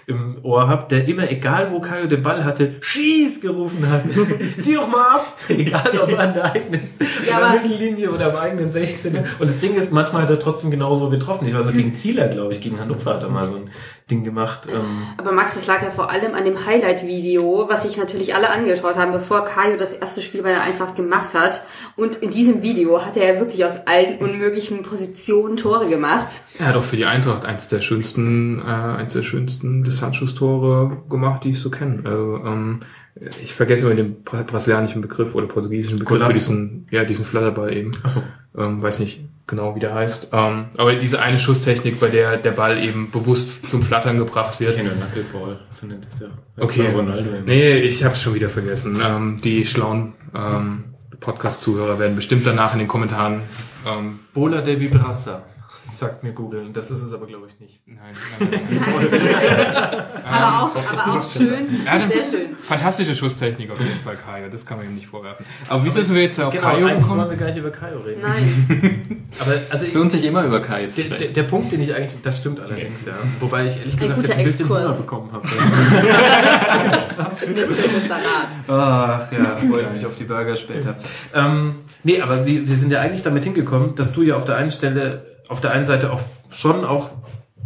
S3: im, im Ohr habe, der immer, egal wo Kajo den Ball hatte, schieß gerufen hat. Zieh doch mal ab! Egal ob an der eigenen
S5: Ja,
S3: an der
S5: aber-
S3: Mittellinie oder am eigenen 16. Und das Ding ist, manchmal hat er trotzdem genauso getroffen. Ich war so gegen Zieler, glaube ich, gegen Hannover hat er mal so ein Ding gemacht. Ähm,
S5: Aber Max, das lag ja vor allem an dem Highlight-Video, was sich natürlich alle angeschaut haben, bevor Kajo das erste Spiel bei der Eintracht gemacht hat. Und in diesem Video hat er ja wirklich aus allen unmöglichen Positionen Tore gemacht.
S7: Er hat auch für die Eintracht eins der schönsten, äh, eins der schönsten Distanzschusstore gemacht, die ich so kenne. Also, ähm, ich vergesse immer den bra- brasilianischen Begriff oder portugiesischen Begriff
S3: Golasso.
S7: für diesen, ja, diesen Flatterball eben.
S3: ach so.
S7: Ähm, weiß nicht genau, wie der heißt. Ähm, aber diese eine Schusstechnik, bei der der Ball eben bewusst zum Flattern gebracht wird.
S4: Kenner Knuckleball, so nennt es ja. Das
S7: Okay.
S4: Ronaldo.
S7: Nee, ich habe schon wieder vergessen. Ähm, die schlauen ähm, Podcast-Zuhörer werden bestimmt danach in den Kommentaren. Ähm,
S3: Bola de Vibrassa, sagt mir Google. Das ist es aber, glaube ich, nicht.
S7: nein, nein.
S5: Aber auch, aber auch schön,
S7: Ja,
S5: sehr schön.
S7: Fantastische Schusstechnik auf jeden Fall, Kajo. Das kann man ihm nicht vorwerfen. Aber wieso sind wir jetzt auf
S3: Genau, eigentlich wollen
S7: gekommen?
S3: wir gar nicht über Kajo reden.
S5: Nein.
S3: Aber also ich,
S6: Es lohnt sich immer über Kai zu
S3: der,
S6: sprechen.
S3: der, der Punkt, den ich eigentlich, das stimmt allerdings, ja. Wobei ich ehrlich gesagt
S5: guter
S3: jetzt ein bisschen
S5: Exkurs.
S3: Hunger bekommen habe.
S5: Schnitzel mit Salat.
S3: Ach ja, freue ich mich auf die Burger später. Ähm, nee, aber wir, wir sind ja eigentlich damit hingekommen, dass du ja auf der einen Stelle, auf der einen Seite auch schon auch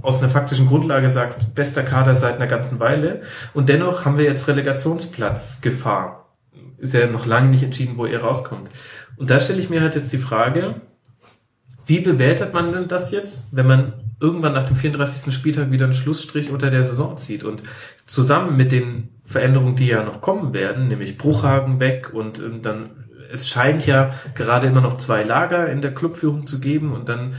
S3: aus einer faktischen Grundlage sagst, bester Kader seit einer ganzen Weile. Und dennoch haben wir jetzt Relegationsplatzgefahr. Ist ja noch lange nicht entschieden, wo ihr rauskommt. Und da stelle ich mir halt jetzt die Frage, wie bewertet man denn das jetzt, wenn man irgendwann nach dem 34. Spieltag wieder einen Schlussstrich unter der Saison zieht und zusammen mit den Veränderungen, die ja noch kommen werden, nämlich Bruchhagen weg und ähm, dann, es scheint ja gerade immer noch zwei Lager in der Clubführung zu geben und dann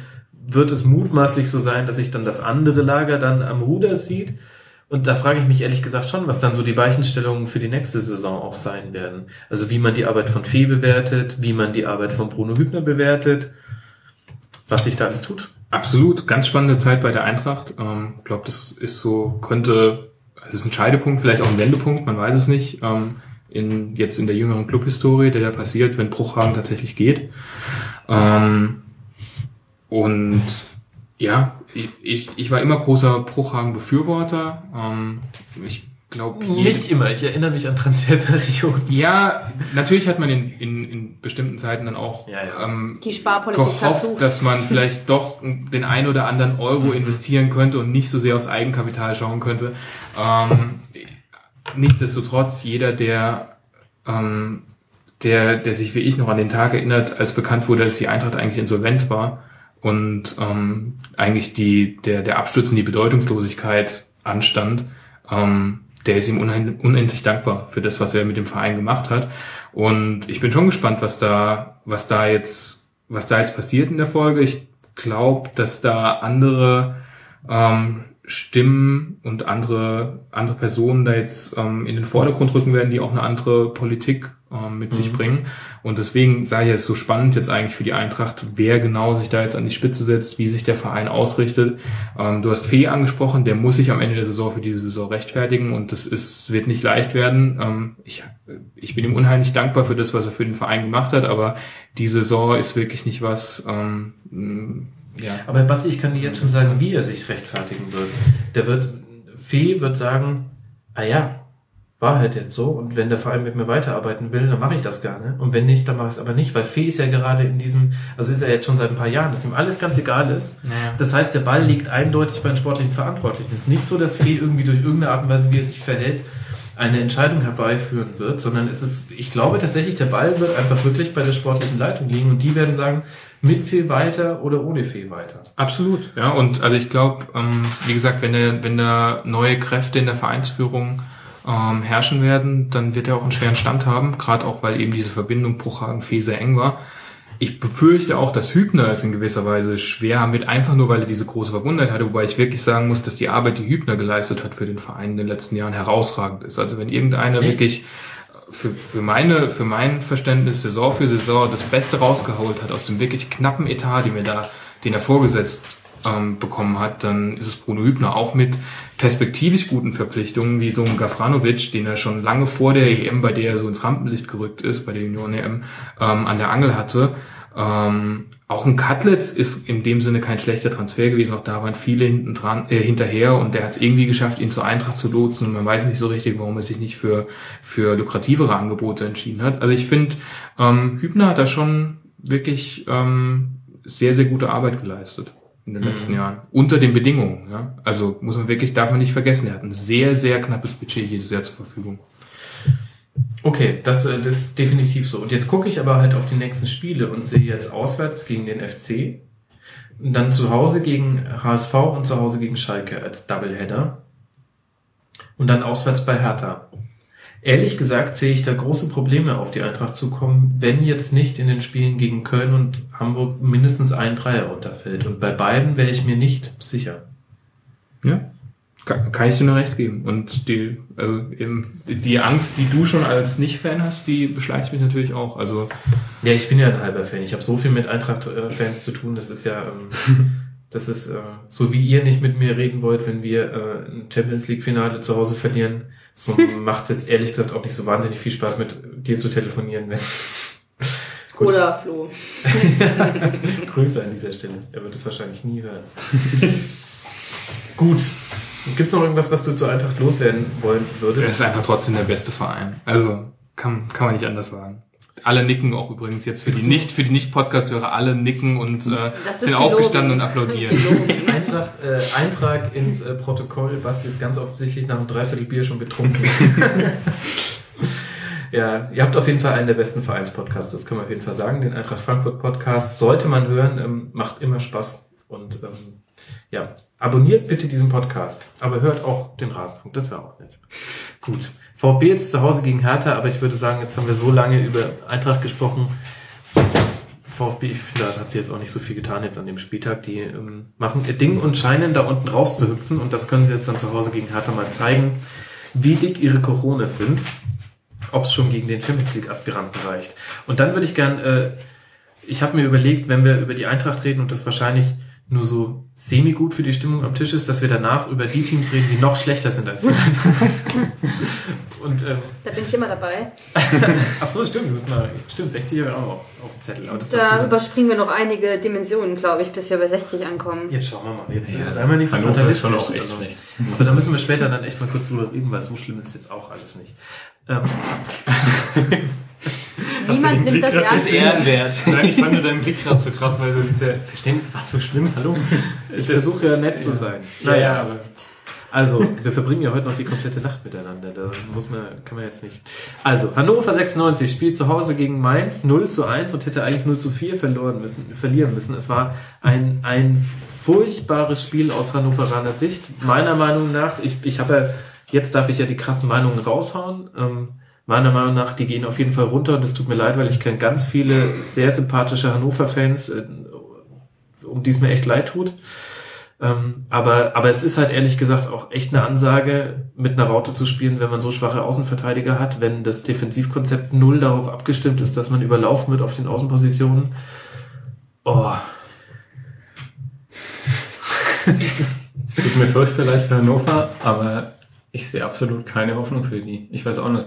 S3: wird es mutmaßlich so sein, dass sich dann das andere Lager dann am Ruder sieht. Und da frage ich mich ehrlich gesagt schon, was dann so die Weichenstellungen für die nächste Saison auch sein werden. Also wie man die Arbeit von Fee bewertet, wie man die Arbeit von Bruno Hübner bewertet, was sich da alles tut.
S7: Absolut, ganz spannende Zeit bei der Eintracht. Ich ähm, glaube, das ist so, könnte, es ist ein Scheidepunkt, vielleicht auch ein Wendepunkt, man weiß es nicht. Ähm, in, jetzt in der jüngeren Clubhistorie, der da passiert, wenn Bruchhagen tatsächlich geht. Ähm, und ja, ich, ich war immer großer Bruchhagen-Befürworter. Ähm, ich glaube,
S3: Nicht immer, ich erinnere mich an Transferperioden.
S7: Ja, natürlich hat man in, in, in bestimmten Zeiten dann auch
S3: Ja, ja.
S7: Ähm,
S5: Die Sparpolitik
S7: gehofft,
S5: verflucht.
S7: dass man vielleicht doch den ein oder anderen Euro investieren könnte und nicht so sehr aufs Eigenkapital schauen könnte. Ähm, nichtsdestotrotz, jeder, der, ähm, der, der sich wie ich noch an den Tag erinnert, als bekannt wurde, dass die Eintracht eigentlich insolvent war, und ähm, eigentlich die, der, der Absturz in die Bedeutungslosigkeit anstand, ähm, der ist ihm unendlich dankbar für das, was er mit dem Verein gemacht hat. Und ich bin schon gespannt, was da, was da jetzt, was da jetzt passiert in der Folge. Ich glaube, dass da andere ähm, Stimmen und andere, andere Personen da jetzt ähm, in den Vordergrund rücken werden, die auch eine andere Politik ähm, mit sich bringen. Und deswegen ich jetzt so spannend jetzt eigentlich für die Eintracht, wer genau sich da jetzt an die Spitze setzt, wie sich der Verein ausrichtet. Ähm, du hast Fee angesprochen, der muss sich am Ende der Saison für diese Saison rechtfertigen und das ist, wird nicht leicht werden. Ähm, ich, ich bin ihm unheimlich dankbar für das, was er für den Verein gemacht hat, aber die Saison ist wirklich nicht was, ähm, mh, ja.
S3: Aber Basti, ich kann dir jetzt schon sagen, wie er sich rechtfertigen wird. Der wird, Fee wird sagen, ah ja, war halt jetzt so und wenn der Verein mit mir weiterarbeiten will, dann mache ich das gerne. Und wenn nicht, dann mache ich es aber nicht, weil Fee ist ja gerade in diesem, also ist er jetzt schon seit ein paar Jahren, dass ihm alles ganz egal ist. Das heißt, der Ball liegt eindeutig bei den sportlichen Verantwortlichen. Es ist nicht so, dass Fee irgendwie durch irgendeine Art und Weise, wie er sich verhält, eine Entscheidung herbeiführen wird, sondern es ist, ich glaube tatsächlich, der Ball wird einfach wirklich bei der sportlichen Leitung liegen und die werden sagen, mit Fee weiter oder ohne Fee weiter.
S7: Absolut, ja. Und also ich glaube, ähm, wie gesagt, wenn da, wenn da neue Kräfte in der Vereinsführung ähm, herrschen werden, dann wird er auch einen schweren Stand haben, gerade auch weil eben diese Verbindung Bruchhagen-Fee sehr eng war. Ich befürchte auch, dass Hübner es in gewisser Weise schwer haben wird, einfach nur weil er diese große Verbundenheit hatte, wobei ich wirklich sagen muss, dass die Arbeit, die Hübner geleistet hat für den Verein in den letzten Jahren herausragend ist. Also wenn irgendeiner
S3: Echt?
S7: wirklich für, für meine, für mein Verständnis Saison für Saison das Beste rausgeholt hat aus dem wirklich knappen Etat, den wir da, den er vorgesetzt ähm, bekommen hat, dann ist es Bruno Hübner auch mit perspektivisch guten Verpflichtungen, wie so ein Gafranovic, den er schon lange vor der EM, bei der er so ins Rampenlicht gerückt ist, bei der Union EM, ähm, an der Angel hatte. Ähm, auch ein Cutlets ist in dem Sinne kein schlechter Transfer gewesen. Auch da waren viele hinten dran, äh, hinterher und der hat es irgendwie geschafft, ihn zur Eintracht zu lotsen. Und man weiß nicht so richtig, warum er sich nicht für, für lukrativere Angebote entschieden hat. Also ich finde, ähm, Hübner hat da schon wirklich ähm, sehr, sehr gute Arbeit geleistet in den letzten Jahren. Unter den Bedingungen. Ja? Also muss man wirklich, darf man nicht vergessen, er hat ein sehr, sehr knappes Budget jedes Jahr zur Verfügung.
S3: Okay, das, äh, das ist definitiv so. Und jetzt gucke ich aber halt auf die nächsten Spiele und sehe jetzt auswärts gegen den FC, und dann zu Hause gegen HSV und zu Hause gegen Schalke als Doubleheader und dann auswärts bei Hertha. Ehrlich gesagt sehe ich da große Probleme auf die Eintracht zukommen, wenn jetzt nicht in den Spielen gegen Köln und Hamburg mindestens ein Dreier runterfällt. Und bei beiden wäre ich mir nicht sicher.
S7: Ja. Kann, kann ich dir nur recht geben. Und die, also eben, die Angst, die du schon als Nicht-Fan hast, die beschleicht mich natürlich auch. Also,
S3: Ja, ich bin ja ein halber Fan. Ich habe so viel mit Eintracht-Fans zu tun. Das ist ja, ähm, das ist äh, so wie ihr nicht mit mir reden wollt, wenn wir äh, ein Champions League-Finale zu Hause verlieren. So macht's jetzt ehrlich gesagt auch nicht so wahnsinnig viel Spaß, mit dir zu telefonieren. Wenn Gut.
S5: Oder Flo.
S3: Grüße an dieser Stelle. Er wird es wahrscheinlich nie hören. Gut. Gibt's noch irgendwas, was du zur Eintracht loswerden wollen
S7: es
S3: würdest?
S7: ist einfach trotzdem der beste Verein. Also, kann, kann man nicht anders sagen. Alle nicken auch übrigens jetzt für die nicht, für die Nicht-Podcast-Hörer, alle nicken und äh, sind aufgestanden und applaudieren.
S3: Eintracht, äh, Eintrag ins äh, Protokoll. Basti ist ganz offensichtlich nach einem Dreiviertel Bier schon betrunken. ja, ihr habt auf jeden Fall einen der besten Vereinspodcasts, das können wir auf jeden Fall sagen. Den Eintracht Frankfurt Podcast sollte man hören, ähm, macht immer Spaß. Und ähm, ja, abonniert bitte diesen Podcast, aber hört auch den Rasenfunk, das wäre auch nett. Gut. VfB jetzt zu Hause gegen Hertha, aber ich würde sagen, jetzt haben wir so lange über Eintracht gesprochen. VfB, ich finde, hat sie jetzt auch nicht so viel getan jetzt an dem Spieltag. Die ähm, machen ihr Ding und scheinen da unten rauszuhüpfen und das können sie jetzt dann zu Hause gegen Hertha mal zeigen, wie dick ihre Coronas sind, ob es schon gegen den Champions League Aspiranten reicht. Und dann würde ich gern, äh, ich habe mir überlegt, wenn wir über die Eintracht reden und das wahrscheinlich nur so semi gut für die Stimmung am Tisch ist, dass wir danach über die Teams reden, die noch schlechter sind als die Eintracht. und ähm,
S5: Da bin ich immer dabei.
S3: ach so, stimmt, du bist mal, stimmt, 60 Jahre auch auf dem Zettel. Aber das,
S5: Da überspringen wir noch einige Dimensionen, glaube ich, bis wir bei 60 ankommen.
S3: Jetzt schauen wir mal. Jetzt ja, sei mal nicht so
S6: Hannover ist
S3: fatalistisch.
S6: schon auch echt
S3: also.
S6: schlecht.
S3: Aber da müssen wir später dann echt mal kurz drüber reden, weil so schlimm ist jetzt auch alles nicht. Ähm,
S5: Niemand nimmt das ernst.
S6: ehrenwert.
S4: Nein, ich fand nur deinen Blick gerade so krass, weil du dieser Verständnis war so schlimm. Hallo.
S3: ich versuche ja nett zu sein.
S4: Naja, aber
S3: Also, wir verbringen ja heute noch die komplette Nacht miteinander. Da muss man, kann man jetzt nicht. Also, Hannover 96 spielt zu Hause gegen Mainz 0 zu 1 und hätte eigentlich 0 zu 4 verloren müssen, verlieren müssen. Es war ein, ein furchtbares Spiel aus Hannoveraner Sicht. Meiner Meinung nach, ich, ich habe ja, jetzt darf ich ja die krassen Meinungen raushauen. Ähm, meiner Meinung nach, die gehen auf jeden Fall runter und es tut mir leid, weil ich kenne ganz viele sehr sympathische Hannover-Fans, äh, um die es mir echt leid tut. Ähm, aber, aber es ist halt ehrlich gesagt auch echt eine Ansage, mit einer Raute zu spielen, wenn man so schwache Außenverteidiger hat, wenn das Defensivkonzept null darauf abgestimmt ist, dass man überlaufen wird auf den Außenpositionen. Oh.
S4: Es tut mir furchtbar leid für Hannover, aber ich sehe absolut keine Hoffnung für die. Ich weiß auch nicht.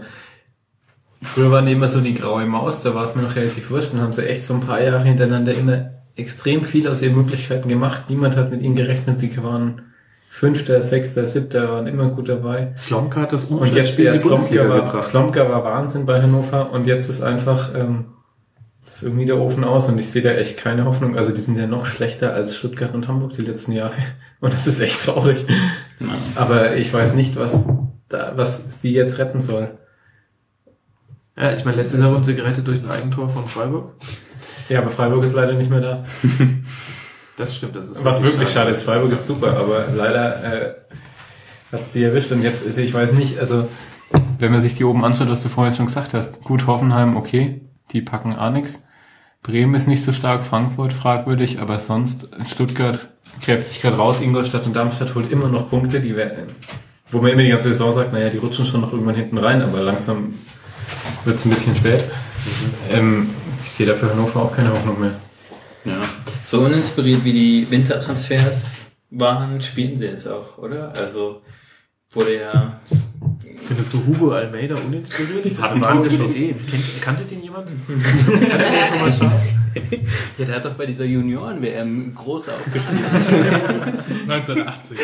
S4: Früher waren die immer so die graue Maus, da war es mir noch relativ wurscht. Dann haben sie echt so ein paar Jahre hintereinander immer extrem viel aus ihren Möglichkeiten gemacht. Niemand hat mit ihnen gerechnet. Die waren Fünfter, Sechster, Siebter, waren immer gut dabei.
S3: Slomka hat das
S4: Und jetzt
S3: Bundesliga
S4: Slomka war,
S3: gebracht.
S4: Slomka war Wahnsinn bei Hannover und jetzt ist einfach, ähm, jetzt ist irgendwie der Ofen aus und ich sehe da echt keine Hoffnung. Also die sind ja noch schlechter als Stuttgart und Hamburg die letzten Jahre und das ist echt traurig. Aber ich weiß nicht, was da, was sie jetzt retten soll.
S3: Ja, ich meine, letztes Jahr wurden sie gerettet durch ein Eigentor von Freiburg.
S4: Ja, aber Freiburg ist leider nicht mehr da.
S3: Das stimmt, das ist
S4: Was wirklich schade ist, Freiburg ist super, aber leider äh, hat sie erwischt und jetzt ist ich weiß nicht, also wenn man sich die oben anschaut, was du vorhin schon gesagt hast, gut Hoffenheim, okay, die packen auch nix. Bremen ist nicht so stark, Frankfurt fragwürdig, aber sonst Stuttgart gräbt sich gerade raus, Ingolstadt und Darmstadt holt immer noch Punkte, die werden, wo man immer die ganze Saison sagt, naja, die rutschen schon noch irgendwann hinten rein, aber langsam wird es ein bisschen spät. Ähm, ich sehe dafür Hannover auch keine Hoffnung mehr.
S6: Ja. So uninspiriert wie die Wintertransfers waren, spielen sie jetzt auch, oder? Also wurde ja.
S3: Findest du Hugo Almeida uninspiriert? Das
S4: hat ein.
S3: Kennt, kanntet ihn jemand? Kanntet ihr Thomas Schaaf?
S6: Ja, der hat doch bei dieser Junioren-WM groß aufgespielt.
S7: 1980.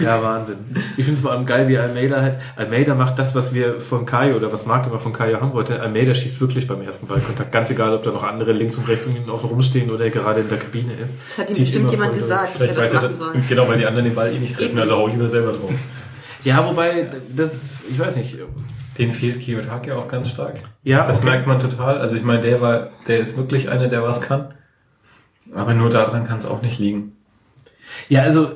S3: Ja, Wahnsinn. Ich finde es vor allem geil, wie Almeida halt. Almeida macht das, was wir von Kaio oder was Marc immer von Kaio haben wollte. Almeida schießt wirklich beim ersten Ballkontakt. Ganz egal, ob da noch andere links und rechts um ihn außen rumstehen oder er gerade in der Kabine ist.
S5: Das hat ihm bestimmt jemand gesagt, dass er
S4: Vielleicht
S5: das
S4: weiß er
S5: machen soll.
S4: genau, weil die anderen den Ball eh nicht treffen,
S5: Eben.
S4: also hau lieber selber drauf.
S3: Ja, wobei, das, ich weiß nicht.
S4: Den fehlt Kiyotake auch ganz stark.
S3: Ja,
S4: Das
S3: okay.
S4: merkt man total. Also ich meine, der war, der ist wirklich einer, der was kann. Aber nur daran kann es auch nicht liegen.
S3: Ja, also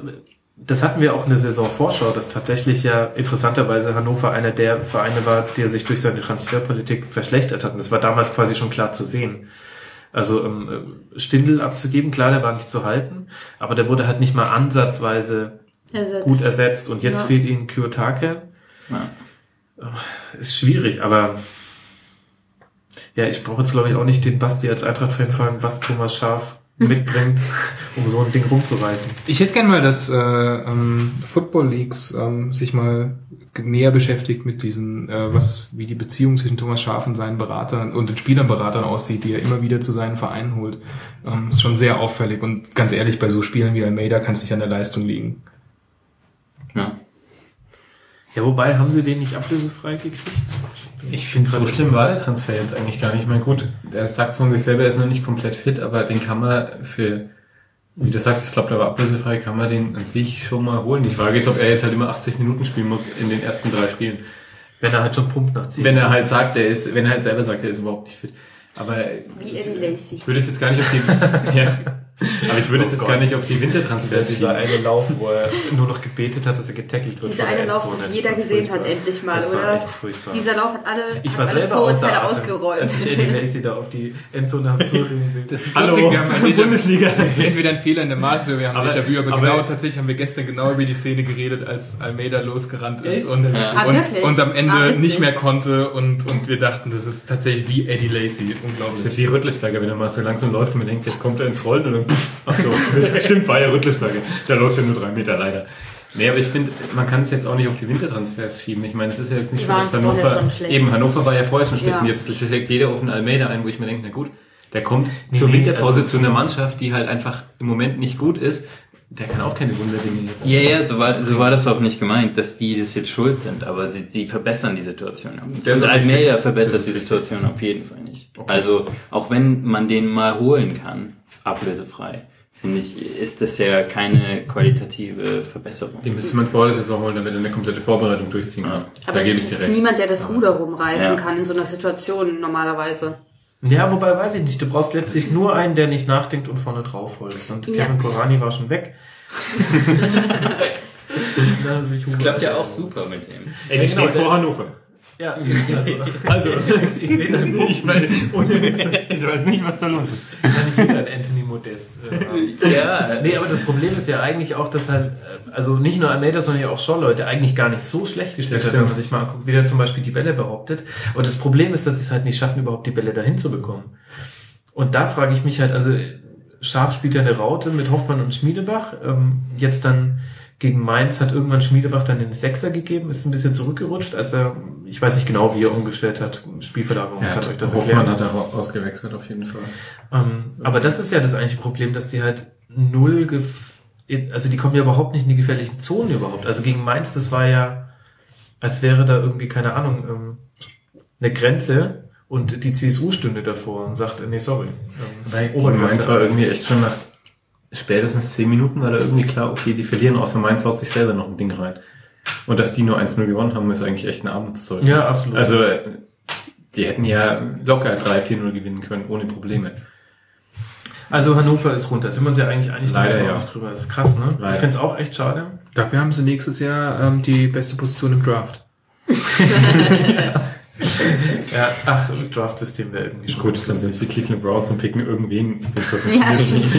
S3: das hatten wir auch in der Saisonvorschau, dass tatsächlich ja interessanterweise Hannover einer der Vereine war, der sich durch seine Transferpolitik verschlechtert hat. Und das war damals quasi schon klar zu sehen. Also ähm, Stindel abzugeben, klar, der war nicht zu halten, aber der wurde halt nicht mal ansatzweise
S5: Ersetzt.
S3: gut ersetzt. Und jetzt
S5: Ja.
S3: fehlt ihnen Kiyotake.
S6: Ja.
S3: Ist schwierig, aber ja, ich brauche jetzt glaube ich auch nicht den Basti als Eintracht-Fan fragen, was Thomas Schaf mitbringt, um so ein Ding rumzureißen.
S7: Ich hätte gern mal, dass äh, ähm, Football Leagues ähm, sich mal näher beschäftigt mit diesen, äh, was wie die Beziehung zwischen Thomas Schaaf und seinen Beratern und den Spielerberatern aussieht, die er immer wieder zu seinen Vereinen holt. Ähm, ist schon sehr auffällig und ganz ehrlich, bei so Spielen wie Almeida kann es nicht an der Leistung liegen.
S6: ja.
S3: Ja, wobei, haben sie den nicht ablösefrei gekriegt?
S4: Ich finde, so schlimm war der Transfer jetzt eigentlich gar nicht. Ich meine, gut, er sagt von sich selber, er ist noch nicht komplett fit, aber den kann man für, wie du sagst, ich glaube, der war ablösefrei, kann man den an sich schon mal holen. Die Frage ist, ob er jetzt halt immer 80 Minuten spielen muss in den ersten drei Spielen.
S3: Wenn er halt schon pumpt nach Ziel.
S4: Wenn er halt sagt, er ist, wenn er halt selber sagt, er ist überhaupt nicht fit. Aber
S5: Wie Eddie Lacy.
S4: ich würde es jetzt gar nicht auf die, ja, aber ich würde es
S3: Oh
S4: jetzt
S3: Gott.
S4: gar nicht auf die Wintertransfers
S3: dieser eine Lauf, wo er nur noch gebetet hat, dass er getackelt wird.
S5: Dieser eine Lauf,
S3: Endzone.
S5: was
S3: Das
S5: jeder gesehen hat,
S3: furchtbar.
S5: endlich mal,
S3: das war
S5: oder?
S3: echt furchtbar.
S5: Dieser Lauf hat alle,
S3: ich
S5: hat
S3: war
S5: alle
S3: selber
S5: Vorurteile ausgeräumt.
S3: als ich Eddie Lacy da auf die Endzone habe zureden sehen.
S7: Das ist
S4: Hallo,
S7: lustig, wir haben entweder,
S4: Bundesliga.
S7: entweder ein Fehler in der Marke, wir haben
S4: Aber-
S7: Déjà-vu, aber,
S4: aber-
S7: genau, tatsächlich haben wir gestern genau über die Szene geredet, als Almeida losgerannt ist und,
S5: Ah,
S7: und,
S5: wirklich?
S7: und am Ende
S5: Ah,
S7: nicht mehr konnte und, und wir dachten, das ist tatsächlich wie Eddie Lacy.
S4: Das
S7: Unglaublich.
S4: ist wie Rüttlisberger, wenn er mal so langsam läuft und man denkt, jetzt kommt er ins Rollen und dann pff, ach so, das stimmt, war ja Rüttlisberger. Der läuft ja nur drei Meter leider. Nee, aber ich finde, man kann es jetzt auch nicht auf die Wintertransfers schieben. Ich meine, es ist ja jetzt nicht
S5: Die
S4: so, dass Hannover, eben Hannover war ja vorher schon schlecht
S5: Ja.
S4: und jetzt schlägt jeder auf einen Almeida ein, wo ich mir denke, na gut, der kommt
S3: Nee,
S4: zur
S3: nee,
S4: Winterpause
S3: also-
S4: zu einer Mannschaft, die halt einfach im Moment nicht gut ist. Der kann auch keine Wunderdinge jetzt.
S6: Ja, ja, so war, so war das auch nicht gemeint, dass die das jetzt schuld sind, aber sie, sie verbessern die Situation.
S4: Das.
S6: Almeida verbessert die
S4: richtig.
S6: Situation auf jeden Fall nicht.
S4: Okay.
S6: Also, auch wenn man den mal holen kann, ablösefrei, finde ich, ist das ja keine qualitative Verbesserung.
S4: Den müsste man vor der Saison holen, damit er eine komplette Vorbereitung durchziehen kann.
S5: Aber
S4: da gebe ich dir
S5: ist
S4: recht.
S5: niemand, der das Ruder rumreißen
S6: Ja.
S5: kann in so einer Situation normalerweise.
S3: Ja, wobei weiß ich nicht. Du brauchst letztlich nur einen, der nicht nachdenkt und vorne drauf holst. Und
S5: Ja.
S3: Kevin Korani war schon weg.
S6: Das klappt ja auch super mit dem.
S4: Ey, die
S3: genau,
S4: steht vor Hannover.
S3: Ja, also,
S4: Also,
S3: ich, ich sehe deinen Punkt.
S4: ich weiß, ich weiß nicht, was da los ist.
S3: Ich wieder einen Anthony Modest. Äh,
S6: Ja,
S3: nee, aber das Problem ist ja eigentlich auch, dass halt, äh, also nicht nur Almeida, sondern ja auch Shaw Leute eigentlich gar nicht so schlecht gespielt hat, wenn man sich mal anguckt, wie der zum Beispiel die Bälle behauptet. Aber das Problem ist, dass sie es halt nicht schaffen, überhaupt die Bälle dahin zu bekommen. Und da frage ich mich halt, also Scharf spielt ja eine Raute mit Hoffmann und Schmiedebach. Ähm, jetzt dann gegen Mainz hat irgendwann Schmiedebach dann den Sechser gegeben, ist ein bisschen zurückgerutscht, als er, ich weiß nicht genau, wie er umgestellt hat, Spielverlagerung,
S4: Ja,
S3: kann euch das
S4: Hoffmann
S3: erklären.
S4: hat er ausgewechselt auf jeden Fall.
S3: Ähm, aber das ist ja das eigentliche Problem, dass die halt null, gef also die kommen ja überhaupt nicht in die gefährlichen Zonen überhaupt. Also gegen Mainz, das war ja, als wäre da irgendwie, keine Ahnung, ähm, eine Grenze und die CSU stünde davor und sagt, äh, nee, sorry. Ähm,
S4: Weil. Mainz war irgendwie echt schon nach spätestens zehn Minuten war da irgendwie klar, okay, die verlieren, außer Mainz haut sich selber noch ein Ding rein. Und dass die nur 1-0 gewonnen haben, ist eigentlich echt ein Armutszeugnis.
S3: Ja, absolut.
S4: Also, äh, die hätten ja locker 3-4-0 gewinnen können, ohne Probleme.
S3: Also Hannover ist runter. Sind wir uns ja eigentlich einig, da
S4: Leider,
S3: müssen wir
S4: ja.
S3: drüber. Das ist krass, ne?
S4: Leider.
S3: Ich finde es auch echt schade.
S7: Dafür haben sie nächstes Jahr ähm, die beste Position im Draft.
S3: Ja, ach, Draft-System wäre irgendwie schon
S4: Gut, dann sind die Cleveland Browns und picken irgendwen.
S5: Ja, stimmt.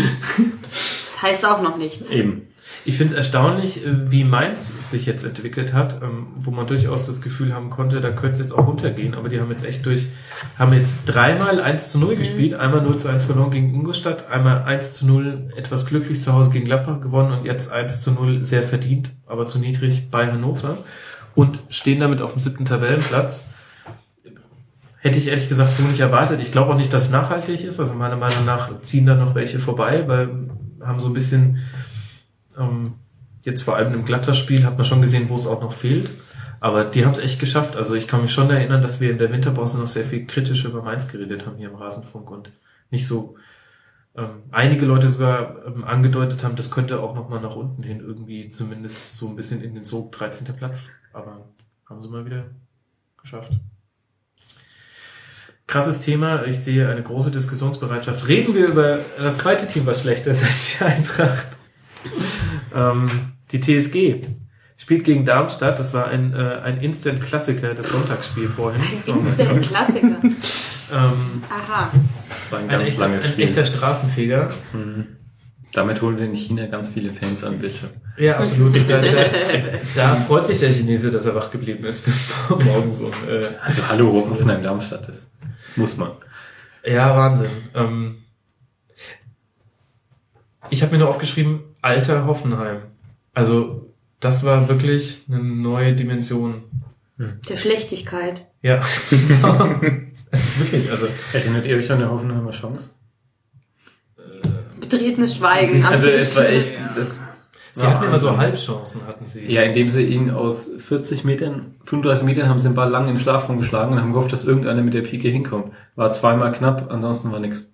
S5: Das heißt auch noch nichts.
S4: Eben.
S3: Ich finde es erstaunlich, äh, wie Mainz sich jetzt entwickelt hat, ähm, wo man durchaus das Gefühl haben konnte, da könnte es jetzt auch runtergehen, aber die haben jetzt echt durch, haben jetzt dreimal 1 zu 0 gespielt, einmal 0 zu 1 verloren gegen Ingolstadt, einmal 1 zu 0 etwas glücklich zu Hause gegen Gladbach gewonnen und jetzt 1 zu 0 sehr verdient, aber zu niedrig bei Hannover und stehen damit auf dem siebten Tabellenplatz. Hätte ich ehrlich gesagt so nicht erwartet. Ich glaube auch nicht, dass es nachhaltig ist. Also meiner Meinung nach ziehen da noch welche vorbei, weil haben so ein bisschen ähm, jetzt vor allem im Glatterspiel hat man schon gesehen, wo es auch noch fehlt. Aber die haben es echt geschafft. Also ich kann mich schon erinnern, dass wir in der Winterpause noch sehr viel kritisch über Mainz geredet haben hier im Rasenfunk und nicht so ähm, einige Leute sogar ähm, angedeutet haben, das könnte auch noch mal nach unten hin irgendwie zumindest so ein bisschen in den Sog 13. Platz. Aber haben sie mal wieder geschafft. Krasses Thema. Ich sehe eine große Diskussionsbereitschaft. Reden wir über das zweite Team, was schlecht ist als die Eintracht. ähm, die TSG spielt gegen Darmstadt. Das war ein, äh, ein Instant-Klassiker, das Sonntagsspiel vorhin.
S5: Instant-Klassiker.
S3: ähm,
S5: Aha.
S4: Das war ein
S3: ein,
S4: ganz
S3: echter,
S4: langes
S3: ein
S4: Spiel.
S3: echter Straßenfeger.
S4: Damit holen wir in China ganz viele Fans an, bitte.
S3: Ja, absolut. Da, da, da freut sich der Chinese, dass er wach geblieben ist bis morgens. Und, äh,
S4: Also hallo, Hoffenheim Darmstadt ist. Muss man.
S3: Ja, Wahnsinn. Ähm, ich habe mir nur aufgeschrieben, alter Hoffenheim. Also das war wirklich eine neue Dimension.
S5: Der Schlechtigkeit.
S3: Ja, also wirklich. Also
S4: Erinnert ihr euch an der Hoffenheimer Chance?
S5: Betretenes Schweigen.
S4: Also es war echt, das
S3: sie hatten immer so Halbchancen, hatten sie.
S4: Ja, indem sie ihn aus 40 Metern, 35 Metern haben sie den Ball lang im Schlafraum geschlagen und haben gehofft, dass irgendeiner mit der Pike hinkommt. War zweimal knapp, ansonsten war nix.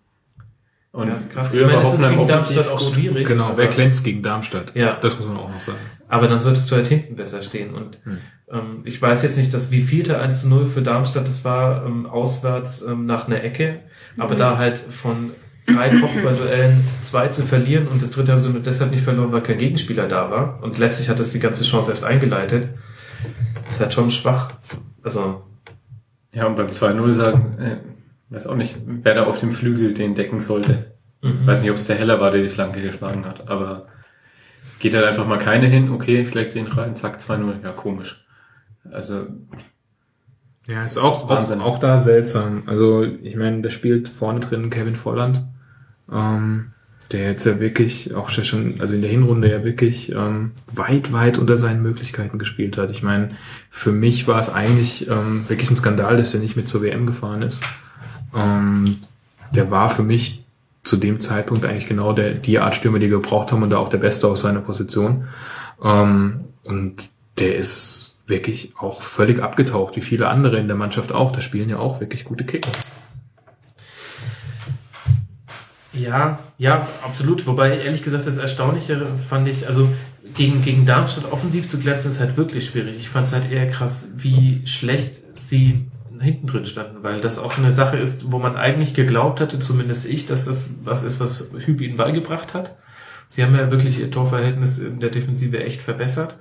S4: Und
S3: Ja, das ist krass.
S4: früher
S3: ich meine,
S4: war
S3: es ist
S4: Hoffenheim
S3: gegen Darmstadt auch
S4: gut.
S3: schwierig.
S7: Genau,
S3: aber,
S7: wer glänzt gegen Darmstadt?
S3: Ja.
S7: Das muss man auch noch sagen.
S3: aber dann solltest du halt hinten besser stehen. Und ähm, ich weiß jetzt nicht, dass wie vielte 1 zu 0 für Darmstadt das war, ähm, auswärts ähm, nach einer Ecke. Aber da halt von drei Kopfballduellen zwei zu verlieren und das dritte haben sie nur deshalb nicht verloren, weil kein Gegenspieler da war. Und letztlich hat das die ganze Chance erst eingeleitet. Das ist halt schon schwach. Also,
S4: Ja, und beim 2-0 sagen, äh, weiß auch nicht, wer da auf dem Flügel den decken sollte. Weiß nicht, ob es der Heller war, der die Flanke geschlagen hat, aber geht halt einfach mal keine hin, okay, schlägt den rein, zack, 2-0, ja, komisch. Also,
S7: Ja, ist auch, auch,
S4: Wahnsinn.
S7: auch da seltsam. Also, ich meine, da spielt vorne drin Kevin Volland, ähm, der jetzt ja wirklich auch schon, also in der Hinrunde ja wirklich ähm, weit, weit unter seinen Möglichkeiten gespielt hat. Ich meine, für mich war es eigentlich ähm, wirklich ein Skandal, dass er nicht mit zur WM gefahren ist. Ähm, der war für mich zu dem Zeitpunkt eigentlich genau der, die Art Stürmer, die wir gebraucht haben und da auch der Beste aus seiner Position. Ähm, und der ist wirklich auch völlig abgetaucht, wie viele andere in der Mannschaft auch. Da spielen ja auch wirklich gute Kicker.
S3: Ja, ja, absolut. Wobei, ehrlich gesagt, das Erstaunliche fand ich, also gegen, gegen Darmstadt offensiv zu glänzen, ist halt wirklich schwierig. Ich fand es halt eher krass, wie schlecht sie hinten drin standen, weil das auch eine Sache ist, wo man eigentlich geglaubt hatte, zumindest ich, dass das was ist, was Hüb ihnen beigebracht hat. Sie haben ja wirklich ihr Torverhältnis in der Defensive echt verbessert.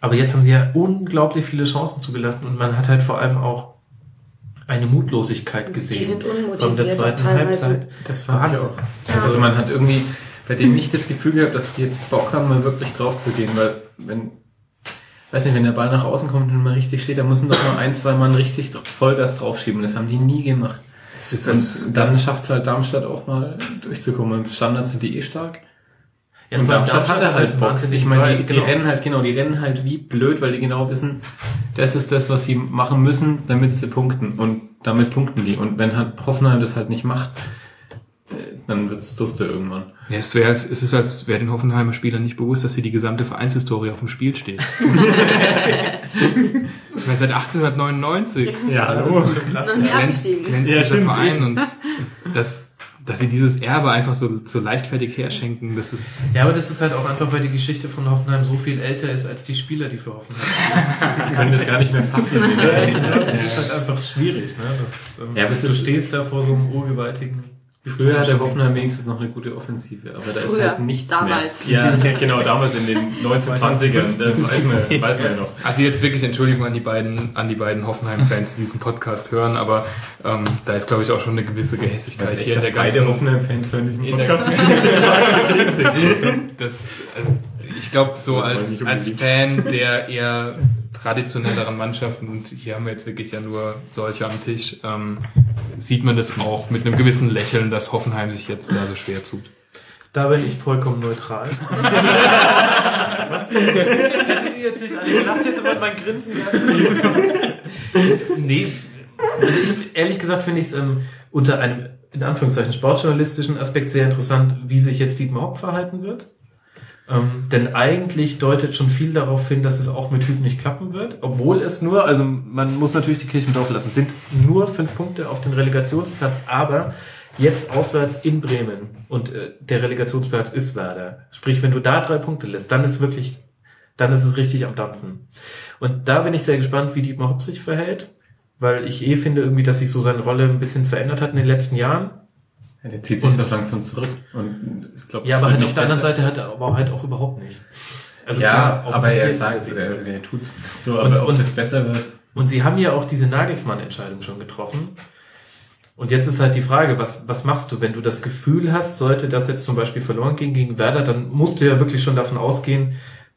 S3: Aber jetzt haben sie ja unglaublich viele Chancen zugelassen und man hat halt vor allem auch eine Mutlosigkeit gesehen.
S5: Die sind unmotiviert
S3: Von der zweiten
S5: teilweise.
S3: Halbzeit.
S4: Das fand ich auch. Also man hat irgendwie bei denen nicht das Gefühl gehabt, dass die jetzt Bock haben, mal wirklich drauf zu gehen, weil wenn, weiß nicht, wenn der Ball nach außen kommt und man richtig steht, dann müssen doch mal ein, zwei Mann richtig Vollgas draufschieben. Das haben die nie gemacht.
S9: Es ist das,
S4: Und dann schafft es halt Darmstadt auch mal durchzukommen. Im Standard sind die eh stark.
S3: Ja,
S4: und
S3: allem
S4: Darmstadt, hatte halt Bock. Ich meine, die, die
S3: genau.
S4: rennen halt, genau, die rennen halt wie blöd, weil die genau wissen, das ist das, was sie machen müssen, damit sie punkten. Und damit punkten die. Und wenn halt Hoffenheim das halt nicht macht, äh, dann wird's duster irgendwann.
S7: Ja, es, wär, es ist, als wäre den Hoffenheimer Spielern nicht bewusst, dass hier die gesamte Vereinshistorie auf dem Spiel steht. ich meine, seit 1899
S4: Ja,
S3: Das ist schon krass.
S5: Noch nie
S7: glänzt,
S5: abgestiegen.
S7: glänzt
S4: Ja.
S7: Verein und das, dass sie dieses Erbe einfach so, so leichtfertig herschenken, das ist,
S3: Ja, aber das ist halt auch einfach, weil die Geschichte von Hoffenheim so viel älter ist als die Spieler, die für Hoffenheim spielen.
S4: Die können das gar nicht mehr fassen.
S3: Das ist halt einfach schwierig, ne? Das ist, ähm,
S4: Ja,
S3: du
S4: ist-
S3: stehst da vor so einem urgewaltigen.
S4: Früher hatte Hoffenheim wenigstens noch eine gute Offensive, aber da ist
S5: Früher,
S4: halt nichts
S5: damals.
S4: mehr. Ja, genau, damals in den 1920ern, da weiß man, weiß man ja noch.
S7: also jetzt wirklich Entschuldigung an die beiden, an die beiden Hoffenheim-Fans, die diesen Podcast hören, aber ähm, da ist glaube ich auch schon eine gewisse Gehässigkeit hier in der ganzen,
S4: Hoffenheim-Fans hören diesen
S7: in der
S4: Podcast.
S7: das, also ich glaube, so als, als. Fan der eher traditionelleren Mannschaften, und hier haben wir jetzt wirklich ja nur solche am Tisch, ähm, sieht man das auch mit einem gewissen Lächeln, dass Hoffenheim sich jetzt da so schwer tut.
S3: Da bin ich vollkommen neutral. Was? Hättet ihr jetzt nicht alle gelacht, hätte man mein Grinsen gehabt. nee, also ich, ehrlich gesagt finde ich es ähm, unter einem, in Anführungszeichen, sportjournalistischen Aspekt sehr interessant, wie sich jetzt Dietmar Hopp verhalten wird. Ähm, denn eigentlich deutet schon viel darauf hin, dass es auch mit Hüb nicht klappen wird, obwohl es nur, also man muss natürlich die Kirche im Dorf lassen, es sind nur fünf Punkte auf den Relegationsplatz, aber jetzt auswärts in Bremen und äh, der Relegationsplatz ist Werder. Sprich, wenn du da drei Punkte lässt, dann ist wirklich, dann ist es richtig am Dampfen. Und da bin ich sehr gespannt, wie Dietmar Hopp sich verhält, weil ich eh finde irgendwie, dass sich so seine Rolle ein bisschen verändert hat in den letzten Jahren.
S4: Ja, der zieht sich doch langsam zurück. Und ich glaube,
S3: Ja, aber halt auf der anderen Seite hat er aber halt auch überhaupt nicht. Also
S4: ja,
S3: klar,
S4: aber er sagt, er, er tut so,
S3: Und-
S4: aber ob
S3: und-
S4: das besser wird.
S3: Und sie haben ja auch diese Nagelsmann-Entscheidung schon getroffen. Und jetzt ist halt die Frage, was, was machst du, wenn du das Gefühl hast, sollte das jetzt zum Beispiel verloren gehen gegen Werder, dann musst du ja wirklich schon davon ausgehen,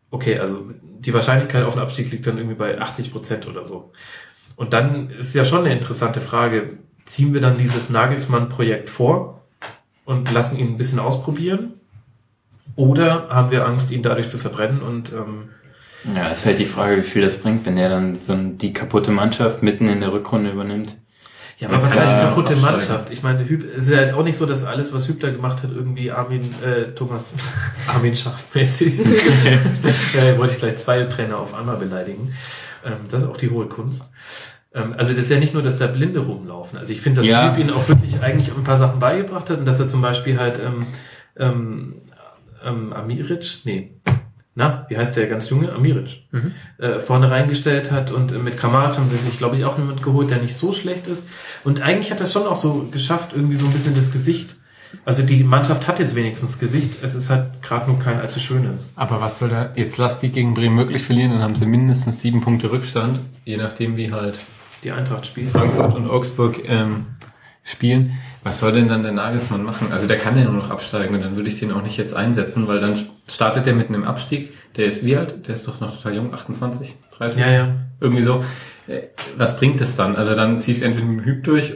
S3: okay, also die Wahrscheinlichkeit auf den Abstieg liegt dann irgendwie bei 80 Prozent oder so. Und dann ist ja schon eine interessante Frage, ziehen wir dann dieses Nagelsmann-Projekt vor und lassen ihn ein bisschen ausprobieren? Oder haben wir Angst, ihn dadurch zu verbrennen und ähm,
S6: Ja, ist halt die Frage, wie viel das bringt, wenn er dann so die kaputte Mannschaft mitten in der Rückrunde übernimmt.
S3: Ja, aber was
S6: Ja,
S3: heißt
S6: ja,
S3: kaputte. Mannschaft? Ich meine, Hüb, es ist ja jetzt auch nicht so, dass alles, was Hübler gemacht hat, irgendwie Armin, äh, Thomas, Armin Schaff-mäßig. äh, wollte ich gleich zwei Trainer auf einmal beleidigen. Ähm, das ist auch die hohe Kunst. Ähm, also das ist ja nicht nur, dass da Blinde rumlaufen. Also ich finde, dass
S6: Ja.
S3: Hüb ihnen auch wirklich eigentlich ein paar Sachen beigebracht hat und dass er zum Beispiel halt ähm, ähm, ähm, Amiric, nee, na, wie heißt der ganz junge? Amiric. Äh, vorne reingestellt hat und äh, mit Kramaric haben sie sich, glaube ich, auch jemand geholt, der nicht so schlecht ist. Und eigentlich hat das schon auch so geschafft, irgendwie so ein bisschen das Gesicht. Also die Mannschaft hat jetzt wenigstens Gesicht. Es ist halt gerade nur kein allzu schönes.
S4: Aber was soll da, jetzt lass die gegen Bremen wirklich verlieren, dann haben sie mindestens sieben Punkte Rückstand, je nachdem wie halt
S3: Die Eintracht spielt.
S4: Frankfurt und Augsburg ähm, spielen. Was soll denn dann der Nagelsmann machen? Also der kann ja nur noch absteigen und dann würde ich den auch nicht jetzt einsetzen, weil dann startet der mit einem Abstieg. Der ist wie alt? Der ist doch noch total jung, 28, 30?
S3: Ja, ja.
S4: Irgendwie so. Äh, Was bringt es dann? Also dann ziehst du entweder mit dem Hüb durch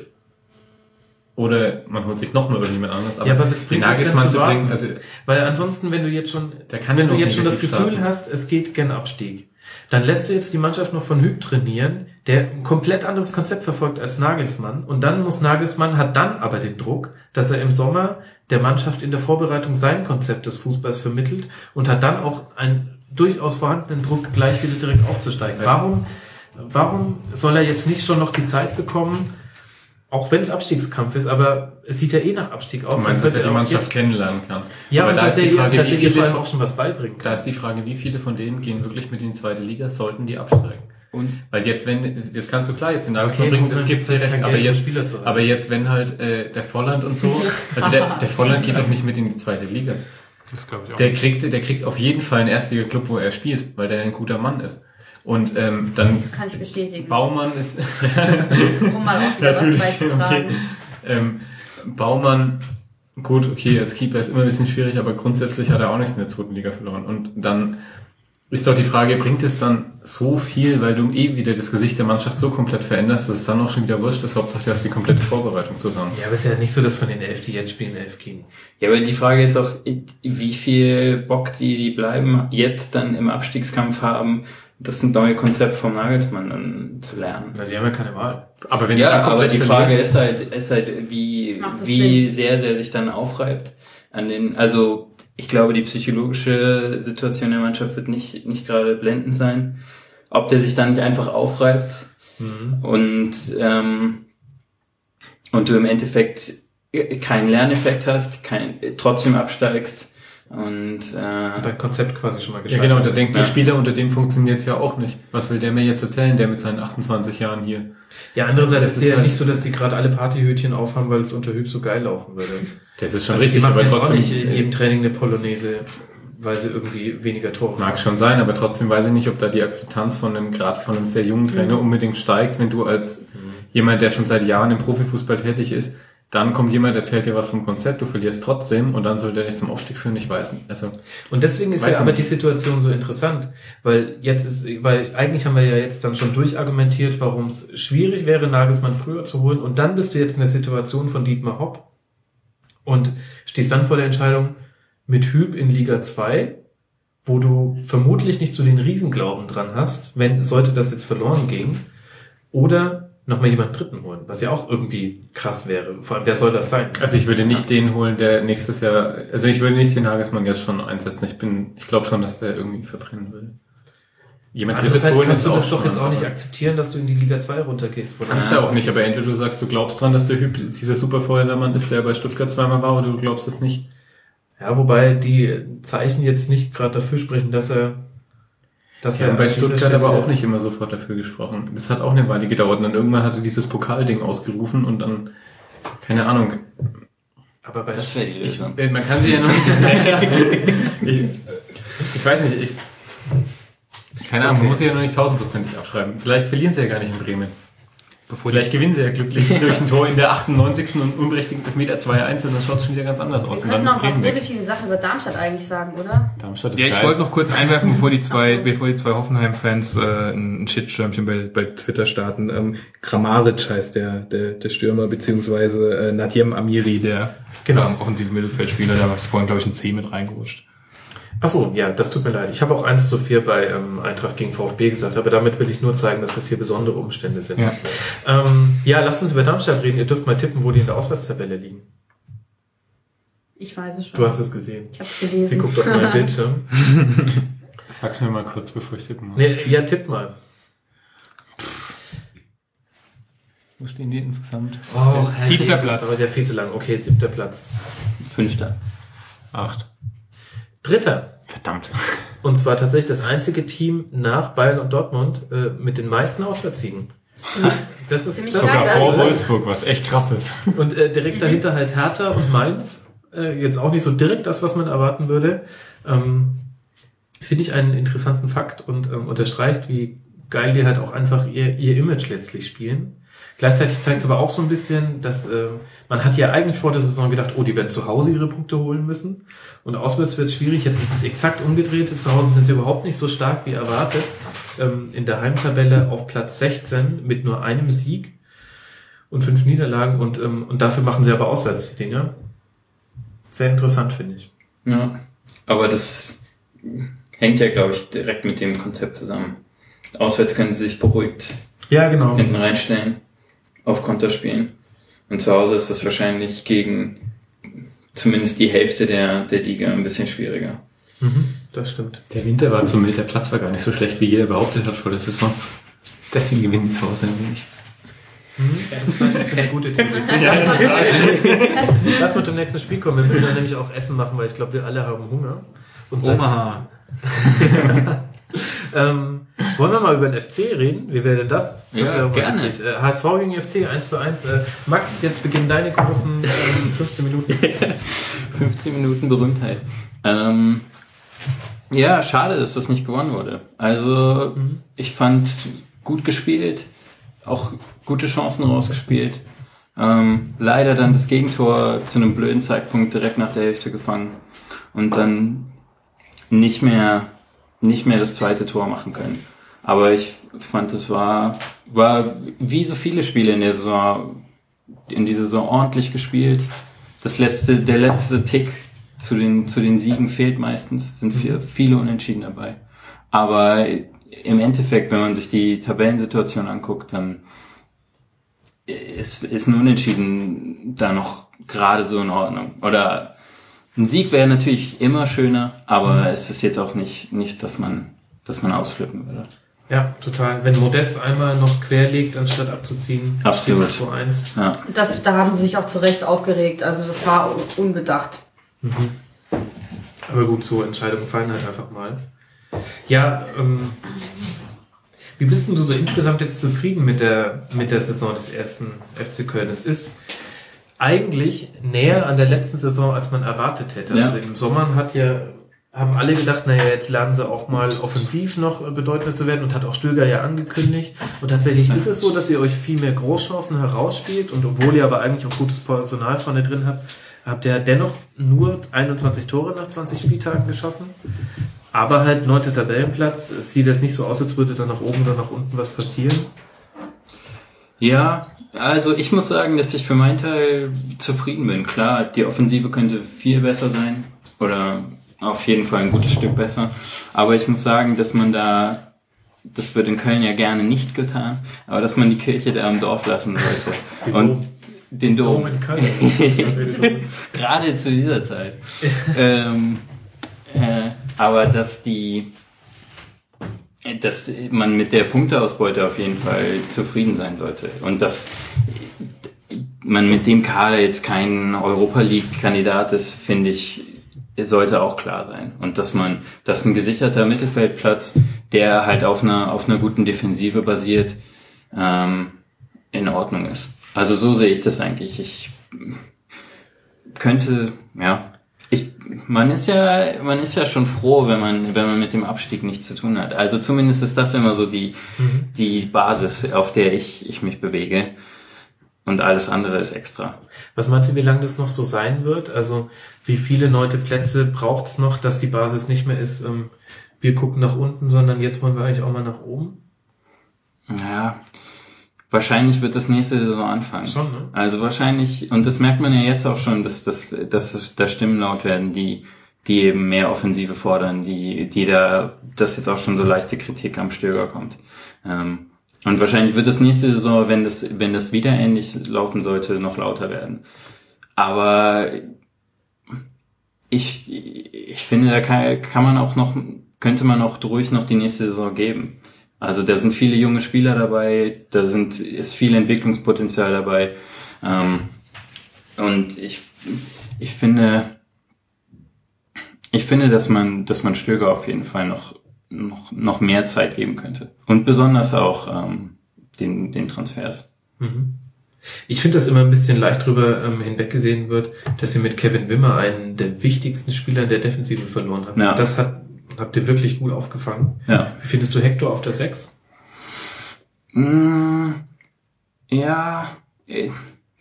S4: oder man holt sich nochmal irgendjemand anderes.
S3: Ja, aber was bringt es denn
S4: Nagelsmann
S3: zu
S4: zu bringen? Also
S3: Weil ansonsten, wenn du jetzt schon,
S4: Der kann
S3: wenn du jetzt schon das Gefühl hast, es geht gern Abstieg, dann lässt du jetzt die Mannschaft noch von Hüb trainieren, der ein komplett anderes Konzept verfolgt als Nagelsmann. Und dann muss Nagelsmann, hat dann aber den Druck, dass er im Sommer der Mannschaft in der Vorbereitung sein Konzept des Fußballs vermittelt und hat dann auch einen durchaus vorhandenen Druck, gleich wieder direkt aufzusteigen. Warum, warum soll er jetzt nicht schon noch die Zeit bekommen, Auch wenn es Abstiegskampf ist, aber es sieht ja eh nach Abstieg aus.
S4: Du meinst,
S3: dann
S4: dass er die Mannschaft
S3: jetzt-
S4: kennenlernen kann.
S3: Ja,
S4: Aber
S3: und
S4: da
S3: dass
S4: ist die
S3: er,
S4: Frage,
S3: dass
S4: wie
S3: er ihr vor
S4: viele
S3: auch schon was beibringen
S4: Da
S3: kann.
S4: ist die Frage, wie viele von denen gehen wirklich mit in die zweite Liga, sollten die absteigen?
S6: Und
S4: Weil jetzt, wenn, jetzt kannst du klar jetzt in der
S3: Okay,
S4: bringen,
S3: nur
S4: das
S3: wenn
S4: gibt
S3: kein
S4: recht, aber jetzt,
S3: Spieler zu halten.
S4: aber jetzt, wenn halt äh, der Volland und so, also der, der Volland geht doch nicht mit in die zweite Liga.
S7: Das glaube ich auch.
S4: Der kriegt, der kriegt auf jeden Fall einen Erstliga-Club, wo er spielt, weil der ein guter Mann ist. Und ähm, dann
S5: Das kann ich bestätigen.
S4: Baumann ist
S5: Um mal auch wieder was
S4: natürlich
S5: beizutragen.
S4: okay. Ähm, Baumann, gut, okay, als Keeper ist immer ein bisschen schwierig, aber grundsätzlich hat er auch nichts in der zweiten Liga verloren. Und dann ist doch die Frage, bringt es dann so viel, weil du eh wieder das Gesicht der Mannschaft so komplett veränderst, dass es dann auch schon wieder wurscht ist. Hauptsache, du hast die komplette Vorbereitung zusammen.
S3: Ja, aber es ist ja nicht so, dass von den elf, die jetzt spielen, elf gehen.
S6: Ja, aber die Frage ist auch, wie viel Bock die, die bleiben, jetzt dann im Abstiegskampf haben, das neue Konzept vom Nagelsmann dann zu lernen.
S3: Na, sie haben ja keine Wahl.
S4: Aber wenn
S6: Ja, aber die Frage ist halt, ist halt, wie, wie sehr der sich dann aufreibt an den, also ich glaube, die psychologische Situation der Mannschaft wird nicht, nicht gerade blendend sein. Ob der sich dann nicht einfach aufreibt und, ähm, und du im Endeffekt keinen Lerneffekt hast, kein, trotzdem absteigst und, äh,
S3: Dein Konzept quasi schon mal
S4: Ja
S3: gescheitert
S4: genau, da denkt
S6: Ja.
S4: der Spieler, unter dem funktioniert's ja auch nicht. Was will der mir jetzt erzählen, der mit seinen 28 Jahren hier?
S3: Ja, andererseits
S4: Das
S3: ist es ja
S4: halt-
S3: nicht so, dass die gerade alle Partyhütchen aufhaben, weil es unter Hüb so geil laufen würde.
S4: Das ist schon
S3: Also die
S4: richtig,
S3: machen
S4: aber
S3: jetzt
S4: trotzdem
S3: auch nicht in jedem Training eine Polonaise, weil sie irgendwie weniger Tore
S4: Mag schon sein, aber trotzdem weiß ich nicht, ob da die Akzeptanz von einem, gerade von einem sehr jungen Trainer unbedingt steigt, wenn du als jemand, der schon seit Jahren im Profifußball tätig ist, dann kommt jemand, erzählt dir was vom Konzept, du verlierst trotzdem und dann soll der dich zum Aufstieg führen, ich weiß nicht. Also,
S3: Und deswegen ist ja aber
S4: nicht.
S3: die Situation so interessant, weil jetzt ist, weil eigentlich haben wir ja jetzt dann schon durchargumentiert, warum es schwierig wäre, Nagelsmann früher zu holen und dann bist du jetzt in der Situation von Dietmar Hopp und stehst dann vor der Entscheidung mit Hüb in Liga 2, wo du vermutlich nicht so den Riesenglauben dran hast, wenn sollte das jetzt verloren gehen, oder nochmal jemanden Dritten holen, was ja auch irgendwie krass wäre. Vor allem, wer soll das sein?
S4: also ich würde nicht den holen, der nächstes Jahr, also ich würde nicht den Nagelsmann jetzt schon einsetzen. Ich bin, ich glaube schon, dass der irgendwie verbrennen würde. Jemand drittes holen
S3: kannst du das doch jetzt auch nicht akzeptieren, dass du in die Liga 2 runtergehst.
S4: Kannst du ja auch nicht, aber entweder du sagst, du glaubst dran, dass der Hüb dieser Superfeuerwehrmann ist, der bei Stuttgart zweimal war, oder du glaubst es nicht.
S3: Ja, wobei die Zeichen jetzt nicht gerade dafür sprechen, dass er, dass
S4: Ja,
S3: er
S4: bei Stuttgart
S3: Stelle
S4: aber auch nicht immer sofort dafür gesprochen. Das hat auch eine Weile gedauert. Und dann irgendwann hatte dieses Pokalding ausgerufen und dann, keine Ahnung.
S3: Aber bei
S6: das wäre die
S4: Ich,
S6: Lösung.
S4: äh, man kann sie ja noch nicht. ich, ich weiß nicht, ich. Keine Ahnung, man muss sie ja noch nicht tausendprozentig abschreiben. Vielleicht verlieren sie ja gar nicht in Bremen.
S7: Bevor
S4: Vielleicht gewinnen sie ja glücklich durch ein Tor in der 98. und unberechtigten Elfmeter 2-1 und dann schaut es schon wieder ganz anders aus.
S5: Wir könnten
S4: Bremen weg.
S5: positive Sachen über Darmstadt eigentlich sagen, oder?
S4: Darmstadt ist
S7: Ja, ich
S4: geil.
S7: wollte noch kurz einwerfen, bevor die zwei,
S5: so.
S7: bevor die zwei Hoffenheim-Fans äh, ein Shitstürmchen bei, bei Twitter starten. Ähm, Kramaric heißt der, der, der Stürmer, beziehungsweise äh, Nadjem Amiri, der
S3: Genau.
S7: ähm, offensive Mittelfeldspieler, da war es vorhin, glaube ich, ein C mit reingerutscht.
S3: Ach so, ja, das tut mir leid. Ich habe auch 1 zu 4 bei ähm, Eintracht gegen VfB gesagt, aber damit will ich nur zeigen, dass das hier besondere Umstände sind.
S7: Ja.
S3: Ähm, ja, lasst uns über Darmstadt reden. Ihr dürft mal tippen, wo die in der Auswärtstabelle liegen.
S5: Ich weiß es schon.
S3: Du hast es gesehen.
S5: ich hab's gelesen.
S3: Sie guckt auf meinen Bildschirm.
S4: Sag's mir mal kurz, bevor ich tippen muss.
S3: Nee, ja, tipp mal.
S4: Wo stehen die insgesamt?
S3: Oh,
S7: Siebter
S3: Das
S7: Platz.
S3: dauert ja viel zu lang. Okay, siebter Platz.
S6: Fünfter.
S4: Acht.
S3: Dritter.
S4: Verdammt.
S3: Und zwar tatsächlich das einzige Team nach Bayern und Dortmund äh, mit den meisten Auswärtssiegen. Das ist das
S4: Sogar vor? Wolfsburg, was echt krass ist.
S3: Und äh, direkt dahinter halt Hertha und Mainz. Äh, jetzt auch nicht so direkt das, was man erwarten würde. Ähm, Finde ich einen interessanten Fakt und ähm, unterstreicht, wie geil die halt auch einfach ihr, ihr Image letztlich spielen. Gleichzeitig zeigt es aber auch so ein bisschen, dass äh, man hat ja eigentlich vor der Saison gedacht, oh, die werden zu Hause ihre Punkte holen müssen. Und auswärts wird es schwierig. Jetzt ist es exakt umgedreht. Zu Hause sind sie überhaupt nicht so stark wie erwartet. Ähm, in der Heimtabelle auf Platz 16 mit nur einem Sieg und fünf Niederlagen und, ähm, und dafür machen sie aber auswärts die Dinge. Sehr interessant, finde ich.
S6: Ja. Aber das hängt ja, glaube ich, direkt mit dem Konzept zusammen. Auswärts können sie sich beruhigt
S3: Ja, genau.
S6: hinten reinstellen, auf Konter spielen. Und zu Hause ist das wahrscheinlich gegen zumindest die Hälfte der, der Liga ein bisschen schwieriger.
S3: Mhm, das stimmt.
S4: Der Winter war zum der Platz war gar nicht so schlecht, wie jeder behauptet hat vor der Saison. Deswegen gewinnen die zu Hause ein wenig.
S3: Das ist natürlich eine gute Theorie. Lass mal, zum nächsten, lass mal zum nächsten Spiel kommen. Wir müssen dann nämlich auch Essen machen, weil ich glaube, wir alle haben Hunger. Und
S7: Omaha.
S3: ähm, wollen wir mal über den FC reden? Wie wäre denn das? das
S6: Ja,
S3: wäre
S6: gerne.
S3: witzig. Äh, HSV gegen FC 1 zu 1. Äh, Max, jetzt beginnen deine großen ähm, 15 Minuten.
S6: 15 Minuten Berühmtheit. Ähm, ja, schade, dass das nicht gewonnen wurde. Also, ich fand gut gespielt, auch gute Chancen rausgespielt. Ähm, leider dann das Gegentor zu einem blöden Zeitpunkt direkt nach der Hälfte gefangen und dann nicht mehr, nicht mehr das zweite Tor machen können. Aber ich fand, es war, war wie so viele Spiele in der Saison, in dieser Saison ordentlich gespielt. Das letzte, der letzte Tick zu den, zu den Siegen fehlt meistens, sind viel, viele Unentschieden dabei. Aber im Endeffekt, wenn man sich die Tabellensituation anguckt, dann ist, ist ein Unentschieden da noch gerade so in Ordnung. Oder ein Sieg wäre natürlich immer schöner, aber es ist jetzt auch nicht, nicht, dass man, dass man ausflippen würde.
S3: Ja, total. Wenn Modest einmal noch querlegt, anstatt abzuziehen,
S6: Absolut.
S3: steht's 2-1.
S6: Ja.
S5: Das, da haben sie sich auch zu Recht aufgeregt. Also das war unbedacht.
S3: Aber gut, so Entscheidungen fallen halt einfach mal. Ja, ähm, wie bist denn du so insgesamt jetzt zufrieden mit der, mit der Saison des ersten FC Köln? Es ist eigentlich näher an der letzten Saison, als man erwartet hätte.
S6: Ja.
S3: Also im Sommer hat ja, haben alle gedacht, naja, jetzt lernen sie auch mal offensiv noch äh, bedeutender zu werden und hat auch Stöger ja angekündigt. Und tatsächlich ist es so, dass ihr euch viel mehr Großchancen herausspielt und obwohl ihr aber eigentlich auch gutes Personal vorne drin habt, habt ihr dennoch nur 21 Tore nach 20 Spieltagen geschossen. Aber halt neunter Tabellenplatz. Es sieht jetzt nicht so aus, als würde da nach oben oder nach unten was passieren.
S6: Ja, also ich muss sagen, dass ich für meinen Teil zufrieden bin. Klar, die Offensive könnte viel besser sein oder auf jeden Fall ein gutes Stück besser. Aber ich muss sagen, dass man da, das wird in Köln ja gerne nicht getan, aber dass man die Kirche da im Dorf lassen sollte. Und den Dom.
S3: Dom in Köln. Also.
S6: Gerade zu dieser Zeit. ähm, äh, aber dass die, dass man mit der Punkteausbeute auf jeden Fall zufrieden sein sollte und dass man mit dem Kader jetzt kein Europa League Kandidat ist, finde ich, sollte auch klar sein. Und dass man, dass ein gesicherter Mittelfeldplatz, der halt auf einer, auf einer guten Defensive basiert, ähm, in Ordnung ist. Also so sehe ich das eigentlich. Ich könnte, ja, ich, man ist ja, man ist ja schon froh, wenn man, wenn man mit dem Abstieg nichts zu tun hat. Also zumindest ist das immer so die, die Basis, auf der ich, ich mich bewege. Und alles andere ist extra.
S3: Was meinst du, wie lange das noch so sein wird? Also wie viele neunte Plätze braucht es noch, dass die Basis nicht mehr ist, ähm, wir gucken nach unten, sondern jetzt wollen wir eigentlich auch mal nach oben?
S6: Ja, wahrscheinlich wird das nächste Saison anfangen.
S3: Schon, ne?
S6: Also wahrscheinlich, und das merkt man ja jetzt auch schon, dass, dass, dass da Stimmen laut werden, die, die eben mehr Offensive fordern, die, die da, dass jetzt auch schon so leichte Kritik am Stöger kommt. Ähm, und wahrscheinlich wird das nächste Saison, wenn das, wenn das wieder ähnlich laufen sollte, noch lauter werden. Aber ich, ich finde, da kann, kann man auch noch, könnte man auch ruhig noch die nächste Saison geben. Also da sind viele junge Spieler dabei, da sind, ist viel Entwicklungspotenzial dabei. Ähm, und ich, ich finde, ich finde, dass man, dass man Stöger auf jeden Fall noch, noch, noch mehr Zeit geben könnte. Und besonders auch ähm, den, den Transfers.
S3: Ich finde, dass immer ein bisschen leicht drüber ähm, hinweggesehen wird, dass ihr mit Kevin Wimmer einen der wichtigsten Spieler in der Defensive verloren habt.
S6: Ja.
S3: Das hat, habt ihr wirklich gut aufgefangen.
S6: Ja.
S3: Wie findest du Hector auf der 6?
S6: Mm, ja, äh,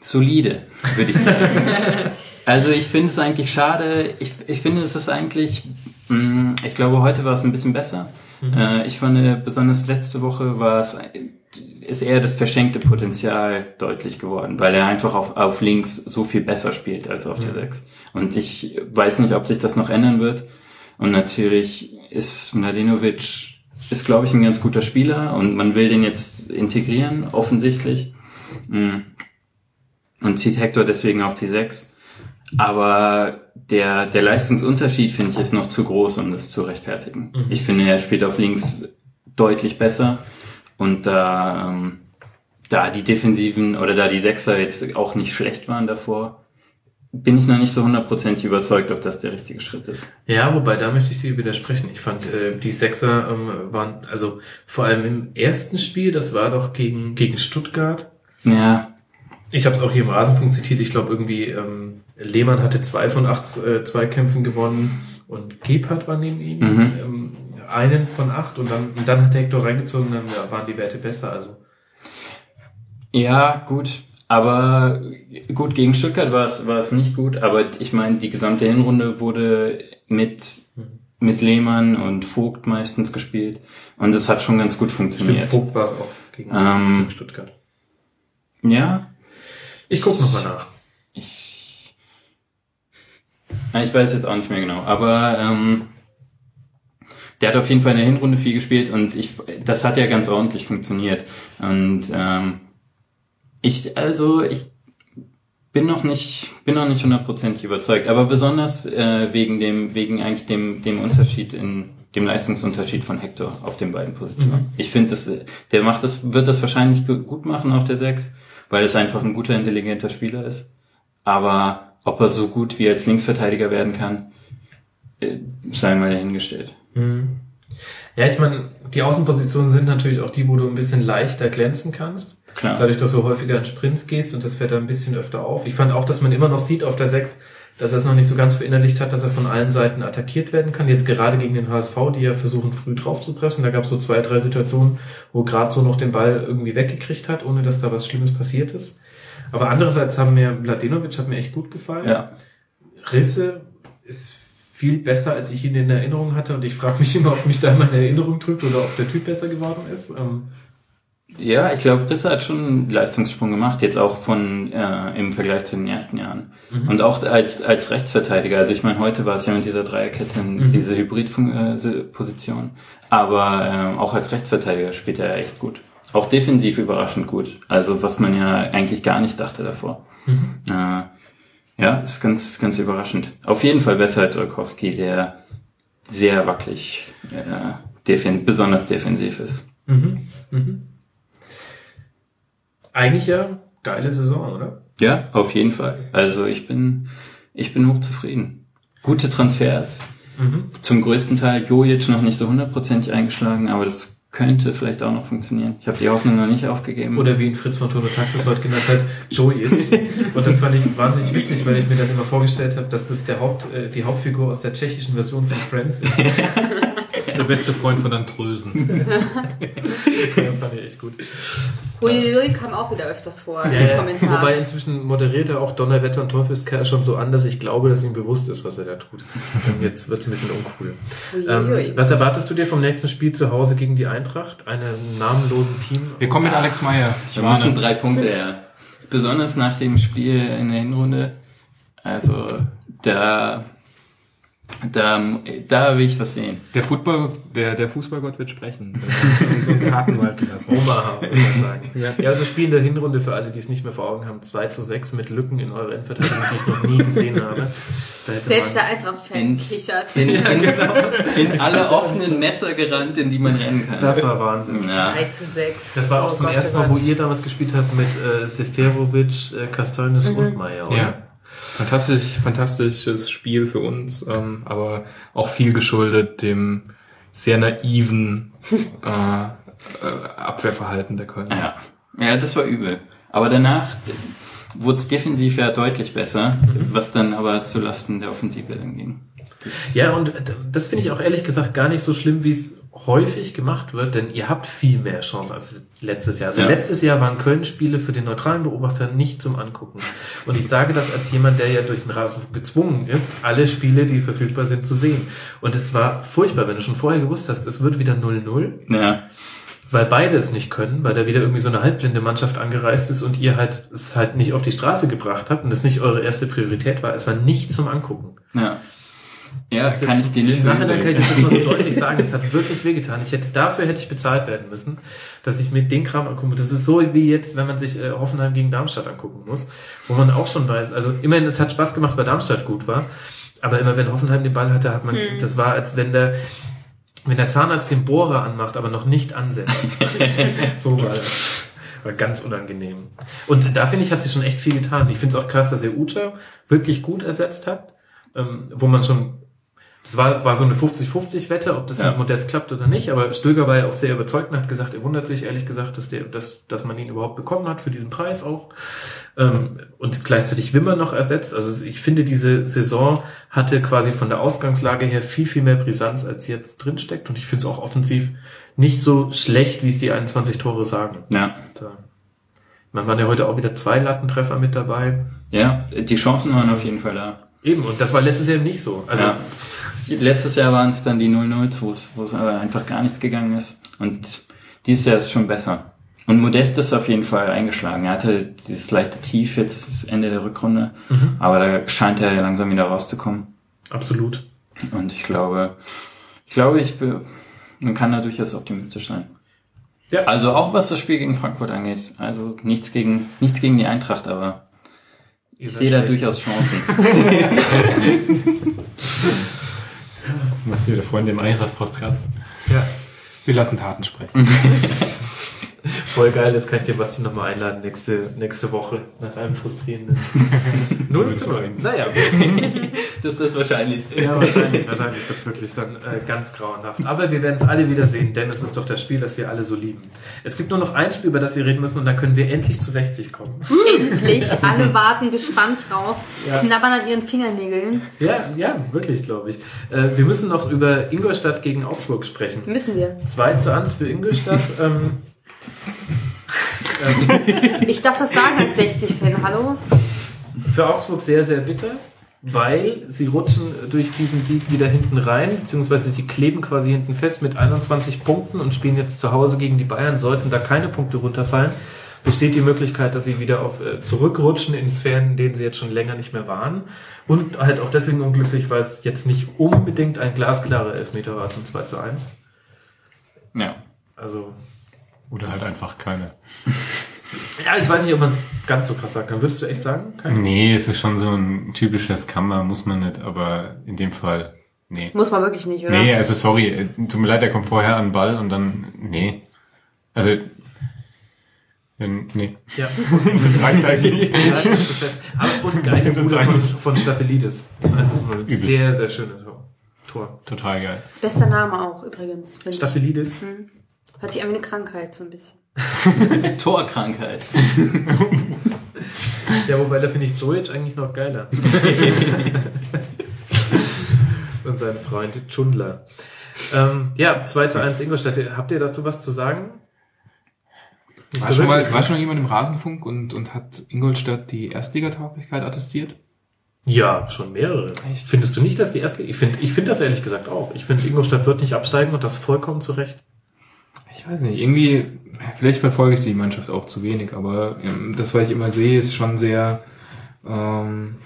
S6: solide, würde ich sagen. also ich finde es eigentlich schade. Ich, ich finde es ist eigentlich, mm, ich glaube heute war es ein bisschen besser. Äh, ich fand äh, besonders letzte Woche war es äh, ist eher das verschenkte Potenzial deutlich geworden, weil er einfach auf, auf links so viel besser spielt als auf der 6. Und ich weiß nicht, ob sich das noch ändern wird. Und natürlich ist Mladenovic, ist glaube ich ein ganz guter Spieler und man will den jetzt integrieren, offensichtlich. Mm. Und zieht Hector deswegen auf die 6. Aber der, der Leistungsunterschied, finde ich, ist noch zu groß, um das zu rechtfertigen. Ich finde, er spielt auf links deutlich besser. Und da, ähm, da die Defensiven oder da die Sechser jetzt auch nicht schlecht waren davor, bin ich noch nicht so hundertprozentig überzeugt, ob das der richtige Schritt ist.
S3: Ja, wobei, da möchte ich dir widersprechen. Ich fand, äh, die Sechser ähm, waren, also vor allem im ersten Spiel, das war doch gegen, gegen Stuttgart.
S6: Ja,
S3: Ich habe es auch hier im Rasenfunk zitiert. Ich glaube irgendwie, ähm, Lehmann hatte zwei von acht äh, Zweikämpfen gewonnen und Gebhardt war neben ihm.
S6: Mhm.
S3: Ähm, einen von acht und dann, und dann hat der Hector reingezogen, dann waren die Werte besser. Also
S6: Ja, gut. Aber gut, gegen Stuttgart war es, war es nicht gut, aber ich meine, die gesamte Hinrunde wurde mit, mit Lehmann und Vogt meistens gespielt. Und das hat schon ganz gut
S3: stimmt,
S6: funktioniert.
S3: Vogt war es auch gegen,
S6: Ähm,
S3: gegen Stuttgart.
S6: Ja,
S3: Ich gucke nochmal nach.
S6: Ja, Ich weiß jetzt auch nicht mehr genau, aber ähm, der hat auf jeden Fall in der Hinrunde viel gespielt und ich, das hat ja ganz ordentlich funktioniert. Und ähm, ich, also ich bin noch nicht, bin noch nicht hundertprozentig überzeugt, aber besonders äh, wegen dem, wegen eigentlich dem, dem Unterschied in dem Leistungsunterschied von Hector auf den beiden Positionen. Ich finde, das, der macht das, wird das wahrscheinlich gu- gut machen auf der 6, weil es einfach ein guter, intelligenter Spieler ist. Aber ob er so gut wie als Linksverteidiger werden kann, äh, sei mal dahingestellt.
S3: Ja, ich meine, die Außenpositionen sind natürlich auch die, wo du ein bisschen leichter glänzen kannst.
S6: Klar.
S3: Dadurch, dass du häufiger in Sprints gehst und das fällt da ein bisschen öfter auf. Ich fand auch, dass man immer noch sieht auf der 6, dass er es noch nicht so ganz verinnerlicht hat, dass er von allen Seiten attackiert werden kann. Jetzt gerade gegen den HSV, die ja versuchen, früh drauf zu pressen. Da gab es so zwei, drei Situationen, wo gerade so noch den Ball irgendwie weggekriegt hat, ohne dass da was Schlimmes passiert ist. Aber andererseits haben mir Mladenovic hat mir echt gut gefallen.
S6: Ja.
S3: Risse ist viel besser, als ich ihn in Erinnerung hatte. Und ich frage mich immer, ob mich da meine Erinnerung trügt oder ob der Typ besser geworden ist. Ähm,
S6: Ja, ich glaube, Risse hat schon einen Leistungssprung gemacht, jetzt auch von äh, im Vergleich zu den ersten Jahren. Und auch als als Rechtsverteidiger. Also ich meine, heute war es ja mit dieser Dreierkette diese Hybrid-Position. Aber ähm, auch als Rechtsverteidiger spielt er echt gut. Auch defensiv überraschend gut. Also was man ja eigentlich gar nicht dachte davor. Äh, ja, ist ganz ganz überraschend. Auf jeden Fall besser als Olkowski, der sehr wackelig, äh, defen besonders defensiv ist.
S3: Eigentlich ja geile Saison, oder?
S6: Ja, auf jeden Fall. Also ich bin, ich bin hochzufrieden. Gute Transfers. Zum größten Teil Jojic noch nicht so hundertprozentig eingeschlagen, aber das könnte vielleicht auch noch funktionieren. Ich habe die Hoffnung noch nicht aufgegeben.
S3: Oder wie ihn Fritz von Tono Taxis heute genannt hat, Joey. Und das fand ich wahnsinnig witzig, weil ich mir dann immer vorgestellt habe, dass das der Haupt, äh, die Hauptfigur aus der tschechischen Version von Friends ist.
S7: Der beste Freund von Antrösen.
S3: Das fand ich echt gut.
S5: Huiuiui kam auch wieder öfters vor
S3: Ja,
S5: im
S3: ja.
S5: Kommentar.
S3: Wobei inzwischen moderiert er auch Donnerwetter und Teufelskerl schon so an, dass ich glaube, dass ihm bewusst ist, was er da tut. Und jetzt wird's ein bisschen uncool. Ähm, was erwartest du dir vom nächsten Spiel zu Hause gegen die Eintracht? Einem namenlosen Team?
S7: Wir kommen mit Alex Meyer. Ich
S6: da müssen drei Punkte her. Besonders nach dem Spiel in der Hinrunde. Also da, da, da will ich was sehen.
S7: Der Fußball, der, der Fußballgott wird sprechen. Das ist so ein Tatenwald gelassen.
S3: Omaha, würde man sagen.
S7: Ja.
S3: Ja, also Spiel in der Hinrunde für alle, die es nicht mehr vor Augen haben. 2 zu 6 mit Lücken in eurer Endverteidigung, die ich noch nie gesehen habe.
S5: Selbst der Eintracht-Fan
S6: In-
S5: kichert.
S6: In, in, in alle offenen Messer gerannt, in die man rennen kann.
S3: das war Wahnsinn.
S6: ja.
S5: 3 zu 6.
S3: Das war auch
S5: Oh
S3: zum
S5: Gott,
S3: ersten
S5: oh
S3: Mal, wo ihr damals gespielt habt mit äh, Seferovic, äh, Castoinis und Meyer, oder?
S7: Ja. Fantastisch, fantastisches Spiel für uns, ähm, aber auch viel geschuldet dem sehr naiven äh, äh, Abwehrverhalten der Kölner.
S6: Ja. ja, das war übel. Aber danach wurde es defensiv ja deutlich besser, was dann aber zu Lasten der Offensive dann ging.
S3: Ja, und das finde ich auch ehrlich gesagt gar nicht so schlimm, wie es häufig gemacht wird, denn ihr habt viel mehr Chancen als letztes Jahr. Also
S6: Ja.
S3: letztes Jahr waren Köln-Spiele für den neutralen Beobachter nicht zum Angucken. Und ich sage das als jemand, der ja durch den Rasenfunk gezwungen ist, alle Spiele, die verfügbar sind, zu sehen. Und es war furchtbar, wenn du schon vorher gewusst hast, es wird wieder 0-0.
S6: Ja,
S3: weil beide es nicht können, weil da wieder irgendwie so eine halbblinde Mannschaft angereist ist und ihr halt es halt nicht auf die Straße gebracht habt und es nicht eure erste Priorität war. Es war nicht zum Angucken.
S6: ja. Ja,
S3: Das
S6: kann ich dir nicht
S3: Im Nachhinein kann ich das jetzt mal so deutlich sagen. Es hat wirklich wehgetan. Ich hätte, dafür hätte ich bezahlt werden müssen, dass ich mir den Kram angucke. Das ist so wie jetzt, wenn man sich äh, Hoffenheim gegen Darmstadt angucken muss, wo man auch schon weiß, also immerhin, es hat Spaß gemacht, weil Darmstadt gut war, aber immer wenn Hoffenheim den Ball hatte, hat man, das war, als wenn der, wenn der Zahnarzt den Bohrer anmacht, aber noch nicht ansetzt. so war das. War ganz unangenehm. Und da finde ich, hat sie schon echt viel getan. Ich finde es auch krass, dass er Uta wirklich gut ersetzt hat, ähm, wo man schon, das war, war so eine 50-50-Wette, ob das
S6: Ja.
S3: mit Modest klappt oder nicht, aber Stöger war ja auch sehr überzeugt und hat gesagt, er wundert sich ehrlich gesagt, dass der, dass, dass man ihn überhaupt bekommen hat für diesen Preis auch. Ähm, und gleichzeitig Wimmer noch ersetzt. Also ich finde, diese Saison hatte quasi von der Ausgangslage her viel, viel mehr Brisanz, als sie jetzt drinsteckt. Und ich finde es auch offensiv nicht so schlecht, wie es die 21 Tore sagen.
S6: Ja.
S3: Und, äh, man waren ja heute auch wieder zwei Lattentreffer mit dabei.
S6: Ja, die Chancen waren auf jeden Fall da.
S3: Eben, und das war letztes Jahr nicht so. Also,
S6: ja. Letztes Jahr waren es dann die 0-0, wo es wo es aber einfach gar nichts gegangen ist. Und dieses Jahr ist schon besser. Und Modest ist auf jeden Fall eingeschlagen. Er hatte dieses leichte Tief jetzt das Ende der Rückrunde, aber da scheint er langsam wieder rauszukommen.
S3: absolut.
S6: Und ich glaube, ich glaube, ich be man kann da durchaus optimistisch sein.
S3: Ja.
S6: Also auch was das Spiel gegen Frankfurt angeht. Also nichts gegen nichts gegen die Eintracht, aber ich sehe da durchaus Chancen.
S4: Was hier der Freund im Eintracht-Podcast.
S3: Ja,
S7: Wir lassen Taten sprechen.
S3: voll geil. Jetzt kann ich den Basti nochmal einladen nächste, nächste Woche nach einem frustrierenden 0 zu 1. Naja,
S6: das ist das Wahrscheinlichste.
S3: Ja, wahrscheinlich, wahrscheinlich wird's wirklich dann äh, ganz grauenhaft. Aber wir werden es alle wieder sehen, denn es ist doch das Spiel, das wir alle so lieben. Es gibt nur noch ein Spiel, über das wir reden müssen und dann können wir endlich zu 60 kommen.
S5: Endlich. Alle warten gespannt drauf,
S3: Ja.
S5: knabbern an ihren Fingernägeln.
S3: Ja, ja, wirklich, glaube ich. Äh, wir müssen noch über Ingolstadt gegen Augsburg sprechen.
S5: Müssen wir.
S3: 2 zu 1 für Ingolstadt. ähm,
S5: Ich darf das sagen als 60-Fan. Hallo?
S3: für Augsburg sehr, sehr bitter, weil sie rutschen durch diesen Sieg wieder hinten rein, beziehungsweise sie kleben quasi hinten fest mit 21 Punkten und spielen jetzt zu Hause gegen die Bayern. Sollten da keine Punkte runterfallen, besteht die Möglichkeit, dass sie wieder auf äh, zurückrutschen in Sphären, in denen sie jetzt schon länger nicht mehr waren. Und halt auch deswegen unglücklich, weil es jetzt nicht unbedingt ein glasklarer Elfmeter war zum 2 zu 1.
S6: Ja.
S3: Also,
S4: Oder halt einfach keine.
S3: ja, ich weiß nicht, ob man es ganz so krass sagen kann. Würdest du echt sagen? Kein?
S4: Nee, es ist schon so ein typisches Kammer, muss man nicht, aber in dem Fall, nee.
S5: Muss man wirklich nicht, oder?
S4: Nee, also sorry, äh, tut mir leid, der kommt vorher an den Ball und dann, nee. Also, ähm, nee.
S3: Ja.
S4: Das reicht eigentlich.
S3: Ja, das. Aber und geile
S4: uns
S3: Bude von, von Staphylides. Das ist 1 zu 0.
S4: Übelst.
S3: Sehr, sehr schönes Tor. Tor.
S4: Total geil.
S5: Bester Name auch übrigens. finde ich. Hat sich eine Krankheit so ein bisschen.
S6: Torkrankheit.
S3: Ja, wobei da finde ich Jojic eigentlich noch geiler. und sein Freund Schundler. Ähm, ja, 2 zu 1 Ingolstadt. Habt ihr dazu was zu sagen?
S7: War schon, mal, war schon jemand im Rasenfunk und, und hat Ingolstadt die Erstligatauglichkeit attestiert?
S3: Ja, schon mehrere. Findest du nicht, dass die erste... Ich finde ich find das ehrlich gesagt auch. Ich finde, Ingolstadt wird nicht absteigen und das vollkommen zu Recht.
S7: Ich weiß nicht, irgendwie, vielleicht verfolge ich die Mannschaft auch zu wenig, aber ähm, das, was ich immer sehe, ist schon sehr ähm,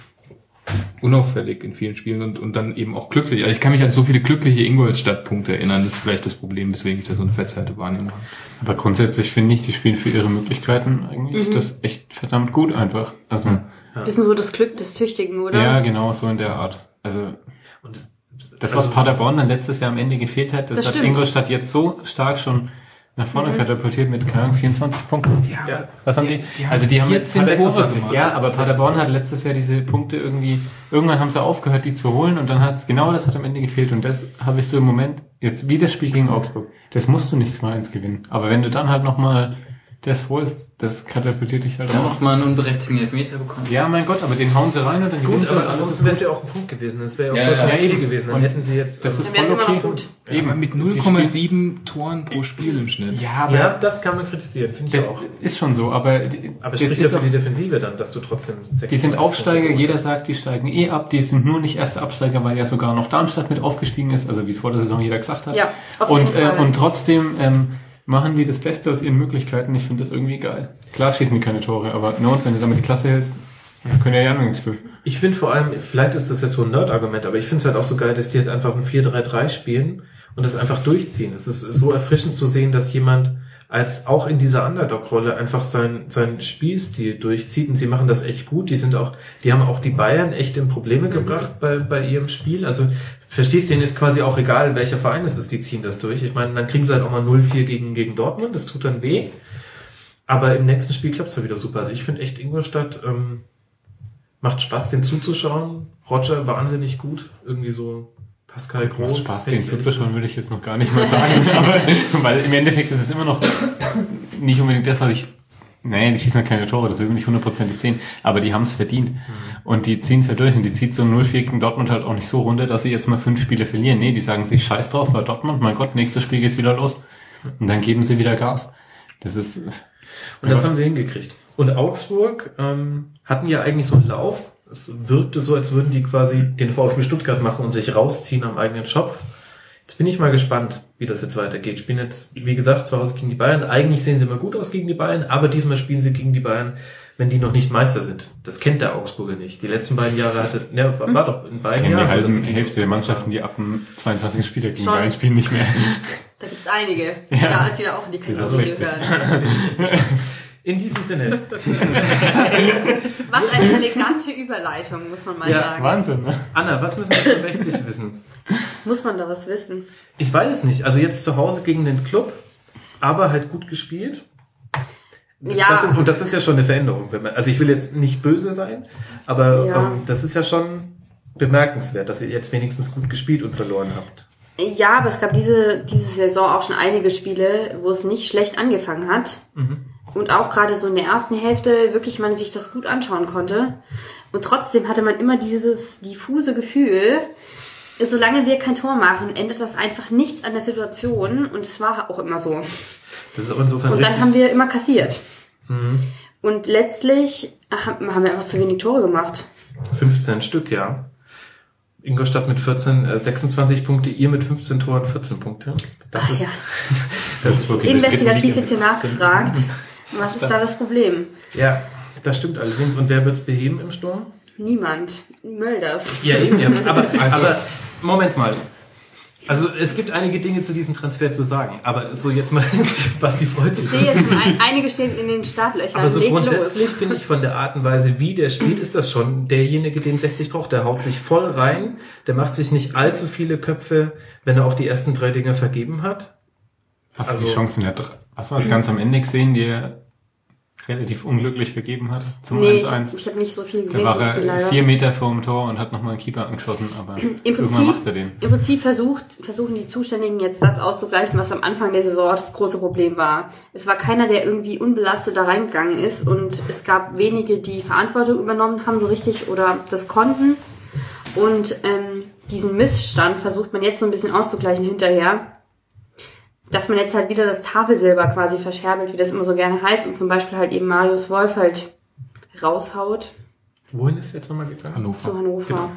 S7: unauffällig in vielen Spielen und, und dann eben auch glücklich. Also ich kann mich an so viele glückliche Ingolstadt-Punkte erinnern, das ist vielleicht das Problem, weswegen ich da so eine verzerrte Wahrnehmung habe.
S4: Aber grundsätzlich finde ich, die spielen für ihre Möglichkeiten eigentlich das echt verdammt gut einfach. Also,
S5: Bisschen so das Glück des Tüchtigen, oder?
S4: ja, genau so in der Art. Also,
S3: Und
S4: das,
S3: Also-
S4: was Paderborn dann letztes Jahr am Ende gefehlt hat, das,
S5: Das
S4: hat
S5: stimmt.
S4: Ingolstadt jetzt so stark schon nach vorne katapultiert mit Ahnung, 24 Punkten.
S3: Ja.
S4: Was haben die?
S7: die haben
S4: also die haben
S7: 14
S4: Pader-
S7: Tore
S3: 26,
S7: gemacht.
S4: Ja, aber Paderborn hat letztes Jahr diese Punkte irgendwie, irgendwann haben sie aufgehört, die zu holen und dann hat genau das hat am Ende gefehlt und das habe ich so im Moment, jetzt wie das Spiel gegen Augsburg, das musst du nicht 2-1 gewinnen. Aber wenn du dann halt nochmal das holst, das katapultiert dich halt
S6: Da
S4: raus.
S6: noch mal einen unberechtigten Elfmeter bekommen.
S4: Ja, mein Gott, aber den hauen sie rein und dann gewinnen
S3: Gut,
S4: sie
S3: aber
S4: und
S3: ansonsten
S4: ist
S3: wäre es
S4: gut.
S3: ja auch ein Punkt gewesen. Das wäre ja auch
S6: Ja,
S3: vollkommen
S4: ja,
S3: okay
S4: eben.
S3: gewesen. Dann
S4: Und
S3: hätten sie jetzt...
S4: Das
S3: also-
S4: ist voll
S5: immer
S4: okay.
S5: noch gut.
S7: Eben,
S4: Eben.
S7: mit
S4: Die spielen-
S7: 0,7 Toren pro Spiel im Schnitt.
S4: Ja, aber
S3: ja, das kann man kritisieren, finde ich
S4: das
S3: auch.
S4: ist schon so, aber, die-
S3: Aber
S4: das
S3: spricht ja
S4: ist
S3: für
S4: auch,
S3: die Defensive dann, dass du trotzdem...
S4: die sind
S3: 26
S4: Aufsteiger,
S3: Punkte
S4: jeder sagt, die steigen eh ab, die sind nur nicht erste Absteiger, weil ja sogar noch Darmstadt mit aufgestiegen ist, also wie es vor der Saison jeder gesagt hat.
S5: Ja, auf
S4: und,
S5: jeden Fall.
S4: Äh, und trotzdem ähm, machen die das Beste aus ihren Möglichkeiten. Ich finde das irgendwie geil. Klar schießen die keine Tore, aber no, und wenn du damit die Klasse hältst, dann können ja ja nichts für.
S3: Ich finde vor allem, vielleicht ist das jetzt so ein Nerd-Argument, aber ich finde es halt auch so geil, dass die halt einfach ein 4-3-3 spielen und das einfach durchziehen. Es ist so erfrischend zu sehen, dass jemand als auch in dieser Underdog-Rolle einfach sein, sein Spielstil durchzieht und sie machen das echt gut. Die sind auch, die haben auch die Bayern echt in Probleme gebracht bei, bei ihrem Spiel. Also verstehst du, denen ist quasi auch egal, welcher Verein es ist, die ziehen das durch. Ich meine, dann kriegen sie halt auch mal 0-4 gegen, gegen Dortmund, das tut dann weh. Aber im nächsten Spiel klappt's ja wieder super. Also ich finde echt Ingolstadt ähm, macht Spaß, den zuzuschauen. Roger wahnsinnig gut. Irgendwie so Pascal Groß.
S4: Spaß, den zuzuschauen, würde ich jetzt noch gar nicht mal sagen. aber, weil im Endeffekt ist es immer noch nicht unbedingt das, was ich. Nee, die schießen ja keine Tore, das will man nicht hundertprozentig sehen. Aber die haben es verdient. Und die ziehen es ja durch. Und die zieht so ein 0-4 gegen Dortmund halt auch nicht so runter, dass sie jetzt mal fünf Spiele verlieren. Nee, die sagen sich scheiß drauf, weil Dortmund, mein Gott, nächstes Spiel geht's wieder los. Und dann geben sie wieder Gas. Das ist.
S3: Und das haben sie hingekriegt. Und Augsburg ähm, hatten ja eigentlich so einen Lauf. Es wirkte so, als würden die quasi den VfB Stuttgart machen und sich rausziehen am eigenen Schopf. Jetzt bin ich mal gespannt, wie das jetzt weitergeht. Spielen jetzt, wie gesagt, zu Hause gegen die Bayern. Eigentlich sehen sie immer gut aus gegen die Bayern, aber diesmal spielen sie gegen die Bayern, wenn die noch nicht Meister sind. Das kennt der Augsburger nicht. Die letzten beiden Jahre hatte, ne, war, war doch in beiden
S4: die
S3: Jahren so, dass
S4: halben
S3: sie gegen-
S4: Hälfte der Mannschaften, die ab dem 22. Spieltag gegen
S5: Schon.
S4: Bayern spielen, nicht mehr.
S5: Da gibt's einige, die, da, die da auch in die Kategorie
S4: 60.
S5: gehören.
S3: In diesem Sinne.
S5: Was eine elegante Überleitung, muss man mal
S3: Ja,
S5: sagen.
S4: Wahnsinn, ne?
S3: Anna, was müssen wir zu 60 wissen?
S5: Muss man da was wissen?
S3: Ich weiß es nicht. Also jetzt zu Hause gegen den Club, aber halt gut gespielt.
S5: Ja.
S3: Das ist, und das ist ja schon eine Veränderung. Wenn man, also ich will jetzt nicht böse sein, aber
S5: Ja.
S3: ähm, das ist ja schon bemerkenswert, dass ihr jetzt wenigstens gut gespielt und verloren habt.
S5: Ja, aber es gab diese, diese Saison auch schon einige Spiele, wo es nicht schlecht angefangen hat. Und auch gerade so in der ersten Hälfte wirklich man sich das gut anschauen konnte. Und trotzdem hatte man immer dieses diffuse Gefühl, solange wir kein Tor machen, ändert das einfach nichts an der Situation. Und es war auch immer so.
S3: Das ist auch insofern
S5: Und dann haben wir immer kassiert. Und letztlich haben wir einfach zu wenig Tore gemacht.
S3: 15 Stück, ja. Ingolstadt mit 14, äh, 26 Punkte, ihr mit 15 Toren, 14 Punkte. Das
S5: Ach
S3: ist,
S5: ja.
S3: das ist wirklich
S5: Investigativ jetzt hier nachgefragt. Was ist da das Problem?
S3: Ja, das stimmt allerdings. Und wer wird's beheben im Sturm?
S5: Niemand. Mölders.
S3: Ja, eben, ja. Aber, aber Moment mal. Also es gibt einige Dinge zu diesem Transfer zu sagen, aber so jetzt mal, Basti freut sich.
S5: Ich sehe schon, ein, einige stehen in den Startlöchern.
S3: Aber so
S5: Legt
S3: grundsätzlich finde ich von der Art und Weise, wie der spielt, ist das schon derjenige, den 60 braucht. Der haut sich voll rein, der macht sich nicht allzu viele Köpfe, wenn er auch die ersten drei Dinger vergeben hat.
S4: Hast du
S3: Also-
S4: die Chancen der Dr- Was war es ganz am Ende gesehen, die relativ unglücklich vergeben hat zum
S5: Nee, ich,
S4: 1-1?
S5: ich habe nicht so viel
S4: Da
S5: gesehen.
S4: war
S5: vom Spiel
S4: er vier Meter vor dem Tor und hat nochmal einen Keeper angeschossen, aber
S5: Im Prinzip,
S4: macht er den.
S5: Im Prinzip versucht, versuchen die Zuständigen jetzt das auszugleichen, was am Anfang der Saison das große Problem war. Es war keiner, der irgendwie unbelastet da reingegangen ist und es gab wenige, die Verantwortung übernommen haben, so richtig oder das konnten. Und ähm, diesen Missstand versucht man jetzt so ein bisschen auszugleichen hinterher. Dass man jetzt halt wieder das Tafelsilber quasi verscherbelt, wie das immer so gerne heißt, und zum Beispiel halt eben Marius Wolf halt raushaut
S3: Wohin ist jetzt nochmal gegangen?
S7: Hannover.
S5: zu Hannover.
S3: Genau.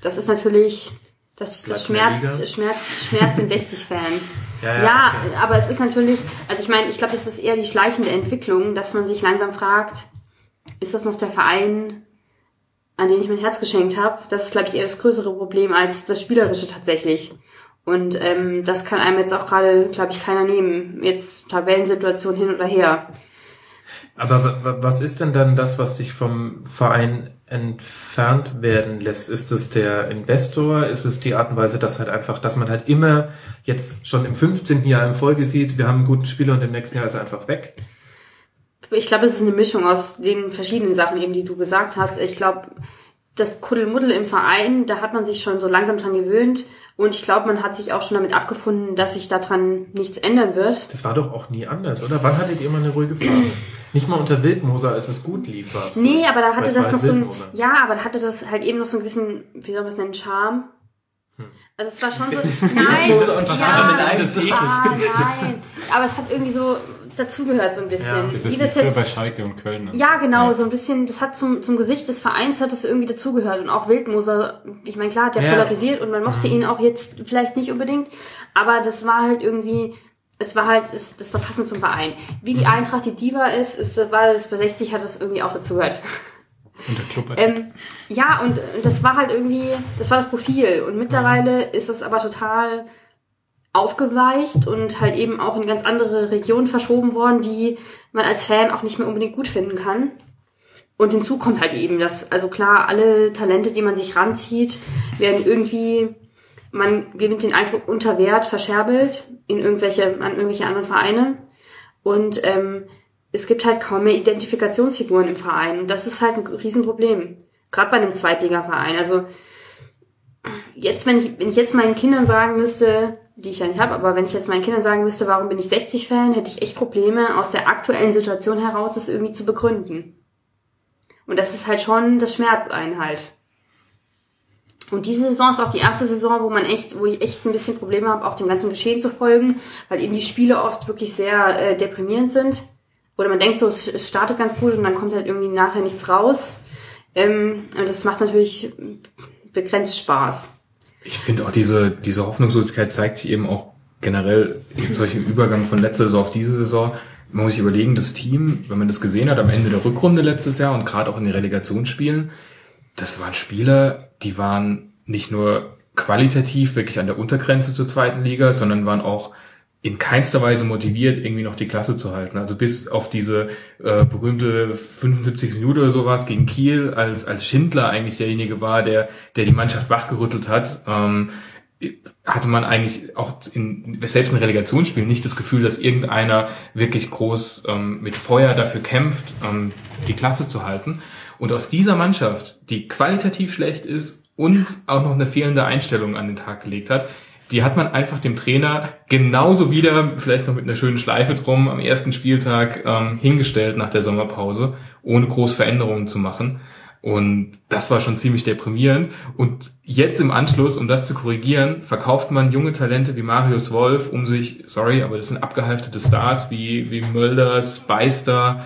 S5: Das ist natürlich, das, das Schmerz. Schmerz, Schmerz den 60-Fan.
S3: Ja,
S5: Ja,
S3: ja, okay.
S5: aber es ist natürlich, also ich meine, ich glaube, das ist eher die schleichende Entwicklung, dass man sich langsam fragt, ist das noch der Verein, an den ich mein Herz geschenkt habe? Das ist, glaube ich, eher das größere Problem als das Spielerische tatsächlich. Und ähm, das kann einem jetzt auch gerade, glaube ich, keiner nehmen. Jetzt Tabellensituation hin oder her.
S3: Aber wa- wa- was ist denn dann das, was dich vom Verein entfernt werden lässt? Ist es der Investor? Ist es die Art und Weise, dass halt einfach, dass man halt immer jetzt schon im 15. Jahr in Folge sieht, wir haben einen guten Spieler und im nächsten Jahr ist er einfach weg?
S5: Ich glaube, es ist eine Mischung aus den verschiedenen Sachen, eben die du gesagt hast. Ich glaube, das Kuddelmuddel im Verein, da hat man sich schon so langsam dran gewöhnt. Und ich glaube, man hat sich auch schon damit abgefunden, dass sich daran nichts ändern wird.
S3: Das war doch auch nie anders, oder? Wann hattet ihr immer eine ruhige Phase? Nicht mal unter Wildmoser, als es gut lief, war es.
S5: Nee, aber da hatte das noch
S3: halt
S5: so ein,
S3: Wildmoser.
S5: ja, aber da hatte das halt eben noch so einen gewissen, wie soll man es nennen, Charme. Also es war schon so, nein,
S3: Wildmoser und
S5: ja,
S3: Ekels.
S5: ah, nein, aber es hat irgendwie so dazugehört so ein bisschen.
S4: Das ist
S5: Wie das jetzt,
S4: bei Schalke und Köln. und
S5: Ja, genau, so ein bisschen, das hat zum, zum Gesicht des Vereins hat es irgendwie dazugehört und auch Wildmoser, ich meine, klar, hat der
S3: Ja.
S5: polarisiert und man mochte ihn auch jetzt vielleicht nicht unbedingt, aber das war halt irgendwie, es war halt, es, das war passend zum Verein. Wie die Eintracht die Diva ist, ist war das bei 60 hat das irgendwie auch dazugehört.
S4: Und der Club
S5: Ähm, ja, und, und das war halt irgendwie, das war das Profil. Und mittlerweile ist es aber total aufgeweicht und halt eben auch in ganz andere Regionen verschoben worden, die man als Fan auch nicht mehr unbedingt gut finden kann. Und hinzu kommt halt eben, dass, also klar, alle Talente, die man sich ranzieht, werden irgendwie, man gewinnt den Eindruck unter Wert verscherbelt in irgendwelche, an irgendwelche anderen Vereine. Und ähm, es gibt halt kaum mehr Identifikationsfiguren im Verein. Und das ist halt ein Riesenproblem. Gerade bei einem Zweitligaverein. Also jetzt, wenn ich, wenn ich jetzt meinen Kindern sagen müsste, die ich ja nicht habe, aber wenn ich jetzt meinen Kindern sagen müsste, warum bin ich 60-Fan, hätte ich echt Probleme, aus der aktuellen Situation heraus das irgendwie zu begründen. Und das ist halt schon das Schmerzeinhalt. Und diese Saison ist auch die erste Saison, wo man echt, wo ich echt ein bisschen Probleme habe, auch dem ganzen Geschehen zu folgen, weil eben die Spiele oft wirklich sehr äh, deprimierend sind. Oder man denkt so, es es startet ganz gut und dann kommt halt irgendwie nachher nichts raus. Ähm, und das macht natürlich begrenzt Spaß.
S7: Ich finde auch diese, diese Hoffnungslosigkeit zeigt sich eben auch generell in solchen Übergang von letzter Saison auf diese Saison. Man muss sich überlegen, das Team, wenn man das gesehen hat am Ende der Rückrunde letztes Jahr und gerade auch in den Relegationsspielen, das waren Spieler, die waren nicht nur qualitativ wirklich an der Untergrenze zur zweiten Liga, sondern waren auch in keinster Weise motiviert, irgendwie noch die Klasse zu halten. Also bis auf diese äh, berühmte 75 Minuten oder sowas gegen Kiel, als, als Schindler eigentlich derjenige war, der, der die Mannschaft wachgerüttelt hat, ähm, hatte man eigentlich auch in, selbst in Relegationsspielen nicht das Gefühl, dass irgendeiner wirklich groß ähm, mit Feuer dafür kämpft, ähm, die Klasse zu halten. Und aus dieser Mannschaft, die qualitativ schlecht ist und auch noch eine fehlende Einstellung an den Tag gelegt hat, die hat man einfach dem Trainer genauso wieder, vielleicht noch mit einer schönen Schleife drum, am ersten Spieltag ähm, hingestellt nach der Sommerpause, ohne groß Veränderungen zu machen. Und das war schon ziemlich deprimierend. Und jetzt im Anschluss, um das zu korrigieren, verkauft man junge Talente wie Marius Wolf, um sich, sorry, aber das sind abgehalftete Stars wie, wie Mölder, Speister,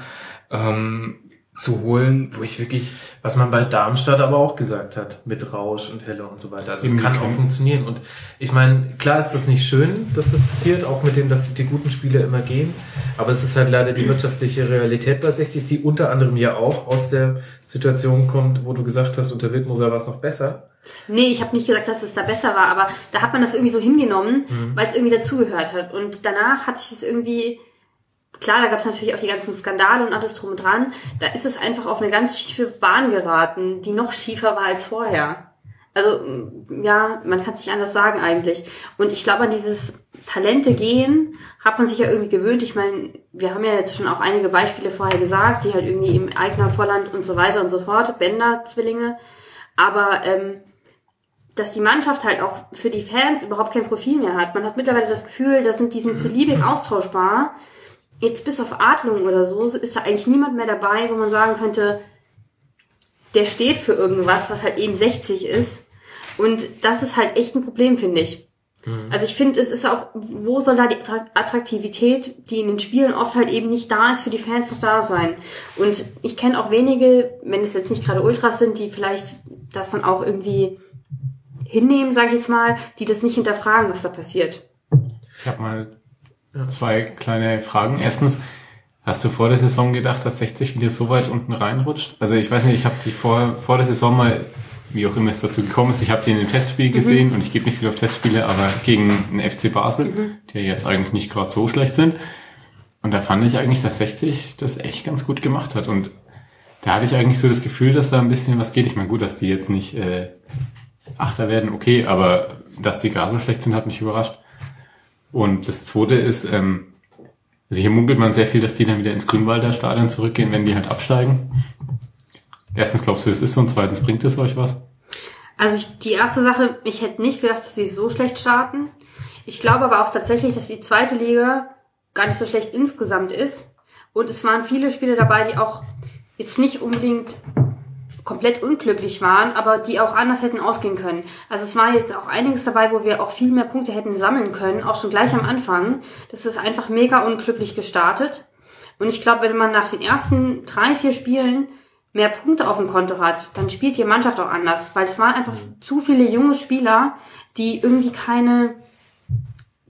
S7: ähm, zu holen, wo ich wirklich
S8: Was man bei Darmstadt aber auch gesagt hat, mit Rausch und Helle und so weiter. Also es kann auch funktionieren. Und ich meine, klar ist das nicht schön, dass das passiert, auch mit dem, dass die guten Spieler immer gehen. Aber es ist halt leider die wirtschaftliche Realität bei 60, die unter anderem ja auch aus der Situation kommt, wo du gesagt hast, unter Wildmoser war es noch besser.
S5: Nee, ich habe nicht gesagt, dass es da besser war, aber da hat man das irgendwie so hingenommen,
S8: Mhm.
S5: weil es irgendwie dazugehört hat. Und danach hat sich es irgendwie, klar, da gab es natürlich auch die ganzen Skandale und alles drum und dran, da ist es einfach auf eine ganz schiefe Bahn geraten, die noch schiefer war als vorher. Also, mm, ja, man kann es nicht anders sagen eigentlich. Und ich glaube, an dieses Talente gehen hat man sich ja irgendwie gewöhnt. Ich meine, wir haben ja jetzt schon auch einige Beispiele vorher gesagt, die halt irgendwie im Eigner Volland und so weiter und so fort, Bender-Zwillinge. Aber ähm, dass die Mannschaft halt auch für die Fans überhaupt kein Profil mehr hat. Man hat mittlerweile das Gefühl, das sind diesen beliebig austauschbar. Jetzt bis auf Adlung oder so ist da eigentlich niemand mehr dabei, wo man sagen könnte, der steht für irgendwas, was halt eben 60 ist. Und das ist halt echt ein Problem, finde ich. Also ich finde, es ist auch, wo soll da die Attra- Attraktivität, die in den Spielen oft halt eben nicht da ist, für die Fans noch da sein? Und ich kenne auch wenige, wenn es jetzt nicht gerade Ultras sind, die vielleicht das dann auch irgendwie hinnehmen, sage ich jetzt mal, die das nicht hinterfragen, was da passiert.
S4: Ich habe mal zwei kleine Fragen. Erstens, hast du vor der Saison gedacht, dass 60 wieder so weit unten reinrutscht? Also ich weiß nicht, ich habe die vor, vor der Saison mal, wie auch immer es dazu gekommen ist, ich habe die in einem Testspiel gesehen und ich gebe nicht viel auf Testspiele, aber gegen den FC Basel, die jetzt eigentlich nicht gerade so schlecht sind. Und da fand ich eigentlich, dass 60 das echt ganz gut gemacht hat. Und da hatte ich eigentlich so das Gefühl, dass da ein bisschen was geht. Ich meine, gut, dass die jetzt nicht äh, Achter werden, okay, aber dass die gar so schlecht sind, hat mich überrascht. Und das zweite ist, ähm, also hier munkelt man sehr viel, dass die dann wieder ins Grünwalder Stadion zurückgehen, wenn die halt absteigen. Erstens glaubst du, es ist so und zweitens bringt es euch was?
S5: Also ich, die erste Sache, ich hätte nicht gedacht, dass sie so schlecht starten. Ich glaube aber auch tatsächlich, dass die zweite Liga gar nicht so schlecht insgesamt ist. Und es waren viele Spiele dabei, die auch jetzt nicht unbedingt komplett unglücklich waren, aber die auch anders hätten ausgehen können. Also es war jetzt auch einiges dabei, wo wir auch viel mehr Punkte hätten sammeln können, auch schon gleich am Anfang. Das ist einfach mega unglücklich gestartet. Und ich glaube, wenn man nach den ersten drei, vier Spielen mehr Punkte auf dem Konto hat, dann spielt die Mannschaft auch anders, weil es waren einfach zu viele junge Spieler, die irgendwie keine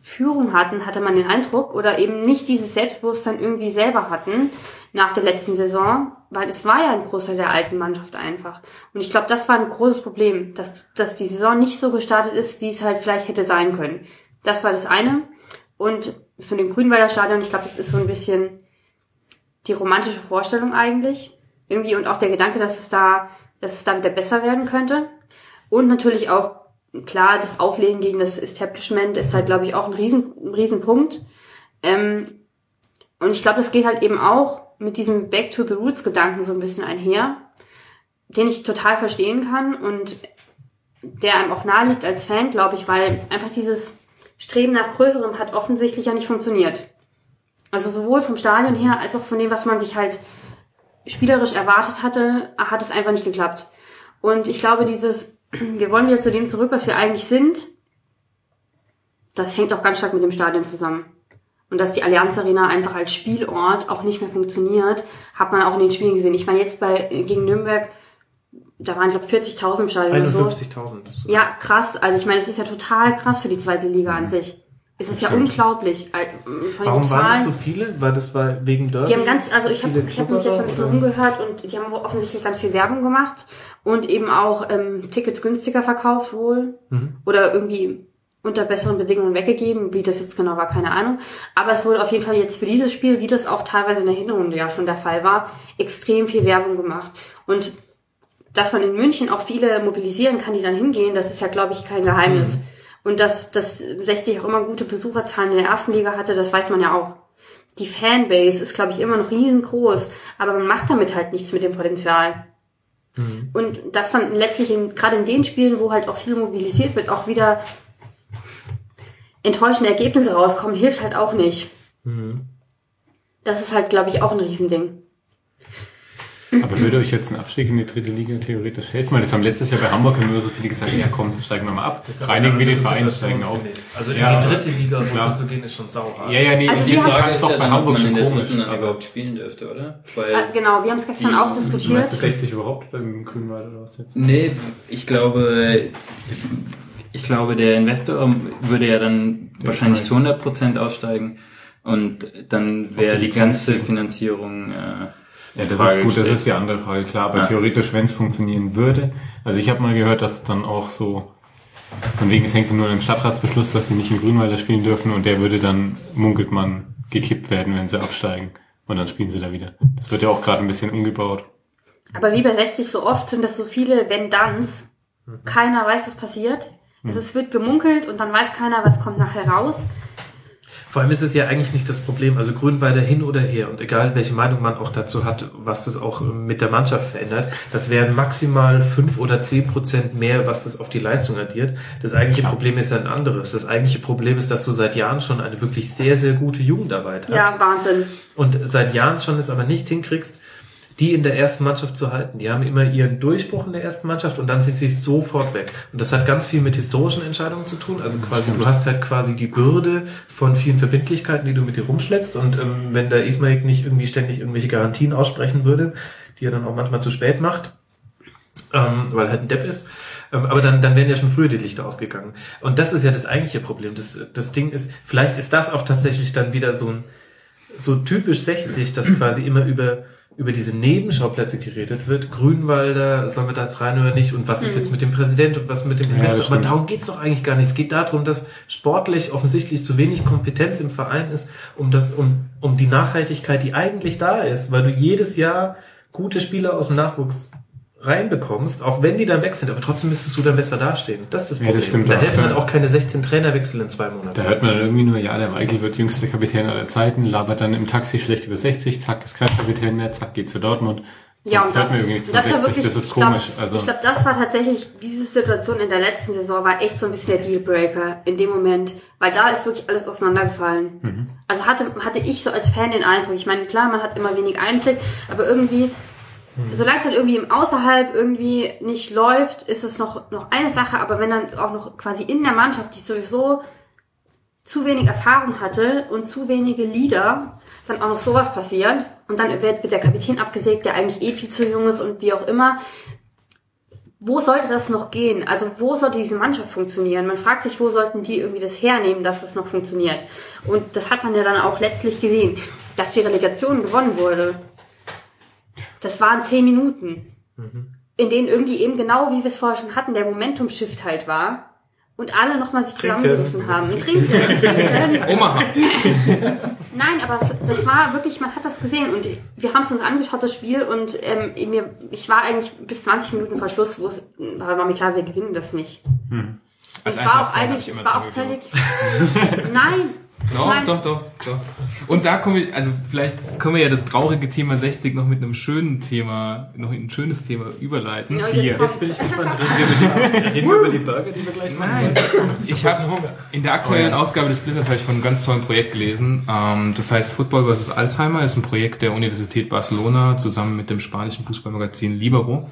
S5: Führung hatten, hatte man den Eindruck, oder eben nicht dieses Selbstbewusstsein irgendwie selber hatten nach der letzten Saison, weil es war ja ein Großteil der alten Mannschaft einfach. Und ich glaube, das war ein großes Problem, dass, dass die Saison nicht so gestartet ist, wie es halt vielleicht hätte sein können. Das war das eine. Und das mit dem Grünwalder Stadion, ich glaube, das ist so ein bisschen die romantische Vorstellung eigentlich. Irgendwie und auch der Gedanke, dass es da, dass es da wieder besser werden könnte. Und natürlich auch, klar, das Auflegen gegen das Establishment ist halt, glaube ich, auch ein riesen, ein riesen Punkt. Ähm, Und ich glaube, das geht halt eben auch mit diesem Back to the Roots Gedanken so ein bisschen einher, den ich total verstehen kann und der einem auch nahe liegt als Fan, glaube ich, weil einfach dieses Streben nach Größerem hat offensichtlich ja nicht funktioniert. Also sowohl vom Stadion her als auch von dem, was man sich halt spielerisch erwartet hatte, hat es einfach nicht geklappt. Und ich glaube, dieses, wir wollen wieder zu dem zurück, was wir eigentlich sind, das hängt auch ganz stark mit dem Stadion zusammen. Und dass die Allianz Arena einfach als Spielort auch nicht mehr funktioniert, hat man auch in den Spielen gesehen. Ich meine, jetzt bei gegen Nürnberg, da waren, ich glaube, 40.000 im Stadion oder so.
S3: 51.000.
S5: Ja, krass. Also ich meine, es ist ja total krass für die zweite Liga an sich. Es ist ja unglaublich. äh, Von
S3: Warum
S5: den
S3: waren das
S5: Zahlen.
S3: so viele? War das war wegen Derby?
S5: Die haben ganz, also ich habe ich hab mich jetzt mal ein bisschen umgehört und die haben wohl offensichtlich ganz viel Werbung gemacht und eben auch ähm, Tickets günstiger verkauft wohl
S3: Mhm.
S5: oder irgendwie unter besseren Bedingungen weggegeben. Wie das jetzt genau war, keine Ahnung. Aber es wurde auf jeden Fall jetzt für dieses Spiel, wie das auch teilweise in der Hinrunde ja schon der Fall war, extrem viel Werbung gemacht. Und dass man in München auch viele mobilisieren kann, die dann hingehen, das ist ja, glaube ich, kein Geheimnis. Und dass, dass 60 auch immer gute Besucherzahlen in der ersten Liga hatte, das weiß man ja auch. Die Fanbase ist, glaube ich, immer noch riesengroß, aber man macht damit halt nichts mit dem Potenzial. Und das dann letztlich in, gerade in den Spielen, wo halt auch viel mobilisiert wird, auch wieder enttäuschende Ergebnisse rauskommen, hilft halt auch nicht. Das ist halt, glaube ich, auch ein Riesending.
S4: Aber würde euch jetzt ein Abstieg in die dritte Liga theoretisch helfen? Weil das haben letztes Jahr bei Hamburg nur so viele gesagt, ja komm, steigen wir mal ab. Reinigen wir den Verein, steigen auf.
S3: Also in
S4: Ja,
S3: die dritte Liga
S4: klar.
S3: runterzugehen ist schon sauer.
S4: Ja, ja, nee,
S5: Also
S4: die Frage ist doch bei Hamburg schon komisch. Aber
S6: überhaupt spielen dürfte, oder? Weil
S5: Ah, genau, wir haben es gestern auch diskutiert.
S4: meinst du 60 überhaupt beim Grünwald oder was jetzt?
S6: Nee, ich glaube, ich glaube, der Investor würde ja dann wahrscheinlich zu 100% aussteigen und dann wäre
S4: die
S6: die ganze Finanzierung äh,
S4: Ja,
S6: in
S4: das
S6: Frage
S4: ist gut, das ist die andere Frage, klar. Aber
S6: Ja.
S4: theoretisch, wenn es funktionieren würde, also ich habe mal gehört, dass dann auch so, von wegen es hängt nur an dem Stadtratsbeschluss, dass sie nicht im Grünwalder spielen dürfen und der würde dann, munkelt man, gekippt werden, wenn sie absteigen. Und dann spielen sie da wieder. Das wird ja auch gerade ein bisschen umgebaut.
S5: Aber wie bei 60 so oft sind das so viele Wenn-Danns. Keiner weiß, was passiert. Es ist, wird gemunkelt und dann weiß keiner, was kommt nachher raus.
S3: Vor allem ist es ja eigentlich nicht das Problem, also Grünweiler hin oder her und egal welche Meinung man auch dazu hat, was das auch ähm, mit der Mannschaft verändert, das wären maximal fünf oder zehn Prozent mehr, was das auf die Leistung addiert. Das eigentliche Problem ist ja ein anderes. Das eigentliche Problem ist, dass du seit Jahren schon eine wirklich sehr, sehr gute Jugendarbeit hast.
S5: Ja, Wahnsinn.
S3: und seit Jahren schon es aber nicht hinkriegst, die in der ersten Mannschaft zu halten. Die haben immer ihren Durchbruch in der ersten Mannschaft und dann sind sie sofort weg. Und das hat ganz viel mit historischen Entscheidungen zu tun. Also quasi, du hast halt quasi die Bürde von vielen Verbindlichkeiten, die du mit dir rumschleppst. Und ähm, wenn der Ismail nicht irgendwie ständig irgendwelche Garantien aussprechen würde, die er dann auch manchmal zu spät macht, ähm, weil er halt ein Depp ist. Ähm, aber dann, dann wären ja schon früher die Lichter ausgegangen. Und das ist ja das eigentliche Problem. Das, das Ding ist, vielleicht ist das auch tatsächlich dann wieder so ein, so typisch 60, dass quasi immer über, über diese Nebenschauplätze geredet wird. Grünwalder, sollen wir da jetzt rein oder nicht? Und was ist jetzt mit dem Präsident und was mit dem Investor? Aber
S4: stimmt.
S3: darum geht's doch eigentlich gar nicht. Es geht darum, dass sportlich offensichtlich zu wenig Kompetenz im Verein ist, um das, um, um die Nachhaltigkeit, die eigentlich da ist, weil du jedes Jahr gute Spieler aus dem Nachwuchs reinbekommst, auch wenn die dann weg sind, aber trotzdem müsstest du dann besser dastehen. Das ist das
S4: Ja,
S3: Problem.
S4: das stimmt
S3: da
S4: auch,
S3: helfen
S4: ja.
S3: halt auch keine 16 Trainerwechsel in zwei Monaten.
S4: Da hört man dann irgendwie nur, ja, der Michael wird jüngster Kapitän aller Zeiten, labert dann im Taxi schlecht über 60, zack, ist kein Kapitän mehr, zack, geht zu Dortmund.
S5: Ja,
S4: Sonst
S5: und das,
S4: hört man irgendwie nichts
S5: das
S4: von
S5: war
S4: 60,
S5: wirklich,
S4: das ist
S5: ich glaub-
S4: komisch. also,
S5: ich glaube, das war tatsächlich, diese Situation in der letzten Saison war echt so ein bisschen der Dealbreaker in dem Moment, weil da ist wirklich alles auseinandergefallen.
S4: Mhm.
S5: Also hatte, hatte ich so als Fan den Eindruck, ich meine, klar, man hat immer wenig Einblick, aber irgendwie,
S4: Mhm.
S5: solange es halt irgendwie im Außerhalb irgendwie nicht läuft, ist es noch, noch eine Sache, aber wenn dann auch noch quasi in der Mannschaft, die sowieso zu wenig Erfahrung hatte und zu wenige Leader, dann auch noch sowas passiert und dann wird, wird der Kapitän abgesägt, der eigentlich eh viel zu jung ist und wie auch immer. Wo sollte das noch gehen? Also wo sollte diese Mannschaft funktionieren? Man fragt sich, wo sollten die irgendwie das hernehmen, dass das noch funktioniert? Und das hat man ja dann auch letztlich gesehen, dass die Relegation gewonnen wurde. Das waren zehn Minuten, in denen irgendwie eben genau, wie wir es vorher schon hatten, der Momentum-Shift halt war und alle nochmal sich zusammengerissen haben. Und trinken. trinken.
S7: Omaha.
S5: Nein, aber das war wirklich, man hat das gesehen und wir haben es uns angeschaut, das Spiel, und ähm, mir, ich war eigentlich bis 20 Minuten vor Schluss, wo es war mir klar, wir gewinnen das nicht. Und
S7: Als
S5: es war auch eigentlich,
S7: ich
S5: es war auch völlig. Nein,
S7: Doch,
S5: mein-
S7: doch, doch, doch. Und da kommen wir, also vielleicht können wir ja das traurige Thema 60 noch mit einem schönen Thema, noch in ein schönes Thema überleiten.
S5: Ja, jetzt kommt's.
S3: Bin ich gespannt. Reden wir über die, reden wir über die Burger, die wir gleich machen?
S7: Nein, ich habe in der aktuellen
S3: Oh ja.
S7: Ausgabe des Splitters habe ich von einem ganz tollen Projekt gelesen. Ähm, das heißt Football vs. Alzheimer ist ein Projekt der Universität Barcelona zusammen mit dem spanischen Fußballmagazin Libero.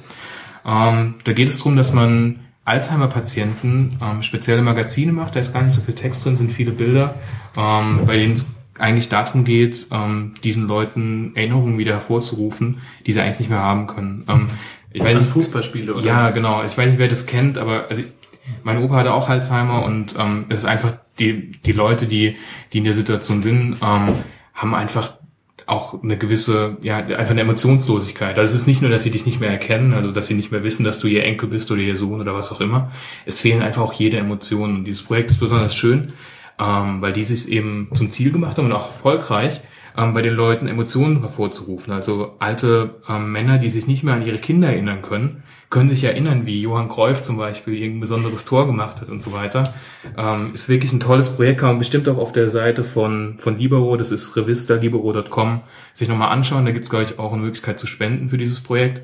S7: Ähm, da geht es darum, dass man Alzheimer-Patienten ähm, spezielle Magazine macht. Da ist gar nicht so viel Text drin, sind viele Bilder, ähm, bei denen es eigentlich darum geht, ähm, diesen Leuten Erinnerungen wieder hervorzurufen, die sie eigentlich nicht mehr haben können. Ähm, ich weiß nicht,
S3: Fußballspiele, oder?
S7: ja, genau. Ich weiß nicht, wer das kennt, aber also mein Opa hatte auch Alzheimer und ähm, es ist einfach die die Leute, die die in der Situation sind, ähm, haben einfach auch eine gewisse, ja, einfach eine Emotionslosigkeit. Also es ist nicht nur, dass sie dich nicht mehr erkennen, also dass sie nicht mehr wissen, dass du ihr Enkel bist oder ihr Sohn oder was auch immer. Es fehlen einfach auch jede Emotion. Und dieses Projekt ist besonders schön, ähm, weil die sich eben zum Ziel gemacht haben und auch erfolgreich, ähm, bei den Leuten Emotionen hervorzurufen. Also alte ähm, Männer, die sich nicht mehr an ihre Kinder erinnern können, können sich erinnern, wie Johann Cruyff zum Beispiel irgendein besonderes Tor gemacht hat und so weiter. Ähm, ist wirklich ein tolles Projekt, kann man bestimmt auch auf der Seite von, von Libero, das ist revistalibero.com, sich nochmal anschauen. Da gibt es, glaube ich, auch eine Möglichkeit zu spenden für dieses Projekt.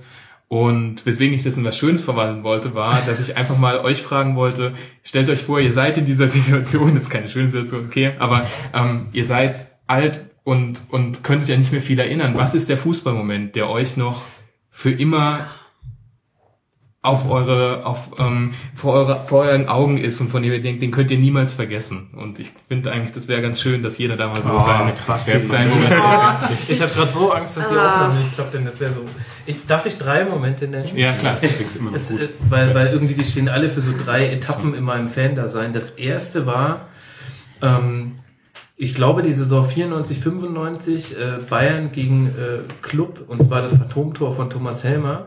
S7: Und weswegen ich das in was Schönes verwandeln wollte, war, dass ich einfach mal euch fragen wollte, stellt euch vor, ihr seid in dieser Situation, das ist keine schöne Situation, okay, aber ähm, ihr seid alt und, und könnt euch ja nicht mehr viel erinnern. Was ist der Fußballmoment, der euch noch für immer auf eure, auf, ähm, vor, eure, vor euren Augen ist und von dem ihr denkt, den könnt ihr niemals vergessen. Und ich finde eigentlich, das wäre ganz schön, dass jeder da mal so
S3: Oh,
S7: seine,
S3: krass,
S7: sein, Moment
S3: Ich habe gerade so Angst, dass die
S5: Ah.
S3: aufnehmen. Ich glaube, denn das wäre so. Ich, darf ich drei Momente nennen?
S7: Ja, klar.
S4: Netflix immer noch
S3: Es,
S4: gut.
S3: äh, weil, weil irgendwie die stehen alle für so drei Etappen in meinem Fan-Dasein. Das erste war, ähm, ich glaube, die Saison 94, 95, äh, Bayern gegen äh, Club, und zwar das Phantomtor von Thomas Helmer.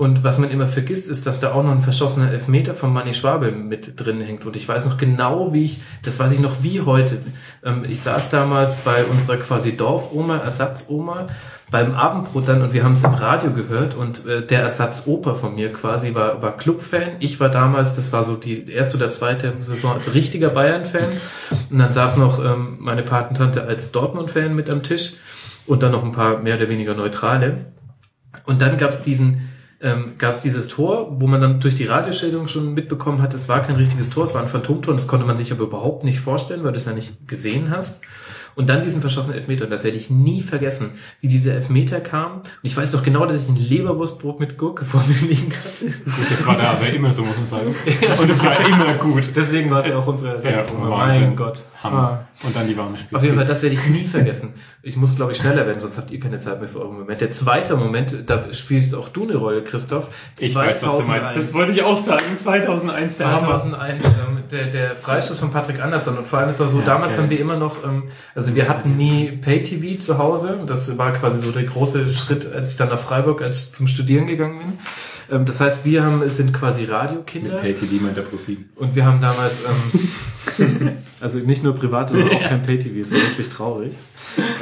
S3: Und was man immer vergisst, ist, dass da auch noch ein verschossener Elfmeter von Manni Schwabel mit drin hängt. Und ich weiß noch genau, wie ich, das weiß ich noch wie heute. Ähm, ich saß damals bei unserer quasi Dorfoma, Ersatzoma, beim Abendbrot dann und wir haben es im Radio gehört und äh, der Ersatzoper von mir quasi war, war Clubfan. Ich war damals, das war so die erste oder zweite Saison als richtiger Bayern-Fan. Und dann saß noch ähm, meine Patentante als Dortmund-Fan mit am Tisch und dann noch ein paar mehr oder weniger Neutrale. Und dann gab's diesen, ähm, gab's dieses Tor, wo man dann durch die Radiostellung schon mitbekommen hat, es war kein richtiges Tor, es war ein Phantomtor und das konnte man sich aber überhaupt nicht vorstellen, weil du es ja nicht gesehen hast. Und dann diesen verschossenen Elfmeter, und das werde ich nie vergessen, wie dieser Elfmeter kam. Und ich weiß doch genau, dass ich ein Leberwurstbrot mit Gurke vor mir liegen hatte.
S4: Gut, das war da aber immer so, muss man sagen. Und es war immer gut.
S3: Deswegen war es ja auch unsere Ersatzrunde.
S4: Ja,
S3: mein. Gott.
S4: Hammer. Und dann die warme Spiele.
S3: Auf jeden Fall, das werde ich nie vergessen. Ich muss, glaube ich, schneller werden, sonst habt ihr keine Zeit mehr für euren Moment. Der zweite Moment, da spielst auch du eine Rolle, Christoph.
S4: Ich weiß, was du meinst. Das wollte ich auch sagen. 2001, der Hammer.
S3: 2001, ähm, der, der Freistoß von Patrick Andersson. Und vor allem, es war so, damals
S4: okay.
S3: haben wir immer noch, ähm, also wir hatten nie Pay-TV zu Hause. Das war quasi so der große Schritt, als ich dann nach Freiburg als zum Studieren gegangen bin. Ähm, das heißt, wir haben, sind quasi Radiokinder.
S4: Mit PayTV meint der ProSieben.
S3: Und wir haben damals, ähm, also nicht nur private, sondern auch kein Pay-TV, es war wirklich traurig.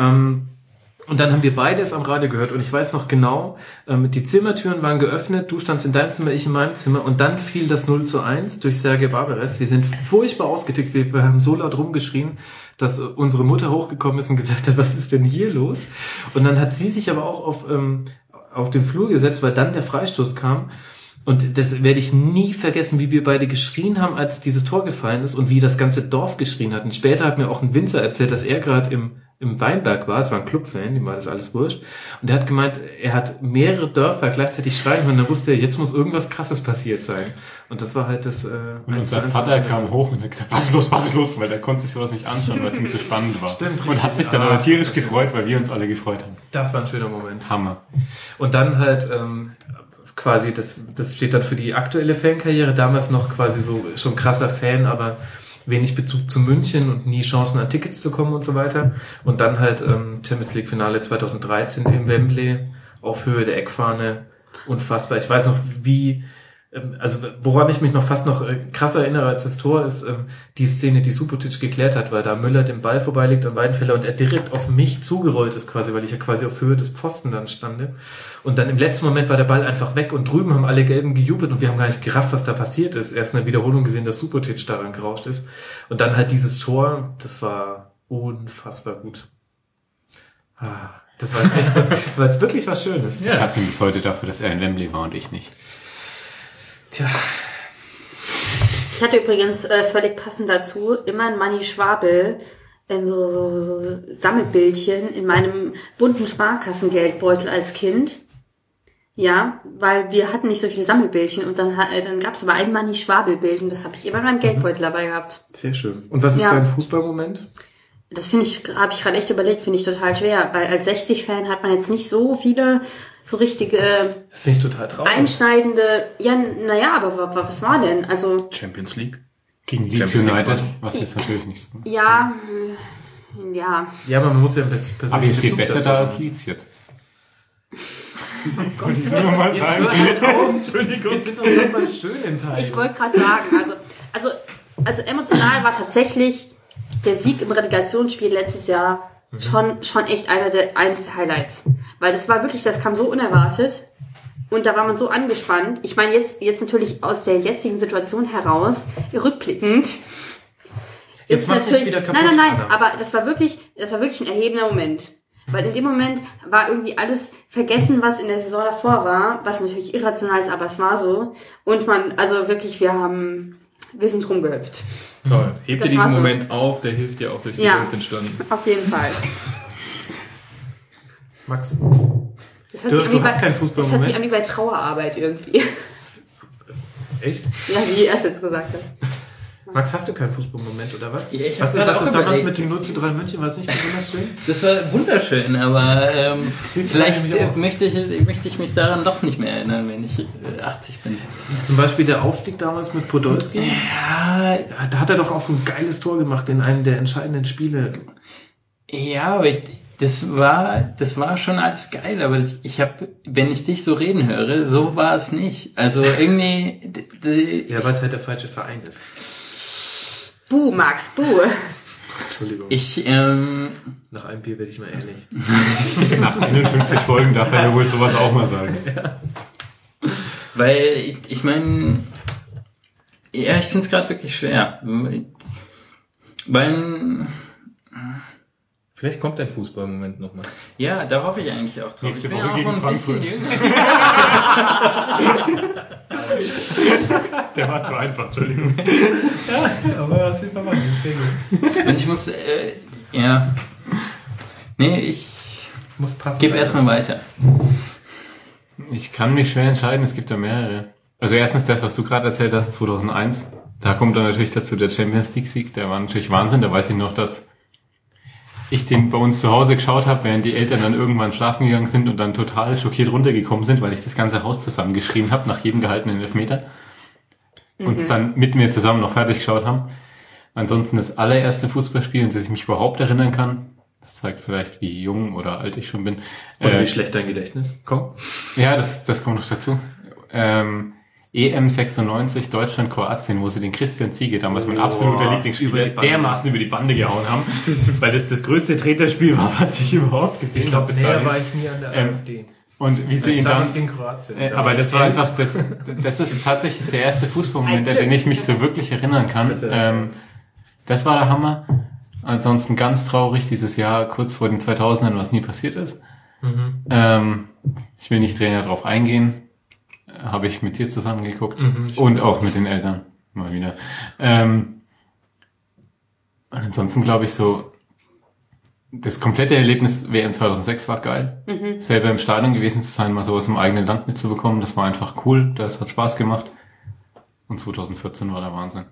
S3: Ähm, und dann haben wir beides am Radio gehört und ich weiß noch genau, ähm, die Zimmertüren waren geöffnet, du standst in deinem Zimmer, ich in meinem Zimmer und dann fiel das 0 zu 1 durch Sergei Barbares. Wir sind furchtbar ausgetickt, wir, wir haben so laut rumgeschrien, dass unsere Mutter hochgekommen ist und gesagt hat, was ist denn hier los? Und dann hat sie sich aber auch auf, ähm, auf den Flur gesetzt, weil dann der Freistoß kam. Und das werde ich nie vergessen, wie wir beide geschrien haben, als dieses Tor gefallen ist und wie das ganze Dorf geschrien hat. Und später hat mir auch ein Winzer erzählt, dass er gerade im, im Weinberg war. Es war ein Clubfan, dem war das alles wurscht. Und er hat gemeint, er hat mehrere Dörfer gleichzeitig schreien und dann wusste er, jetzt muss irgendwas Krasses passiert sein. Und das war halt das... Äh,
S4: Und unser
S3: eins
S4: Vater kam hoch und hat gesagt, was ist los, was ist los? Weil er konnte sich sowas nicht anschauen, weil es ihm zu spannend war.
S3: Stimmt,
S4: Und
S3: richtig.
S4: hat sich dann
S3: Ah,
S4: aber tierisch gefreut, weil wir uns alle gefreut haben.
S3: Das war ein schöner Moment.
S4: Hammer.
S3: Und dann halt ähm, quasi, das, das steht dann für die aktuelle Fankarriere, damals noch quasi so schon krasser Fan, aber wenig Bezug zu München und nie Chancen an Tickets zu kommen und so weiter. Und dann halt ähm, Champions League Finale 2013 im Wembley auf Höhe der Eckfahne. Unfassbar. Ich weiß noch, wie, also woran ich mich noch fast noch äh, krasser erinnere als das Tor, ist ähm, die Szene, die Subotic geklärt hat, weil da Müller den Ball vorbeilegt an Weidenfeller und er direkt auf mich zugerollt ist quasi, weil ich ja quasi auf Höhe des Pfosten dann stande. Und dann im letzten Moment war der Ball einfach weg und drüben haben alle Gelben gejubelt und wir haben gar nicht gerafft, was da passiert ist. Erst in der Wiederholung gesehen, dass Subotic daran gerauscht ist. Und dann halt dieses Tor, das war, unfassbar gut. Ah, das war echt was, das war jetzt wirklich was Schönes.
S4: Ich hasse ihn bis heute dafür, dass er in Wembley war und ich nicht.
S3: Tja,
S5: Ich hatte übrigens äh, völlig passend dazu immer ein Manni Schwabel, ähm, so, so, so Sammelbildchen in meinem bunten Sparkassengeldbeutel als Kind. Ja, weil wir hatten nicht so viele Sammelbildchen und dann, äh, dann gab es aber ein Manni Schwabel-Bild und das habe ich immer in meinem Geldbeutel dabei gehabt.
S3: sehr schön. Und was ist
S5: Ja.
S3: dein Fußballmoment?
S5: Das finde ich, habe ich gerade echt überlegt, finde ich total schwer, weil als 60-Fan hat man jetzt nicht so viele so richtige
S3: Das finde ich total traurig.
S5: einschneidende, ja, naja, aber wa- wa- was war denn? Also,
S7: Champions League.
S4: Gegen Leeds
S7: Champions League
S4: United, was jetzt natürlich nicht so.
S5: ja, äh, ja,
S3: Ja, aber man muss ja persönlich
S4: Aber ihr steht
S3: Bezug
S4: besser da als Leeds jetzt.
S3: Jetzt hör halt auf. Entschuldigung. Wir sind doch beim schönen Teil.
S5: Ich wollte gerade sagen, also, also, also emotional war tatsächlich der Sieg im Relegationsspiel letztes Jahr schon, schon echt einer der, eines der Highlights. Weil das war wirklich, das kam so unerwartet. Und da war man so angespannt. Ich meine, jetzt, jetzt natürlich aus der jetzigen Situation heraus, rückblickend.
S3: Jetzt
S5: ist
S3: machst du dich wieder kaputt,
S5: Nein, nein, nein,
S3: Anna.
S5: aber das war wirklich, das war wirklich ein erhebender Moment. Weil in dem Moment war irgendwie alles vergessen, was in der Saison davor war, was natürlich irrational ist, aber es war so. Und man, also wirklich, wir haben, wir sind rumgehüpft.
S7: Toll. Heb
S5: Das
S7: dir diesen
S5: so.
S7: Moment auf, der hilft dir auch durch die
S5: Ja.
S7: Entstanden.
S5: Auf jeden Fall.
S3: Max,
S5: Das hört
S3: Du-
S5: sich an
S3: du hast
S5: bei-
S3: keinen
S5: Das
S3: Fußballmoment?
S5: hört sich an wie bei Trauerarbeit irgendwie.
S3: echt?
S5: Ja, wie er es jetzt gesagt hat.
S3: Max, hast du keinen Fußballmoment oder was?
S6: Ja,
S3: was ist, was ist damals mit dem 0 zu 3 München? War es nicht besonders schön?
S6: Das war wunderschön, aber ähm, vielleicht äh, möchte ich, möchte ich mich daran doch nicht mehr erinnern, wenn ich äh, 80 bin.
S3: Zum Beispiel der Aufstieg damals mit Podolski.
S6: Ja,
S3: Da hat er doch auch so ein geiles Tor gemacht in einem der entscheidenden Spiele.
S6: ja, aber ich, das war, das war schon alles geil, aber das, ich habe, wenn ich dich so reden höre, so war es nicht. Also irgendwie,
S3: Ja, weil es halt der falsche Verein ist.
S5: Buh, Max, buh.
S3: Entschuldigung.
S6: ich, ähm,
S3: Nach einem Bier werde ich mal ehrlich.
S4: Nach 51 Folgen darf er ja wohl sowas auch mal sagen.
S6: weil ich, ich meine, ja, ich finde es gerade wirklich schwer, weil
S7: Vielleicht kommt dein Fußballmoment nochmal.
S6: Ja, da hoffe ich eigentlich auch drauf.
S4: Nächste Woche
S6: ja
S4: gegen Frankfurt. Der war zu einfach, Entschuldigung.
S3: Aber das sind wir mal sehr gut.
S6: Und ich muss, äh, ja. Nee, ich
S3: Muss passen.
S6: gebe erstmal weiter.
S4: Ich kann mich schwer entscheiden, es gibt da mehrere. Also erstens das, was du gerade erzählt hast, 2001. Da kommt dann natürlich dazu der Champions League Sieg, der war natürlich Wahnsinn. Da weiß ich noch, dass ich den bei uns zu Hause geschaut habe, während die Eltern dann irgendwann schlafen gegangen sind und dann total schockiert runtergekommen sind, weil ich das ganze Haus zusammengeschrien habe nach jedem gehaltenen Elfmeter. Und es dann mit mir zusammen noch fertig geschaut haben. Ansonsten das allererste Fußballspiel, an das ich mich überhaupt erinnern kann, das zeigt vielleicht, wie jung oder alt ich schon bin.
S3: Oder
S4: Äh,
S3: wie schlecht dein Gedächtnis. Komm.
S4: ja, das, das kommt noch dazu. Ähm, EM 96 Deutschland Kroatien, wo sie den Christian Ziege damals mein absoluter
S3: über
S4: Lieblingsspieler
S3: Bande.
S4: dermaßen über die Bande gehauen haben, weil das das größte Treterspiel war, was ich überhaupt gesehen
S3: Ich
S4: habe.
S3: näher war ich nie an der
S4: Ähm,
S3: AfD.
S4: Und wie sie ihn dann
S3: gegen Kroatien.
S4: äh, aber das war einfach, das, das ist tatsächlich der erste Fußballmoment, an den ich mich so wirklich erinnern kann. Ähm, das war der Hammer. Ansonsten ganz traurig dieses Jahr, kurz vor den 2000ern, was nie passiert ist.
S3: Mhm.
S4: Ähm, ich will nicht näher drauf eingehen. Habe ich mit dir zusammen geguckt.
S3: Mhm,
S4: und auch mit den Eltern. Mal wieder. Ähm, und ansonsten glaube ich so, das komplette Erlebnis WM 2006 war geil. Selber im Stadion gewesen zu sein, mal sowas im eigenen Land mitzubekommen, das war einfach cool, das hat Spaß gemacht. Und 2014 war der Wahnsinn.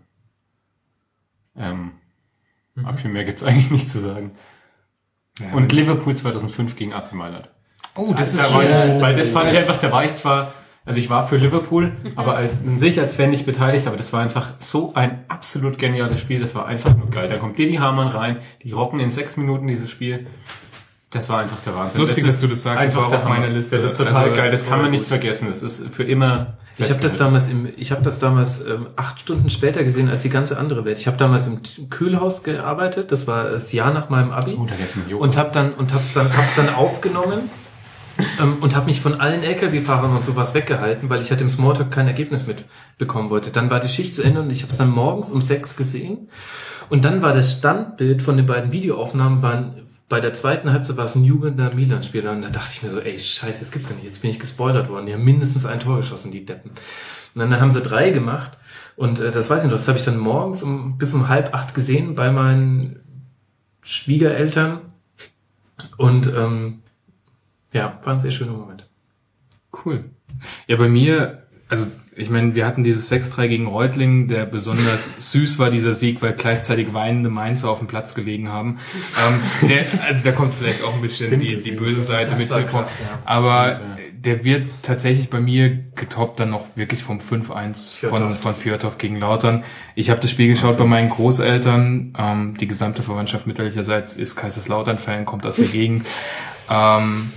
S4: Ähm, ab viel mehr gibt's eigentlich nicht zu sagen. Und Liverpool 2005 gegen AC Mailand.
S7: Oh, das ist
S4: Da war ich,
S7: schön.
S4: weil das fand ich einfach, da war ich zwar, also ich war für Liverpool, aber an sich als Fan nicht beteiligt, aber das war einfach so ein absolut geniales Spiel, das war einfach nur geil. Da kommt Didi Hamann rein, die rocken in sechs Minuten dieses Spiel. Das war einfach der Wahnsinn.
S7: lustig, dass du das sagst, das
S4: einfach der
S7: auf meiner. Liste.
S4: Das ist total
S7: Also,
S4: geil, das kann man nicht
S7: gut.
S4: vergessen. Das ist für immer.
S3: Ich habe das damals im, ich habe das damals ähm, acht Stunden später gesehen als die ganze andere Welt. Ich habe damals im Kühlhaus gearbeitet. Das war das Jahr nach meinem Abi.
S4: Oh, da
S3: und hab dann und hab's dann hab's dann aufgenommen ähm, und habe mich von allen LKW-Fahrern und sowas weggehalten, weil ich halt im Smalltalk kein Ergebnis mitbekommen wollte. Dann war die Schicht zu Ende und ich habe es dann morgens um sechs gesehen. Und dann war das Standbild von den beiden Videoaufnahmen waren bei der zweiten Halbzeit war es ein jubelnder Milan-Spieler und da dachte ich mir so, ey, scheiße, das gibt's ja nicht. Jetzt bin ich gespoilert worden. Die haben mindestens ein Tor geschossen, die Deppen. Und dann haben sie drei gemacht und äh, das weiß ich noch, das habe ich dann morgens um bis um halb acht gesehen bei meinen Schwiegereltern und ähm, ja, war ein sehr schöner Moment.
S7: Cool. Ja, bei mir, also ich meine, wir hatten dieses 6-3 gegen Reutling, der besonders süß war, dieser Sieg, weil gleichzeitig weinende Mainzer auf dem Platz gelegen haben. Ähm, der, also da kommt vielleicht auch ein bisschen die, die böse Seite mit
S3: war
S7: vor.
S3: krass, ja.
S7: Aber der wird tatsächlich bei mir getoppt dann noch wirklich vom 5-1 von, von Fjordhoff gegen Lautern. Ich habe das Spiel geschaut bei meinen Großeltern. Ähm, die gesamte Verwandtschaft mütterlicherseits ist Kaiserslautern-Fan, kommt aus der Gegend. Ähm,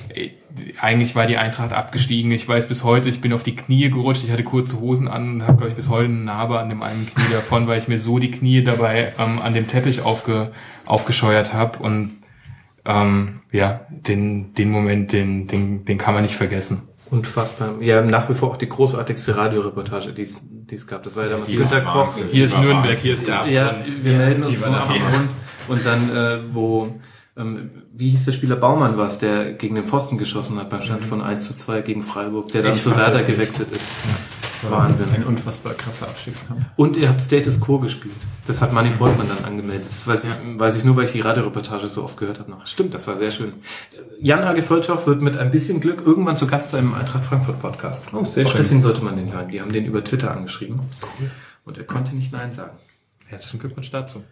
S7: eigentlich war die Eintracht abgestiegen. Ich weiß bis heute, ich bin auf die Knie gerutscht. Ich hatte kurze Hosen an und habe, glaube ich, bis heute eine Narbe an dem einen Knie davon, weil ich mir so die Knie dabei ähm, an dem Teppich aufge, aufgescheuert habe. Und ähm, ja, den, den Moment, den, den, den kann man nicht vergessen.
S3: Unfassbar. Ja, nach wie vor auch die großartigste Radioreportage, die es die es gab. Das war ja damals
S4: die
S3: Günter Koch.
S7: Hier ist Nürnberg, hier ist der
S3: Ja,
S7: Abgrund.
S3: wir melden uns
S4: die
S3: vom. Abgrund. Und dann, äh, wo, ähm, wie hieß der Spieler Baumann war es, der gegen den Pfosten geschossen hat beim Stand von 1 zu 2 gegen Freiburg, der dann
S4: Ich
S3: zu Werder gewechselt ist.
S4: Das war
S3: Wahnsinn.
S4: Ein unfassbar krasser Abstiegskampf.
S3: Und ihr habt Status Quo gespielt. Das hat Manny Breutmann dann angemeldet. Das weiß ich, weiß ich nur, weil ich die Radioreportage so oft gehört habe noch. Stimmt, das war sehr schön. Jan Hage Volltorf wird mit ein bisschen Glück irgendwann zu Gast sein im Eintracht Frankfurt Podcast.
S7: Oh, sehr
S3: Auch
S7: schön.
S3: deswegen sollte man den hören. Die haben den über Twitter angeschrieben. Und er konnte nicht Nein sagen.
S7: Herzlichen Glückwunsch dazu.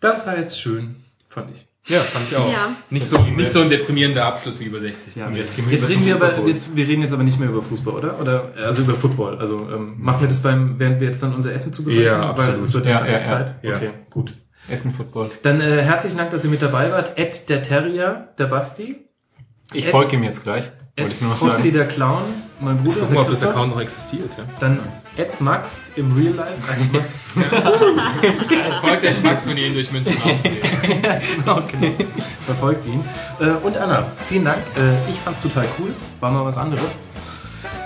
S3: Das war jetzt schön, fand ich.
S7: Ja, fand ich auch.
S5: Ja.
S7: Nicht, so, nicht so ein deprimierender Abschluss wie über 60.
S3: Ja,
S7: zum
S3: jetzt,
S7: Glück.
S3: jetzt reden wir aber, jetzt, wir reden jetzt aber nicht mehr über Fußball, oder? Oder also über Football. Also ähm, machen wir das beim, während wir jetzt dann unser Essen zubereiten?
S7: Ja,
S3: Weil
S7: absolut.
S3: es wird
S7: Ja,
S3: jetzt
S7: ja, ja.
S3: Zeit.
S7: Ja.
S3: Okay, gut.
S4: Essen Football.
S3: Dann äh, herzlichen Dank, dass ihr mit dabei wart. Ed der Terrier, der Basti.
S4: Ich folge ihm jetzt gleich. Wollte
S3: Ed
S4: ich nur noch sagen.
S3: der Clown, mein Bruder.
S7: Guck mal, ob das. Account noch existiert. Ja.
S3: Dann Ed Max im Real Life als Max.
S7: Folgt den Max, wenn ihr ihn durch München seht.
S3: genau, genau. Verfolgt ihn. Äh, und Anna, vielen Dank. Äh, ich fand's total cool. War mal was anderes.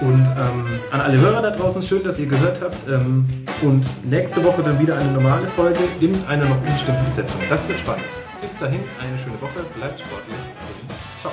S3: Und ähm, an alle Hörer da draußen, schön, dass ihr gehört habt. Ähm, und nächste Woche dann wieder eine normale Folge in einer noch unbestimmten Besetzung. Das wird spannend. Bis dahin, eine schöne Woche. Bleibt sportlich. Ciao.